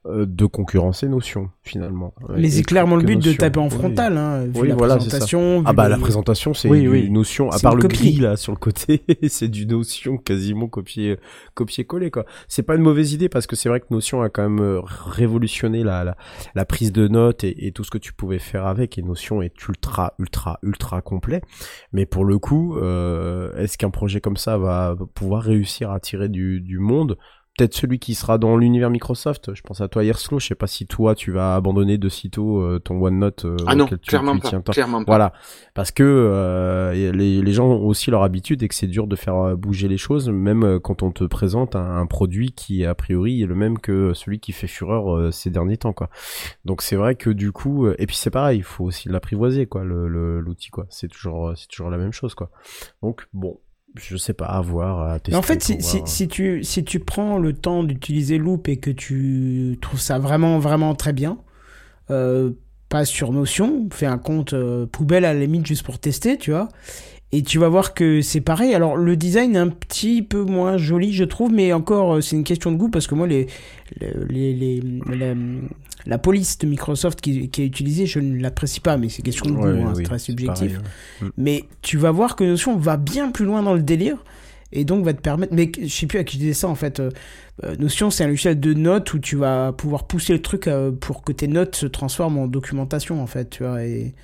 de concurrencer Notion finalement. Mais c'est clairement le but Notion. de taper en frontal, oui. hein, vu oui, la voilà, présentation. Ah bah la présentation c'est oui, oui. Notion, à part le gris là sur le côté, *laughs* c'est du Notion quasiment copié copié collé quoi. C'est pas une mauvaise idée parce que c'est vrai que Notion a quand même euh, révolutionné la la, la prise de notes et, et, tout ce que tu pouvais faire avec et Notion est ultra ultra ultra complet. Mais pour le coup, euh, est-ce qu'un projet comme ça va pouvoir réussir à attirer du, du monde? Peut-être celui qui sera dans l'univers Microsoft. Je pense à toi, Yerslo. Je sais pas si toi, tu vas abandonner de sitôt euh, ton OneNote. euh, Ah non, tu- clairement tu pas. Clairement. Voilà, parce que euh, les, les gens ont aussi leur habitude et que c'est dur de faire euh, bouger les choses, même quand on te présente un, un produit qui a priori est le même que celui qui fait fureur euh, ces derniers temps, quoi. Donc c'est vrai que du coup, et puis c'est pareil, il faut aussi l'apprivoiser, quoi, le le- l'outil, quoi. C'est toujours, c'est toujours la même chose, quoi. Donc bon, je sais pas, à voir, à tester. Mais en fait, si, si, voir. si tu, si tu prends le temps d'utiliser Loop et que tu trouves ça vraiment, vraiment très bien, euh, pas sur Notion, fais un compte euh, poubelle à la limite juste pour tester, tu vois. Et tu vas voir que c'est pareil. Alors, le design est un petit peu moins joli, je trouve, mais encore, euh, c'est une question de goût parce que moi, les, les, les, les- la, police de Microsoft qui, qui est utilisée, je ne l'apprécie pas, mais c'est question de goût, Ouais, hein, oui, très subjectif. pareil, ouais. Mm. Mais tu vas voir que Notion va bien plus loin dans le délire et donc va te permettre. Mais je sais plus à qui je disais ça en fait. euh, euh, Notion, c'est un logiciel de notes où tu vas pouvoir pousser le truc euh, pour que tes notes se transforment en documentation en fait, tu vois. Et,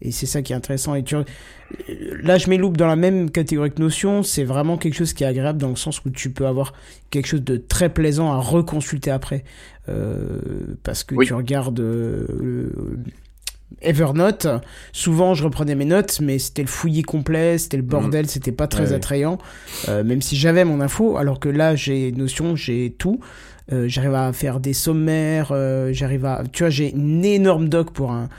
et c'est ça qui est intéressant. Et tu, là, je mets Loop dans la même catégorie que Notion. C'est vraiment quelque chose qui est agréable dans le sens où tu peux avoir quelque chose de très plaisant à reconsulter après. Euh, parce que Oui. tu regardes euh, le- Evernote, souvent je reprenais mes notes, mais c'était le fouillis complet, c'était le bordel, c'était pas très Ouais, attrayant, euh, même si j'avais mon info, alors que là j'ai Notion, j'ai tout. Euh, j'arrive à faire des sommaires, euh, j'arrive à... Tu vois, j'ai une énorme doc pour un,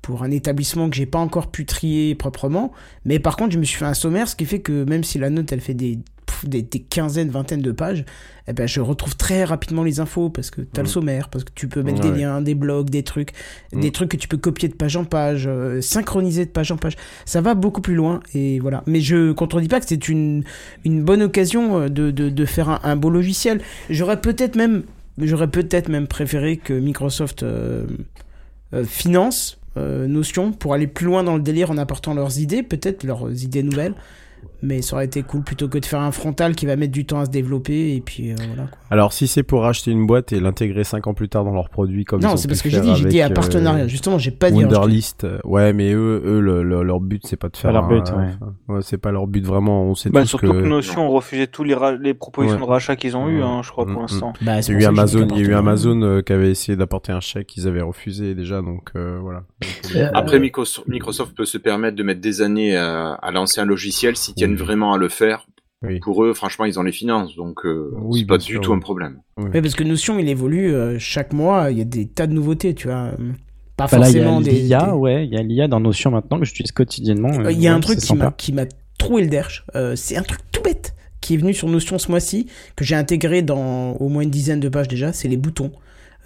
pour un établissement que j'ai pas encore pu trier proprement, mais par contre je me suis fait un sommaire, ce qui fait que même si la note elle fait des, des quinzaines, vingtaines de pages, eh ben, je retrouve très rapidement les infos parce que tu as le Mm. sommaire, parce que tu peux mettre Ouais. des liens, des blogs, des trucs, Mm. des trucs que tu peux copier de page en page, euh, synchroniser de page en page. Ça va beaucoup plus loin et voilà. Mais je contredis pas que c'est une, une bonne occasion euh, de, de, de faire un, un beau logiciel. J'aurais peut-être même, j'aurais peut-être même préféré que Microsoft euh, euh, finance euh, Notion pour aller plus loin dans le délire en apportant leurs idées, peut-être leurs idées nouvelles. Mais ça aurait été cool plutôt que de faire un frontal qui va mettre du temps à se développer et puis euh, voilà. Quoi. Alors si c'est pour acheter une boîte et l'intégrer cinq ans plus tard dans leur produit comme Non, c'est parce que j'ai dit, j'ai dit à partenariat. euh, Justement, j'ai pas dit. Wunderlist, euh, ouais, mais eux, eux, le- le- leur but c'est pas de faire. leur un- but, ouais. enfin, ouais, c'est pas leur but vraiment. On sait Bah, tous surtout que, que. Notion ont refusé tous les, ra- les propositions Ouais. de rachat qu'ils ont eu, Ouais. hein, je crois, pour Mm, l'instant. Bah, Il y a eu Amazon, il y a eu Amazon euh, qui avait essayé d'apporter un chèque, ils avaient refusé déjà, donc voilà. Après, Microsoft, Microsoft peut se permettre de mettre des années à, lancer un logiciel s'ils tiennent Oui. vraiment à le faire. Oui. Pour eux, franchement, ils ont les finances, donc euh, Oui, c'est pas du tout oui. un problème. Ouais, parce que Notion, il évolue euh, chaque mois. Il y a des tas de nouveautés, tu vois. Pas Bah là, il y a forcément des. l'IA, des- ouais, il y a l'IA dans Notion maintenant que j'utilise quotidiennement. Euh, euh, Il y a un truc qui m'a sympa. qui m'a troué le derche. Euh, c'est un truc tout bête qui est venu sur Notion ce mois-ci que j'ai intégré dans au moins une dizaine de pages déjà. C'est les boutons.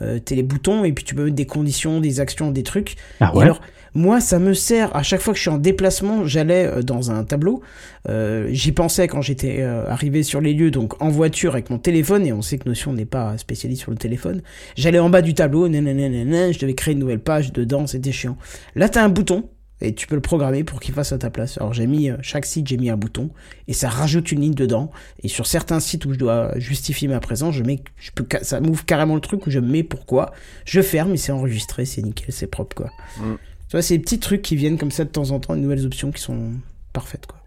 Euh, t'as les boutons et puis tu peux mettre des conditions, des actions, des trucs. Ah Et ouais. alors, moi, ça me sert à chaque fois que je suis en déplacement, j'allais euh, dans un tableau. Euh, J'y pensais quand j'étais euh, arrivé sur les lieux, donc en voiture avec mon téléphone, et on sait que Notion n'est pas spécialiste sur le téléphone. J'allais en bas du tableau, nanana, je devais créer une nouvelle page dedans, c'était chiant. Là, t'as un bouton, et tu peux le programmer pour qu'il fasse à ta place. Alors, j'ai mis, euh, chaque site, j'ai mis un bouton, et ça rajoute une ligne dedans. Et sur certains sites où je dois justifier ma présence, je mets, je peux, ça m'ouvre carrément le truc où je mets pourquoi. Je ferme, et c'est enregistré, c'est nickel, c'est propre, quoi. Mm. Tu vois, c'est des petits trucs qui viennent comme ça de temps en temps, de nouvelles options qui sont parfaites, quoi.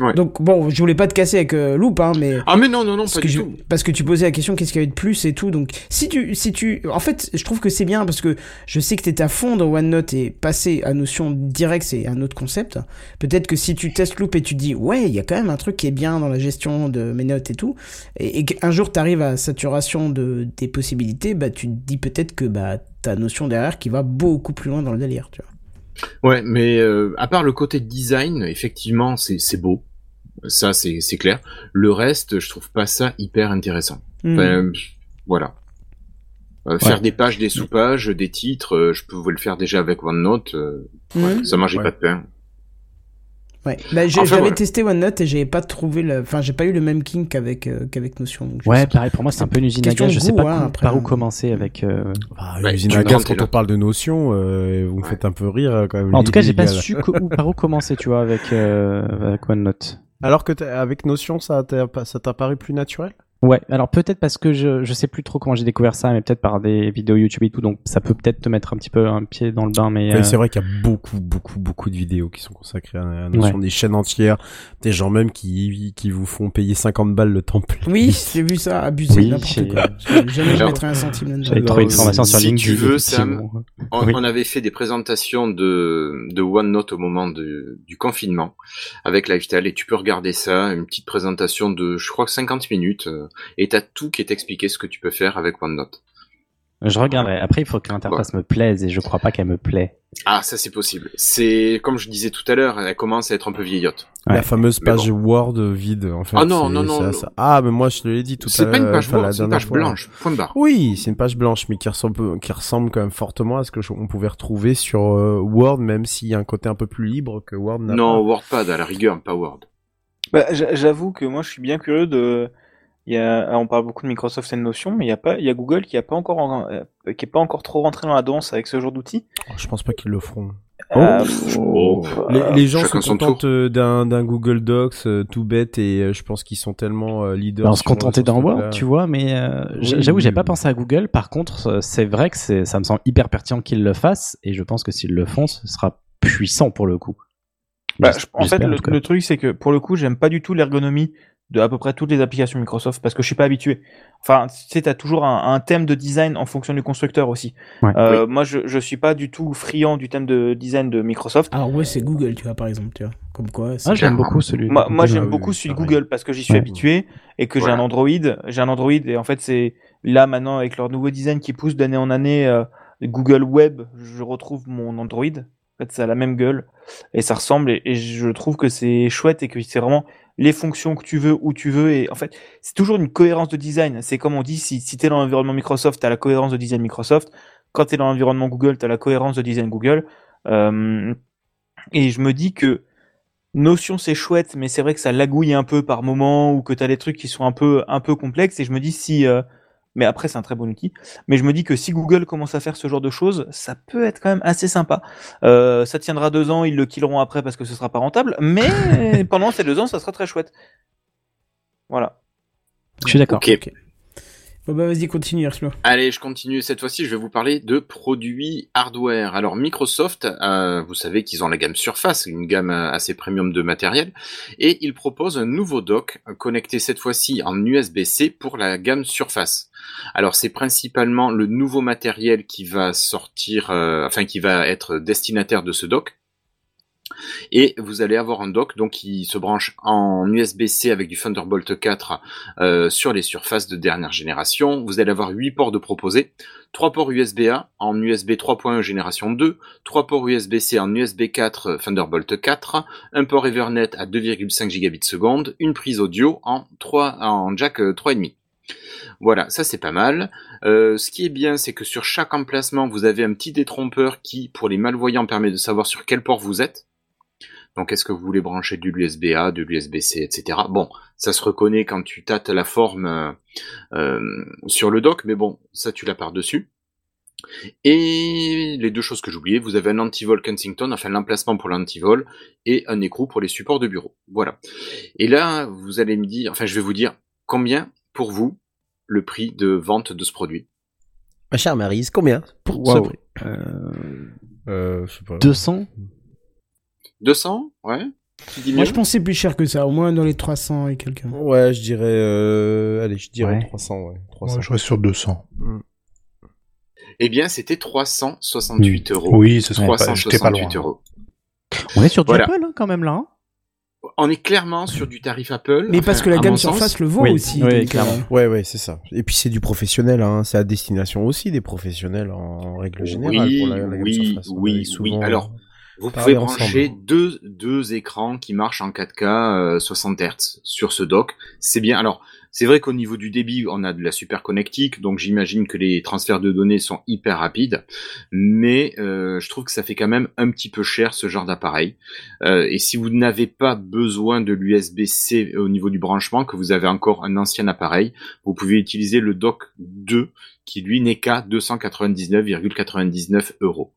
Ouais. Donc, bon, je voulais pas te casser avec euh, Loop, hein, mais. Ah mais non non non Parce pas que, du je- tout. parce que tu posais la question qu'est-ce qu'il y avait de plus et tout donc si tu si tu en fait je trouve que c'est bien parce que je sais que t'étais à fond dans OneNote et passer à Notion direct c'est un autre concept peut-être que si tu testes Loop et tu dis ouais il y a quand même un truc qui est bien dans la gestion de mes notes et tout et, et qu'un jour t'arrives à saturation de des possibilités bah tu te dis peut-être que bah t'as Notion derrière qui va beaucoup plus loin dans le délire tu vois Ouais, mais euh, à part le côté design, effectivement, c'est c'est beau. Ça, c'est c'est clair. Le reste, je trouve pas ça hyper intéressant. Hmm. Enfin, voilà. Euh, Faire des pages, des sous-pages, des titres, euh, je pouvais le faire déjà avec OneNote. euh, Hmm. Ça mangeait Ouais. pas de pain. Ouais bah, Enfin, j'avais testé OneNote et j'ai pas trouvé le enfin j'ai pas eu le même kink qu'avec euh, qu'avec Notion donc Ouais, pareil, pour moi, c'est un peu une usine à gaz. Je sais pas hein, après, par où hein. commencer avec. euh, Bah, Ouais, usine à me gaz, quand on parle de notion, euh, vous me faites un peu rire quand même. En tout cas, j'ai pas su où- par où commencer, tu vois, avec, euh, avec OneNote. Alors que avec notion, ça t'a pas- ça t'a paru plus naturel? Ouais, alors peut-être parce que je, je sais plus trop comment j'ai découvert ça, mais peut-être par des vidéos YouTube et tout, donc ça peut peut-être te mettre un petit peu un pied dans le bain, mais... Mais euh, c'est vrai qu'il y a beaucoup, beaucoup, beaucoup de vidéos qui sont consacrées à la notion des chaînes entières, des gens même qui, qui vous font payer 50 balles le temple. Oui, *laughs* j'ai vu ça, abusé, Oui, n'importe quoi. Jamais Alors, mettre un centime là-dedans. J'avais trouvé une formation sur si LinkedIn. tu veux, Sam. On, Oui. on avait fait des présentations de, de OneNote au moment de- du confinement avec Lifestyle et tu peux regarder ça, une petite présentation de, je crois que 50 minutes, euh, et t'as tout qui est expliqué ce que tu peux faire avec OneNote. Je regarderai. Après, il faut que l'interface me plaise et je crois pas qu'elle me plaît. Ah, ça c'est possible. C'est, comme je disais tout à l'heure, elle commence à être un peu vieillotte. Ouais. La fameuse page bon. Word vide, en fait. Ah non, c'est- non, non, Ah, mais moi, je te l'ai dit tout à C'est l'heure. pas une page Word, c'est une page fois. blanche, point barre. Oui, c'est une page blanche, mais qui ressemble, qui ressemble quand même fortement à ce que je- on pouvait retrouver sur euh, Word, même s'il y a un côté un peu plus libre que Word n'a Non, pas. WordPad à la rigueur, pas Word. Bah, j'a- J'avoue que moi je suis bien curieux de. Il y a... On parle beaucoup de Microsoft et de Notion, mais il y a pas, il y a Google qui a pas encore, en- euh, qui est pas encore trop rentré dans la danse avec ce genre d'outils. Oh, Je pense pas qu'ils le feront. Euh, Oh. Les, les gens chacun se contentent euh, d'un d'un Google Docs euh, tout bête et euh, je pense qu'ils sont tellement euh, leaders. Bah, on se contentait Word, truc-là. tu vois, mais euh, Oui, j'avoue, j'ai pas pensé à Google. Par contre, euh, c'est vrai que c'est, ça me semble hyper pertinent qu'ils le fassent, et je pense que s'ils le font, ce sera puissant pour le coup. Bah, en fait, le truc, c'est que pour le coup, j'aime pas du tout l'ergonomie de à peu près toutes les applications Microsoft parce que je suis pas habitué. Enfin, tu sais, t'as toujours un, un thème de design en fonction du constructeur aussi. Ouais. Euh, Moi, je, je suis pas du tout friand du thème de design de Microsoft. Alors ouais, c'est Google, tu vois, par exemple, tu vois. Comme quoi, Ah, j'aime beaucoup celui. Moi, moi Google. j'aime beaucoup celui de. Google parce que j'y suis Ouais. habitué et que j'ai un Android. J'ai un Android et en fait, c'est là maintenant avec leur nouveau design qui pousse d'année en année, euh, Google Web, je retrouve mon Android. En fait, ça a la même gueule et ça ressemble et, et je trouve que c'est chouette et que c'est vraiment les fonctions que tu veux où tu veux et en fait, c'est toujours une cohérence de design. C'est comme on dit, si, si tu es dans l'environnement Microsoft, tu as la cohérence de design Microsoft. Quand tu es dans l'environnement Google, tu as la cohérence de design Google. Euh, et je me dis que Notion c'est chouette, mais c'est vrai que ça lagouille un peu par moment ou que tu as des trucs qui sont un peu un peu complexes. Et je me dis si, euh, mais après c'est un très bon outil. Mais je me dis que si Google commence à faire ce genre de choses, ça peut être quand même assez sympa. Euh, ça tiendra deux ans, ils le killeront après parce que ce sera pas rentable. Mais *laughs* pendant ces deux ans, ça sera très chouette. Voilà. Je suis d'accord. Ok. Bon bah vas-y, continue. Allez, je continue. Cette fois-ci, je vais vous parler de produits hardware. Alors, Microsoft, euh, vous savez qu'ils ont la gamme Surface, une gamme euh, assez premium de matériel, et ils proposent un nouveau dock connecté cette fois-ci en USB-C pour la gamme Surface. Alors, c'est principalement le nouveau matériel qui va sortir, euh, enfin, qui va être destinataire de ce dock. Et vous allez avoir un dock donc qui se branche en USB-C avec du Thunderbolt 4 euh, sur les surfaces de dernière génération. Vous allez avoir 8 ports de proposés, 3 ports USB-A en USB 3.1 génération 2, 3 ports USB-C en USB 4 Thunderbolt 4, un port Ethernet à 2,5 gigabits seconde, une prise audio en 3 en jack euh, 3,5. Voilà, ça c'est pas mal. Euh, ce qui est bien, c'est que sur chaque emplacement, vous avez un petit détrompeur qui, pour les malvoyants, permet de savoir sur quel port vous êtes. Donc, est-ce que vous voulez brancher de l'USB-A, de l'USB-C, etc. Bon, ça se reconnaît quand tu tâtes la forme euh, euh, sur le dock, mais bon, ça tu l'as par-dessus. Et les deux choses que j'oubliais, vous avez un anti-vol Kensington, enfin l'emplacement pour l'anti-vol, et un écrou pour les supports de bureau. Voilà. Et là, vous allez me dire, enfin je vais vous dire, combien pour vous le prix de vente de ce produit? Ma chère Marise, combien pour ce prix? Euh, je sais pas. 200 200 Ouais Moi, je pensais plus cher que ça, au moins dans les 300 et quelqu'un. Ouais, je dirais, euh, allez, je dirais Ouais. 300, ouais. 300. Moi, je reste sur 200. Eh bien, c'était 368 euros. Oui, ce serait pas, j'étais pas 368 loin. euros. On est sur du Voilà. Apple hein, quand même là. hein On est clairement sur du tarif Apple. Mais enfin, parce que la gamme. Surface le vaut Oui, aussi. oui, donc, euh, clairement. Ouais, ouais, c'est ça. Et puis c'est du professionnel, hein. C'est à destination aussi des professionnels en règle générale. Oui, pour la, la gamme oui, Surface. Oui, oui. Alors, Vous pouvez brancher deux, deux écrans qui marchent en 4K euh, 60 Hz sur ce dock. C'est bien. Alors, c'est vrai qu'au niveau du débit, on a de la super connectique, donc j'imagine que les transferts de données sont hyper rapides, mais euh, je trouve que ça fait quand même un petit peu cher ce genre d'appareil. Euh, et si vous n'avez pas besoin de l'USB-C au niveau du branchement, que vous avez encore un ancien appareil, vous pouvez utiliser le dock 2 qui lui n'est qu'à 299,99 euros.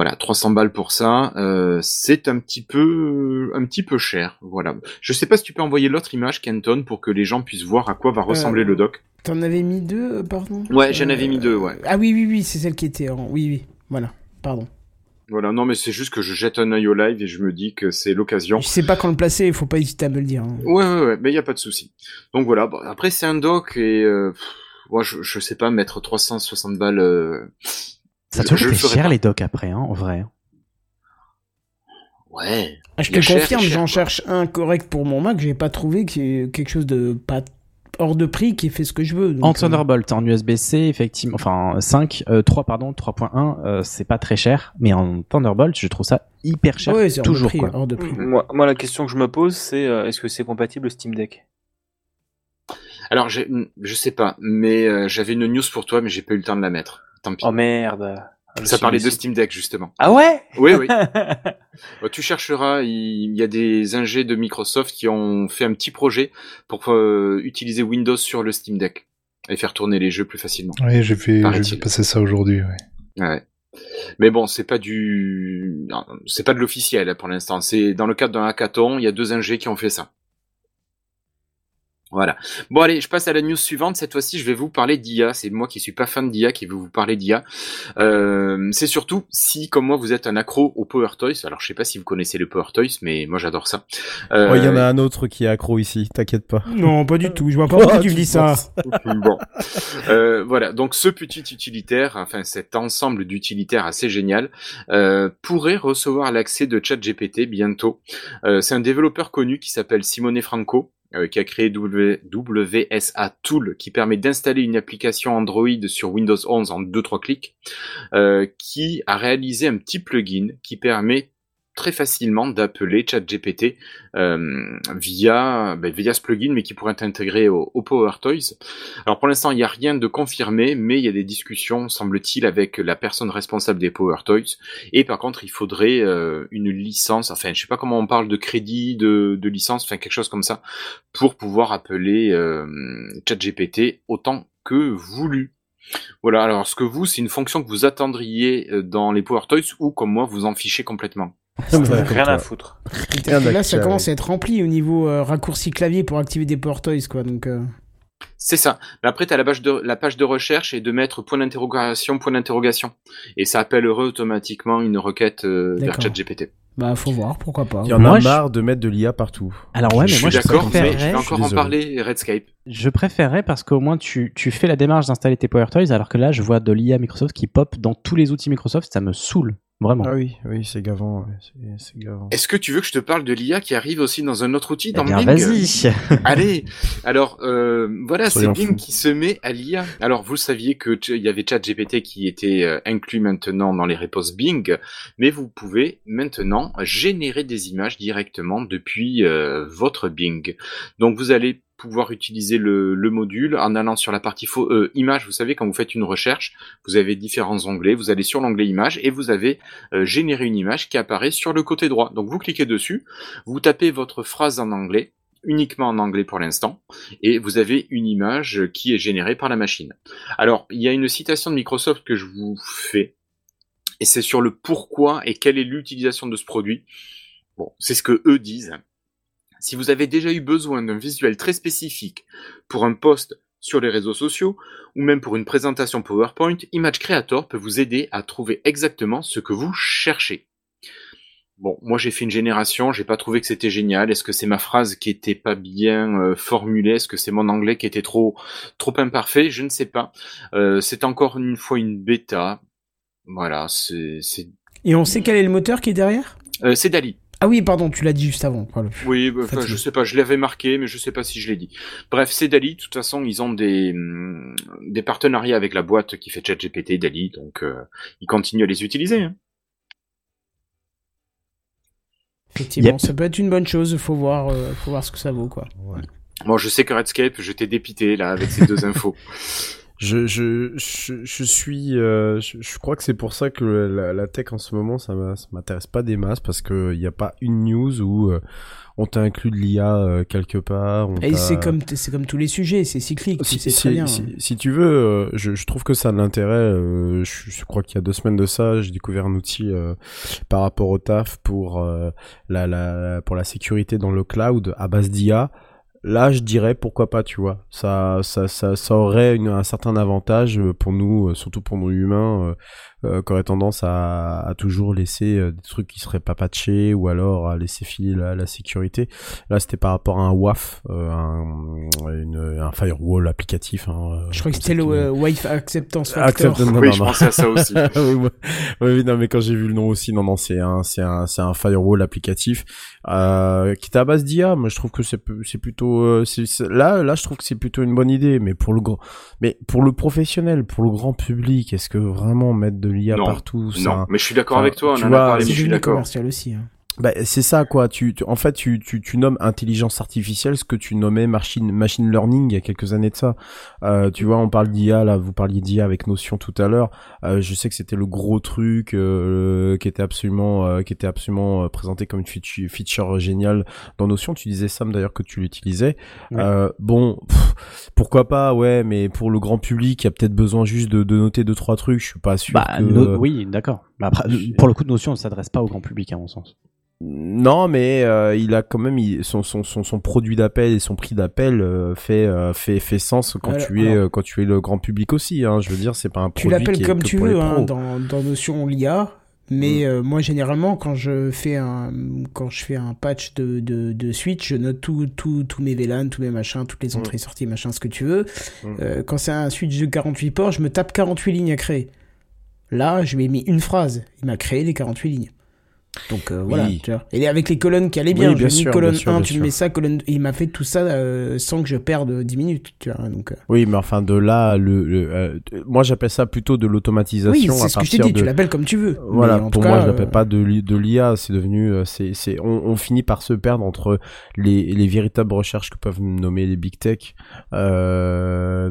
Voilà, 300 balles pour ça, euh, c'est un petit peu un petit peu cher. Voilà. Je sais pas si tu peux envoyer l'autre image, Kenton, pour que les gens puissent voir à quoi va ressembler Euh, le dock. T'en avais mis deux, euh, pardon? Ouais, j'en avais mis deux, ouais. Ah oui, oui, oui, c'est celle qui était en... Oui, oui, voilà, pardon. Voilà, non mais c'est juste que je jette un œil au live et je me dis que c'est l'occasion. Je sais pas quand le placer, il faut pas hésiter à me le dire. hein. Ouais, ouais, ouais, mais y a pas de souci. Donc voilà, bon, après c'est un dock et euh, pff, moi je, je sais pas mettre 360 balles. euh, Ça je- te cher pas. les docs après, hein, en vrai. Ouais. Ah, je te cher, confirme, j'en cherche un correct pour mon Mac, j'ai pas trouvé quelque chose de pas hors de prix qui fait ce que je veux. donc, en euh, Thunderbolt, en USB-C, effectivement, enfin 5, euh, 3 pardon, 3.1, euh, c'est pas très cher, mais en Thunderbolt, je trouve ça hyper cher, ouais, c'est hors de toujours prix, quoi. hors de prix. Moi, moi, la question que je me pose, c'est euh, est-ce que c'est compatible Steam Deck? Alors j'ai- je sais pas, mais euh, j'avais une news pour toi, mais j'ai pas eu le temps de la mettre. Tant pis. Oh merde. Je Ça parlait de. Steam Deck justement. Ah ouais? Oui, oui. *laughs* Bah, tu chercheras, il y a des ingés de Microsoft qui ont fait un petit projet pour euh, utiliser Windows sur le Steam Deck et faire tourner les jeux plus facilement. Oui, j'ai fait, j'ai Paraît-il. vu passer ça aujourd'hui. ouais. Ouais. Mais bon, c'est pas du, c'est pas de l'officiel hein, pour l'instant. C'est dans le cadre d'un hackathon, il y a deux ingés qui ont fait ça. Voilà. Bon allez, je passe à la news suivante. Cette fois-ci, je vais vous parler d'IA. C'est moi qui suis pas fan d'IA qui vais vous parler d'IA. Euh, c'est surtout si, comme moi, vous êtes un accro au Power Toys. Alors, je sais pas si vous connaissez le Power Toys, mais moi, j'adore ça. Euh, Ouais, il y en a un autre qui est accro ici, t'inquiète pas. Non, pas du tout. Je vois pas pourquoi Oh, tu me dis ça. *laughs* bon. Euh, voilà, donc ce petit utilitaire, enfin cet ensemble d'utilitaires assez génial, euh, pourrait recevoir l'accès de ChatGPT bientôt. Euh, c'est un développeur connu qui s'appelle Simone Franco. Euh, qui a créé WSA Tool, qui permet d'installer une application Android sur Windows 11 en 2-3 clics, euh, qui a réalisé un petit plugin qui permet très facilement d'appeler ChatGPT euh, via ben, via ce plugin, mais qui pourrait être intégré au, au Power Toys. Alors pour l'instant, il n'y a rien de confirmé, mais il y a des discussions, semble-t-il, avec la personne responsable des Power Toys. Et par contre, il faudrait euh, une licence, enfin, je sais pas comment on parle de crédit, de, licence, enfin quelque chose comme ça, pour pouvoir appeler euh, ChatGPT autant que voulu. Voilà, alors est-ce que vous, c'est une fonction que vous attendriez dans les Power Toys ou comme moi, vous en fichez complètement? *laughs* Rien à foutre. Rien là, ça commence à être rempli au niveau euh, raccourci clavier pour activer des Power Toys, quoi. Donc, euh, C'est ça. Mais après, tu as la page, de, la page de recherche et de mettre point d'interrogation, point d'interrogation. Et ça appellerait automatiquement une requête euh, vers. ChatGPT. bah, faut voir, pourquoi pas. Il y en Moi, a je- marre de mettre de l'IA partout. Alors ouais, je mais suis moi je mais je préférerais, vais encore en parler, Redscape. je préférerais parce qu'au moins tu, tu fais la démarche d'installer tes Power Toys, alors que là je vois de l'IA Microsoft qui pop dans tous les outils Microsoft, ça me saoule, vraiment. Ah oui, oui, c'est gavant, ouais, c'est- gavant. Est-ce que tu veux que je te parle de l'IA qui arrive aussi dans un autre outil, Eh dans bien, Bing vas-y. *laughs* Allez, alors euh, voilà, c'est Bing qui se met à l'IA. Alors vous saviez que il y avait ChatGPT qui était euh, inclus maintenant dans les réponses Bing, mais vous pouvez maintenant générer des images directement depuis euh, votre Bing. Donc vous allez pouvoir utiliser le, le module en allant sur la partie fo- euh, image. Vous savez quand vous faites une recherche, vous avez différents onglets. Vous allez sur l'onglet image et vous avez euh, généré une image qui apparaît sur le côté droit. Donc vous cliquez dessus, vous tapez votre phrase en anglais uniquement en anglais pour l'instant, et vous avez une image qui est générée par la machine. Alors, il y a une citation de Microsoft que je vous fais, et c'est sur le pourquoi et quelle est l'utilisation de ce produit. Bon, c'est ce que eux disent. Si vous avez déjà eu besoin d'un visuel très spécifique pour un post sur les réseaux sociaux, ou même pour une présentation PowerPoint, Image Creator peut vous aider à trouver exactement ce que vous cherchez. Bon, moi j'ai fait une génération, j'ai pas trouvé que c'était génial. Est-ce que c'est ma phrase qui était pas bien euh, formulée? Est-ce que c'est mon anglais qui était trop trop imparfait? Je ne sais pas. Euh, c'est encore une fois une bêta. Voilà, c'est c'est Et on sait quel est le moteur qui est derrière? Euh, c'est Dali. Ah oui, pardon, tu l'as dit juste avant. Voilà. Oui, bah, je sais pas, je l'avais marqué, mais je sais pas si je l'ai dit. Bref, c'est Dali. De toute façon, ils ont des hum, des partenariats avec la boîte qui fait ChatGPT, Dali, donc euh, ils continuent à les utiliser. hein. Effectivement, Yep. ça peut être une bonne chose. Faut voir, euh, faut voir ce que ça vaut, quoi. Bon, je sais que Redscape, je t'ai dépité là avec ces deux *laughs* infos. Je, je, je, je suis, euh, je, je crois que c'est pour ça que la, la tech en ce moment, ça m'intéresse pas des masses parce que il n'y a pas une news où euh, on t'a inclus de l'IA euh, quelque part. on Et c'est comme, c'est comme tous les sujets, c'est cyclique, tu si, sais si- très bien. si- si tu veux, euh, je, je trouve que ça a de l'intérêt. euh, je, je crois qu'il y a deux semaines de ça, j'ai découvert un outil euh, par rapport au taf pour euh, la, la pour la sécurité dans le cloud à base d'IA. Là, je dirais pourquoi pas, tu vois. Ça, ça, ça, ça aurait un certain avantage euh, pour nous, euh, surtout pour nous humains, euh, euh, qui tendance à, à toujours laisser euh, des trucs qui seraient pas patchés ou alors à laisser filer la, la sécurité. Là, c'était par rapport à un WAF, euh, un, une- un firewall applicatif. Hein, Je crois que c'était le euh, Wife Acceptance Factor. Accept- non, Oui, non, je non. pensais à ça aussi. *laughs* oui, moi- oui, oui, non, mais quand j'ai vu le nom aussi, non, non, c'est un, c'est un, c'est un firewall applicatif euh, qui est à base d'IA. Moi, je trouve que c'est, c'est plutôt, euh, c'est, c'est- là, là, je trouve que c'est plutôt une bonne idée. Mais pour le grand, mais pour le professionnel, pour le grand public, est-ce que vraiment mettre de l'IA Non, partout, ça, Non, mais je suis d'accord avec toi, on tu en a vois, C'est je suis devenu d'accord. commercial aussi. hein. Bah, c'est ça quoi. Tu, tu- en fait, tu, tu, tu nommes intelligence artificielle ce que tu nommais machine, machine learning il y a quelques années de ça. Euh, tu vois, on parle d'IA là. Vous parliez d'IA avec Notion tout à l'heure. Euh, je sais que c'était le gros truc euh, qui était absolument, euh, qui était absolument euh, présenté comme une feature, feature géniale dans Notion. Tu disais Sam d'ailleurs que tu l'utilisais. Ouais. Euh, bon, pff, pourquoi pas, ouais, mais pour le grand public, il y a peut-être besoin juste de, de noter deux trois trucs. Je suis pas sûr. Bah, que... no- oui, d'accord. Je- pour le coup, Notion ne s'adresse pas au grand public, à mon sens. Non, mais euh, il a quand même il- son, son, son, son produit d'appel et son prix d'appel euh, fait, euh, fait fait sens quand Alors- tu es alors- quand tu es le grand public aussi. Hein, je veux dire, c'est pas un Tu produit qui l'appelles comme tu veux hein, dans, dans Notion l'IA, mais euh, moi généralement quand je fais un quand je fais un patch de, de, de switch, je note tout, tout, tous mes VLAN, tous mes machins, toutes les entrées sorties, machin, ce que tu veux. Mm. Quand c'est un switch de 48 ports, je me tape 48 lignes à créer. Là, je lui ai mis une phrase. Il m'a créé les 48 lignes. Donc euh, voilà, Oui. tu vois. Et avec les colonnes qui allaient bien, Oui, bien ai mis colonne bien sûr, 1, bien tu sûr. mets ça, colonne... Il m'a fait tout ça euh, sans que je perde 10 minutes, tu vois. Donc, euh, Oui, mais enfin de là, le, le, moi j'appelle ça plutôt de l'automatisation. Oui, c'est ce que je t'ai dit, de... tu l'appelles comme tu veux. Voilà, pour moi, je l'appelle pas de, li- de l'IA, c'est devenu, c'est, c'est, on, on finit par se perdre entre les, les véritables recherches que peuvent nommer les big tech,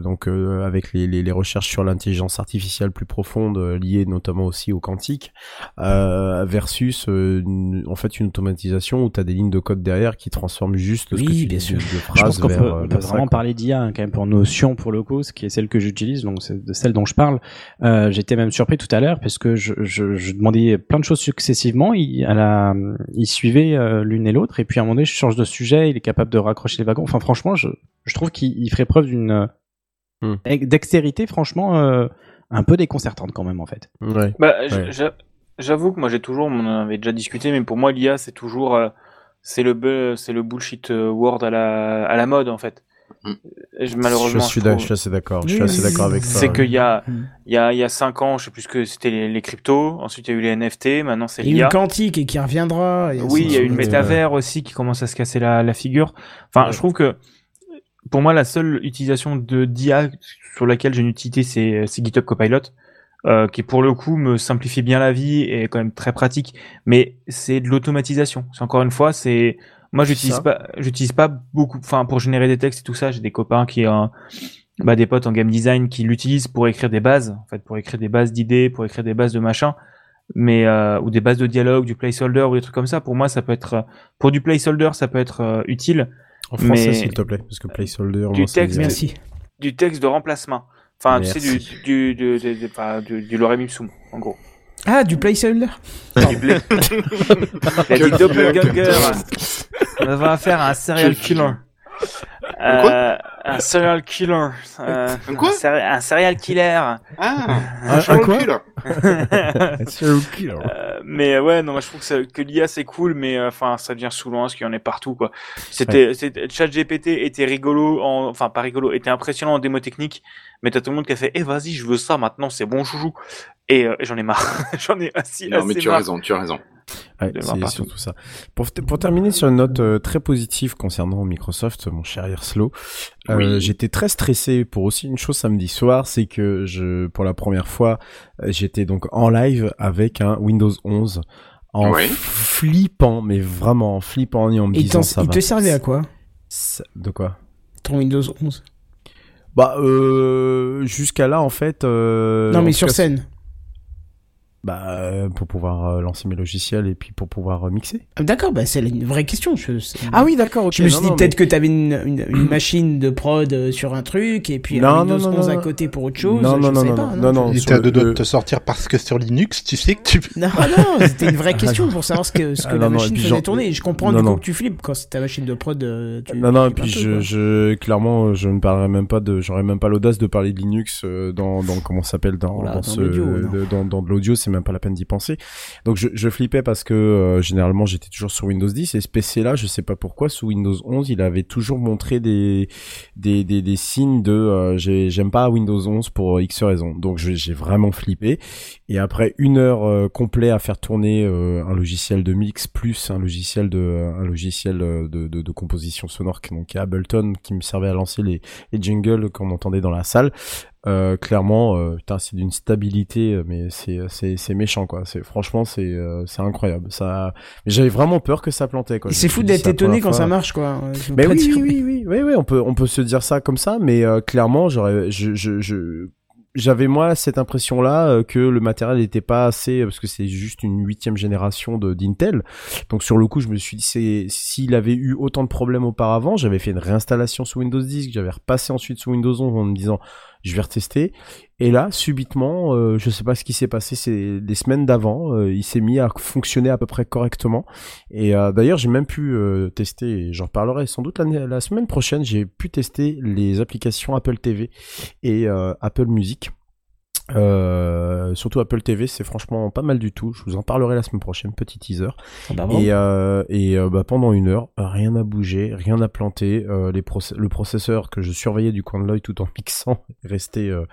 donc avec les, les, les recherches sur l'intelligence artificielle plus profonde, liées notamment aussi au quantique, versus une- en fait une automatisation où tu as des lignes de code derrière qui transforment juste ce Oui, que tu bien dis sûr. de, de Je pense qu'on vers, peut, euh, on peut ça, vraiment quoi. parler d'IA hein, quand même pour Notion pour le coup, ce qui est celle que j'utilise, donc c'est de celle dont je parle. Euh, J'étais même surpris tout à l'heure parce que je, je, je demandais plein de choses successivement. Il, à la, il suivait euh, l'une et l'autre et puis à un moment donné, je change de sujet, il est capable de raccrocher les wagons. Enfin, franchement, je, je trouve qu'il il ferait preuve d'une euh, Hmm. dextérité, franchement, euh, un peu déconcertante quand même en fait. Ouais. Bah, Ouais. J'a- j'avoue que moi j'ai toujours, on en avait déjà discuté, mais pour moi l'IA c'est toujours, euh, c'est le c'est le bullshit euh, word à la à la mode en fait. Mm. Je- malheureusement, je suis, je d'ac- trouve- je suis assez d'accord. Je suis assez d'accord avec ça. c'est qu'il y a Mm. il y a il y a cinq ans, je sais plus ce que c'était les, les cryptos, ensuite il y a eu les NFT, maintenant c'est Il y a l'IA. une quantique et qui reviendra. et Oui, il y a eu le métavers aussi qui commence à se casser la, la figure. Enfin, Ouais. je trouve que pour moi, la seule utilisation de d'IA sur laquelle j'ai une utilité, c'est c'est GitHub Copilot, euh, qui pour le coup me simplifie bien la vie et est quand même très pratique. Mais c'est de l'automatisation. C'est encore une fois, c'est moi j'utilise pas, j'utilise pas beaucoup. Enfin, pour générer des textes et tout ça, j'ai des copains qui ont bah, des potes en game design qui l'utilisent pour écrire des bases, en fait, pour écrire des bases d'idées, pour écrire des bases de machin mais euh, ou des bases de dialogue, du placeholder ou des trucs comme ça. Pour moi, ça peut être pour du placeholder, ça peut être euh, utile. En français, s'il te plaît, parce que placeholder, Du moi, texte. Merci. Du texte de remplacement. Enfin, tu sais, du du du du, du, enfin, du, du lorem ipsum, en gros. Ah, du placeholder *laughs* Du pla- Il a dit doppelganger. On va faire un serial killer. Euh, un serial killer. Euh, Un quoi un, seri- un serial killer. Ah, *laughs* Un- Charles un quoi Cul. Serial killer. Euh, mais ouais, non, moi, je trouve que, ça- que l'IA c'est cool, mais euh, enfin, ça devient saoulant parce qu'il y en est partout, quoi. C'était, c'était, ChatGPT était rigolo, en, enfin pas rigolo, était impressionnant en démo technique, mais t'as tout le monde qui a fait, eh vas-y, je veux ça maintenant, c'est bon, joujou. Et, euh, et j'en ai marre, *laughs* j'en ai assez, Non, mais tu as raison, tu as raison. Ouais, c'est surtout ça. Pour, terminer sur une note euh, très positive concernant Microsoft, mon cher Irslo, euh, Oui. j'étais très stressé pour aussi une chose samedi soir, c'est que je, pour la première fois, j'étais donc en live avec un Windows 11 en Ouais. flippant, mais vraiment en flippant et en me Et disant ça il va. te servait à quoi Ça- De quoi? Ton Windows 11 Bah, euh, jusqu'à là, en fait. Euh, non, mais sur cas, scène. Bah, euh, pour pouvoir euh, lancer mes logiciels et puis pour pouvoir euh, mixer. Ah, D'accord, bah c'est une vraie question. Je, Ah oui, d'accord. ok. Je me suis Non, dit peut-être que t'avais une, une, une *clears throat* machine de prod sur un truc et puis Non, un non, Windows non, 11 non, à non. côté pour autre chose. Non, je non, non, sais non, pas, non, non, Il était doigts de te sortir parce que sur Linux, tu sais que tu peux. Non, non, c'était une vraie *laughs* question pour savoir ce que, ce que Ah, la non, non, machine faisait genre- tourner. Je comprends non, du coup non. que tu flippes quand c'est ta machine de prod. Tu, Non, non, et tu puis je, je, clairement, je ne parlerai même pas de, j'aurais même pas l'audace de parler de Linux dans, dans, comment ça s'appelle, dans, dans, dans de- de l'audio, c'est même pas la peine d'y penser. Donc je, je flippais parce que euh, généralement j'étais toujours sur Windows 10 et ce PC là, je sais pas pourquoi, sous Windows 11, il avait toujours montré des, des, des, des signes de, euh, j'ai- j'aime pas Windows 11 pour X raison. Donc j'ai vraiment flippé. Et après une heure euh, complet à faire tourner euh, un logiciel de mix plus un logiciel de un logiciel euh, de, composition sonore donc Ableton qui me servait à lancer les, les jingles qu'on entendait dans la salle. Euh, clairement, euh, putain, c'est d'une stabilité, euh, mais c'est c'est c'est méchant quoi. C'est franchement c'est euh, c'est incroyable. Ça, mais j'avais vraiment peur que ça plantait quoi. C'est fou d'être étonné quand ça marche, quoi. Euh, Mais oui, dire- oui, oui, oui, oui, oui, on peut, on peut se dire ça comme ça, mais euh, clairement, j'aurais, je, je, je, j'avais moi cette impression-là euh, que le matériel n'était pas assez, parce que c'est juste une huitième génération de d'Intel. Donc sur le coup, je me suis dit, c'est s'il avait eu autant de problèmes auparavant, j'avais fait une réinstallation sous Windows 10, que j'avais repassé ensuite sous Windows 11 en me disant, je vais retester. Et là, subitement, euh, je sais pas ce qui s'est passé, c'est des semaines d'avant, euh, il s'est mis à fonctionner à peu près correctement. Et euh, d'ailleurs, j'ai même pu euh, tester, j'en reparlerai sans doute la semaine prochaine, j'ai pu tester les applications Apple TV et Apple Music. Euh, surtout Apple TV, c'est franchement pas mal du tout. Je vous en parlerai la semaine prochaine, petit teaser. Ah bah bon. Et, euh, et euh, bah, pendant une heure, rien n'a bougé, rien n'a planté. Euh, les le processeur que je surveillais du coin de l'œil tout en *laughs* mixant est resté euh,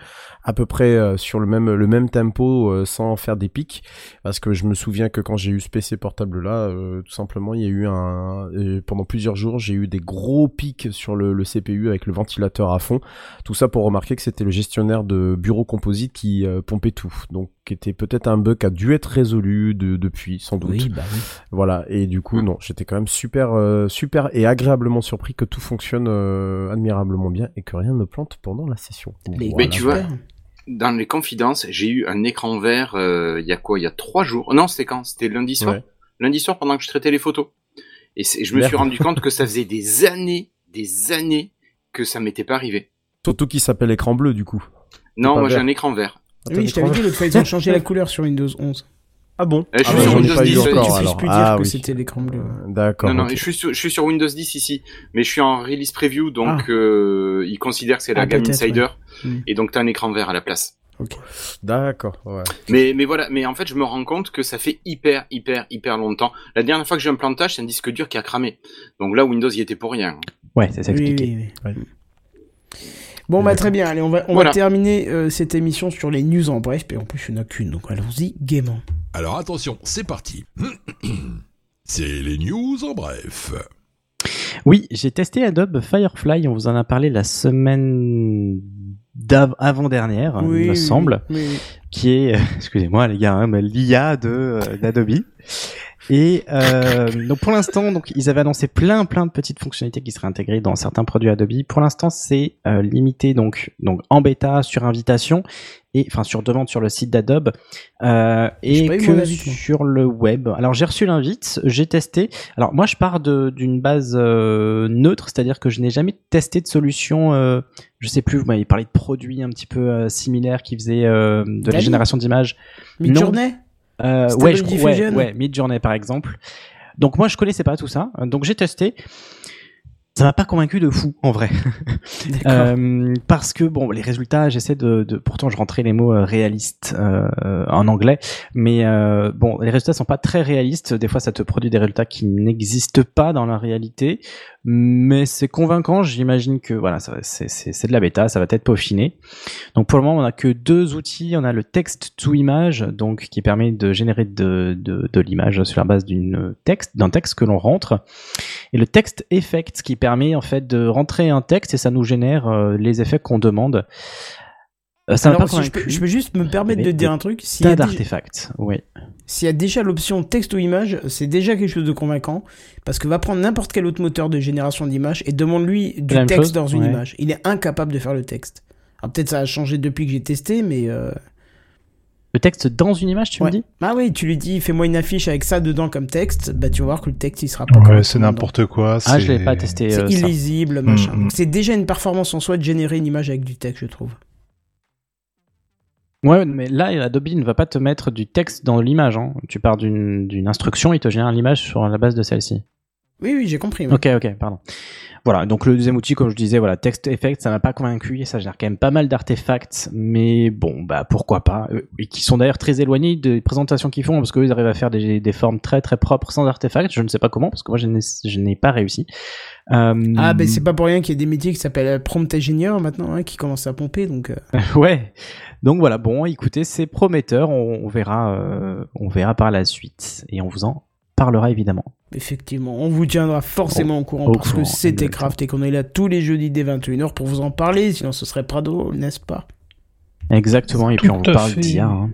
à peu près euh, sur le même le même tempo euh, sans faire des pics. Parce que je me souviens que quand j'ai eu ce PC portable là, euh, tout simplement, il y a eu un pendant plusieurs jours, j'ai eu des gros pics sur le, le CPU avec le ventilateur à fond. Tout ça pour remarquer que c'était le gestionnaire de bureau composite qui euh, pompait tout. Donc, qui était peut-être un bug qui a dû être résolu de, depuis, sans doute. Oui, bah oui. Voilà, et du coup, non, j'étais quand même super, euh, super et agréablement surpris que tout fonctionne euh, admirablement bien et que rien ne plante pendant la session. Voilà. Mais tu vois, dans les confidences, j'ai eu un écran vert euh, il y a quoi Il y a trois jours. Non, c'était quand? C'était lundi soir? Ouais. Lundi soir pendant que je traitais les photos. Et je me suis rendu compte que ça faisait des années, des années que ça m'était pas arrivé. Surtout qui s'appelle écran bleu, du coup. Non, moi j'ai un écran vert. Attends, Oui, je t'avais dit l'autre fois, ils ont changé la *laughs* couleur sur Windows 11. Ah bon Euh, je Ah suis bah, sur j'en ai Windows pas eu 10. encore, tu puisses plus dire Ah que c'était l'écran bleu. D'accord. Non, non, ok. je suis, sur, je suis sur Windows 10 ici, mais je suis en release preview, donc Ah. euh, ils considèrent que c'est la Ah, gamme peut-être, Insider, ouais. Mm. et donc t'as un écran vert à la place. D'accord, ouais. Mais, mais voilà, mais en fait, je me rends compte que ça fait hyper, hyper, hyper longtemps. La dernière fois que j'ai un plantage, c'est un disque dur qui a cramé. Donc là, Windows y était pour rien. Ouais, ça Oui, expliqué. oui, oui. Ouais. Bon, bah très bien, allez, on va, on Voilà. va terminer euh, cette émission sur les news en bref, et en plus, il n'y en a qu'une, donc allons-y gaiement. Alors attention, c'est parti. *clears throat* C'est les news en bref. Oui, j'ai testé Adobe Firefly, on vous en a parlé la semaine d'av- avant-dernière, oui, il me semble, oui, oui. qui est, *laughs* excusez-moi les gars, hein, mais l'IA de euh, d'Adobe. Et euh, donc pour l'instant, donc ils avaient annoncé plein plein de petites fonctionnalités qui seraient intégrées dans certains produits Adobe. Pour l'instant, c'est euh, limité donc donc en bêta sur invitation et enfin sur demande sur le site d'Adobe euh, et que sur le web. Alors j'ai reçu l'invite, j'ai testé. Alors moi je pars d'une base euh, neutre, c'est-à-dire que je n'ai jamais testé de solution. Euh, je sais plus, vous m'avez parlé de produits un petit peu euh, similaires qui faisaient euh, de la génération d'images. Midjourney Euh, ouais, je ouais, ouais, Midjourney par exemple. Donc moi je connaissais pas tout ça, donc j'ai testé. Ça m'a pas convaincu de fou en vrai. Euh, parce que bon, les résultats, j'essaie de, de, pourtant je rentrais les mots euh, réalistes euh, en anglais, mais euh, bon, les résultats sont pas très réalistes. Des fois, ça te produit des résultats qui n'existent pas dans la réalité, mais c'est convaincant. J'imagine que voilà, c'est de la bêta, ça va être peaufiné. Donc pour le moment, on a que deux outils. On a le text to image, donc qui permet de générer de de, l'image sur la base d'une texte, d'un texte que l'on rentre, et le text effect qui permet en fait de rentrer un texte et ça nous génère euh, les effets qu'on demande. Euh, ça Alors, pas si je, peux, convaincu. je peux juste me permettre de dire un truc. S'il y, a d'artefacts, oui. s'il y a déjà l'option texte ou image, c'est déjà quelque chose de convaincant. Parce que va prendre n'importe quel autre moteur de génération d'images et demande-lui du texte chose dans une Ouais. image. Il est incapable de faire le texte. Alors peut-être ça a changé depuis que j'ai testé, mais... euh, Le texte dans une image, tu ouais. me dis? Ah oui, tu lui dis, fais-moi une affiche avec ça dedans comme texte, bah tu vas voir que le texte il sera pas Ouais, c'est n'importe quoi. Ah, je c'est- l'ai pas testé. C'est euh, ça. illisible, machin. Mm, mm. C'est déjà une performance en soi de générer une image avec du texte, je trouve. Ouais, mais là, Adobe ne va pas te mettre du texte dans l'image. Hein. Tu pars d'une instruction, il te génère l'image sur la base de celle-ci. Oui, oui, j'ai compris. ouais. Ok, ok, pardon. Voilà, donc le deuxième outil, comme je disais, voilà, Text Effect, ça m'a pas convaincu et ça gère quand même pas mal d'artefacts, mais bon, bah pourquoi pas, euh, et qui sont d'ailleurs très éloignés des présentations qu'ils font, parce qu'eux, ils arrivent à faire des, des formes très très propres sans artefacts, je ne sais pas comment, parce que moi, je n'ai- je n'ai pas réussi. Euh, Ah, ben c'est pas pour rien qu'il y a des métiers qui s'appellent prompt engineer maintenant, hein, qui commencent à pomper, donc... euh, *laughs* ouais. Donc voilà, bon, écoutez, c'est prometteur. On, on verra, euh, on verra par la suite, et on vous en parlera évidemment. Effectivement, on vous tiendra forcément au, courant au parce courant, que c'était. Craft et qu'on est là tous les jeudis dès 21h pour vous en parler, sinon ce serait pas drôle, n'est-ce pas? Exactement, et puis on vous parle d'IA. hein.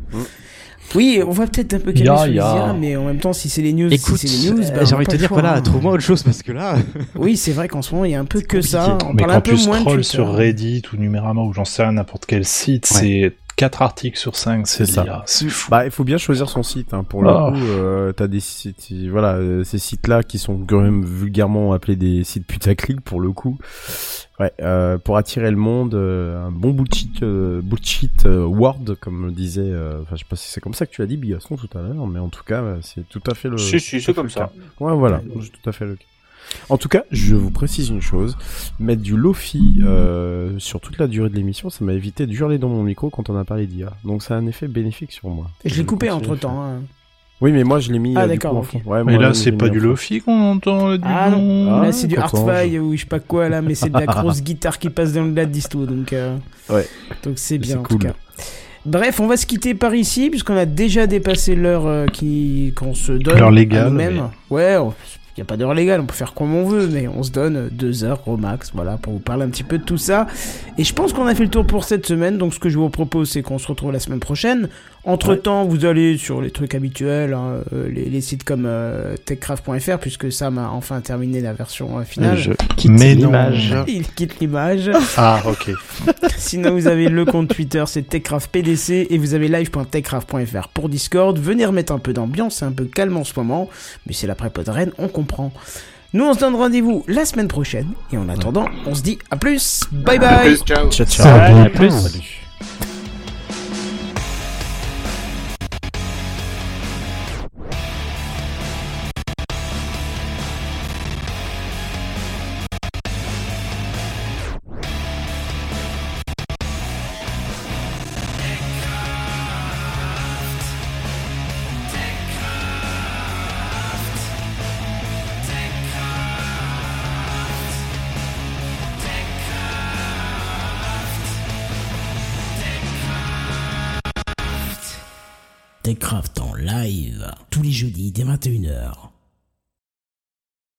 Oui, on va peut-être un peu calmer Ya, sur ya. IA, mais en même temps, si c'est les news, Écoute, si c'est les news, euh, bah, j'ai envie de te dire, choix, voilà, hein. trouve-moi autre chose parce que là. *laughs* Oui, c'est vrai qu'en ce moment, il y a un peu que ça. On Mais parle quand un peu tu moins sur Reddit ou Numérama ou j'en sais rien, n'importe quel site, Ouais. c'est 4 articles sur 5, c'est ça. l'IA. C'est fou. Bah, il faut bien choisir son site. Hein. Pour le Ah. coup, euh, t'as des sites, voilà, euh, ces sites-là qui sont quand même vulgairement appelés des sites putaclic pour le coup. Ouais, euh, pour attirer le monde, euh, un bon bullshit, euh, bullshit euh, word, comme le disait. euh, Enfin, je sais pas si c'est comme ça que tu as dit, Bigaston, tout à l'heure, mais en tout cas, c'est tout à fait le. Si, si, c'est comme ça. cas. Ouais, voilà, c'est tout à fait le cas. En tout cas, je vous précise une chose, mettre du lofi euh, sur toute la durée de l'émission, ça m'a évité de hurler dans mon micro quand on a parlé d'IA. Donc ça a un effet bénéfique sur moi. Et je l'ai coupé entre temps. hein. Oui, mais moi je l'ai mis. Ah, euh, d'accord. Ouais, Mais moi, là, c'est pas du. Lofi qu'on entend, là, du Ah non, Ah, là c'est du Artfly ou je sais pas quoi là, mais c'est de la *laughs* grosse guitare qui passe dans le la disto, donc euh, Ouais. donc c'est bien en cool. tout cas. Bref, on va se quitter par ici puisqu'on a déjà dépassé l'heure euh, qui qu'on se donne L'heure légale, nous-mêmes. Ouais, il y a pas d'heure légale, on peut faire comme on veut, mais on se donne deux heures au max, voilà, pour vous parler un petit peu de tout ça. Et je pense qu'on a fait le tour pour cette semaine, donc ce que je vous propose, c'est qu'on se retrouve la semaine prochaine. Entre temps, vous allez sur les trucs habituels, hein, euh, les, les sites comme euh, techcraft.fr, puisque Sam a enfin terminé la version euh, finale. Je quitte l'image. *laughs* Il quitte l'image. Ah, ok. *laughs* Sinon, vous avez le compte Twitter, c'est TechCraftPDC, et vous avez live.techcraft.fr pour Discord. Venez remettre un peu d'ambiance, c'est un peu calme en ce moment, mais c'est la prépa de Rennes, on comprend. Nous, on se donne rendez-vous la semaine prochaine, et en attendant, on se dit à plus, bye À bye plus, ciao. Ciao, ciao. Salut, à plus. Salut. Dès 21h.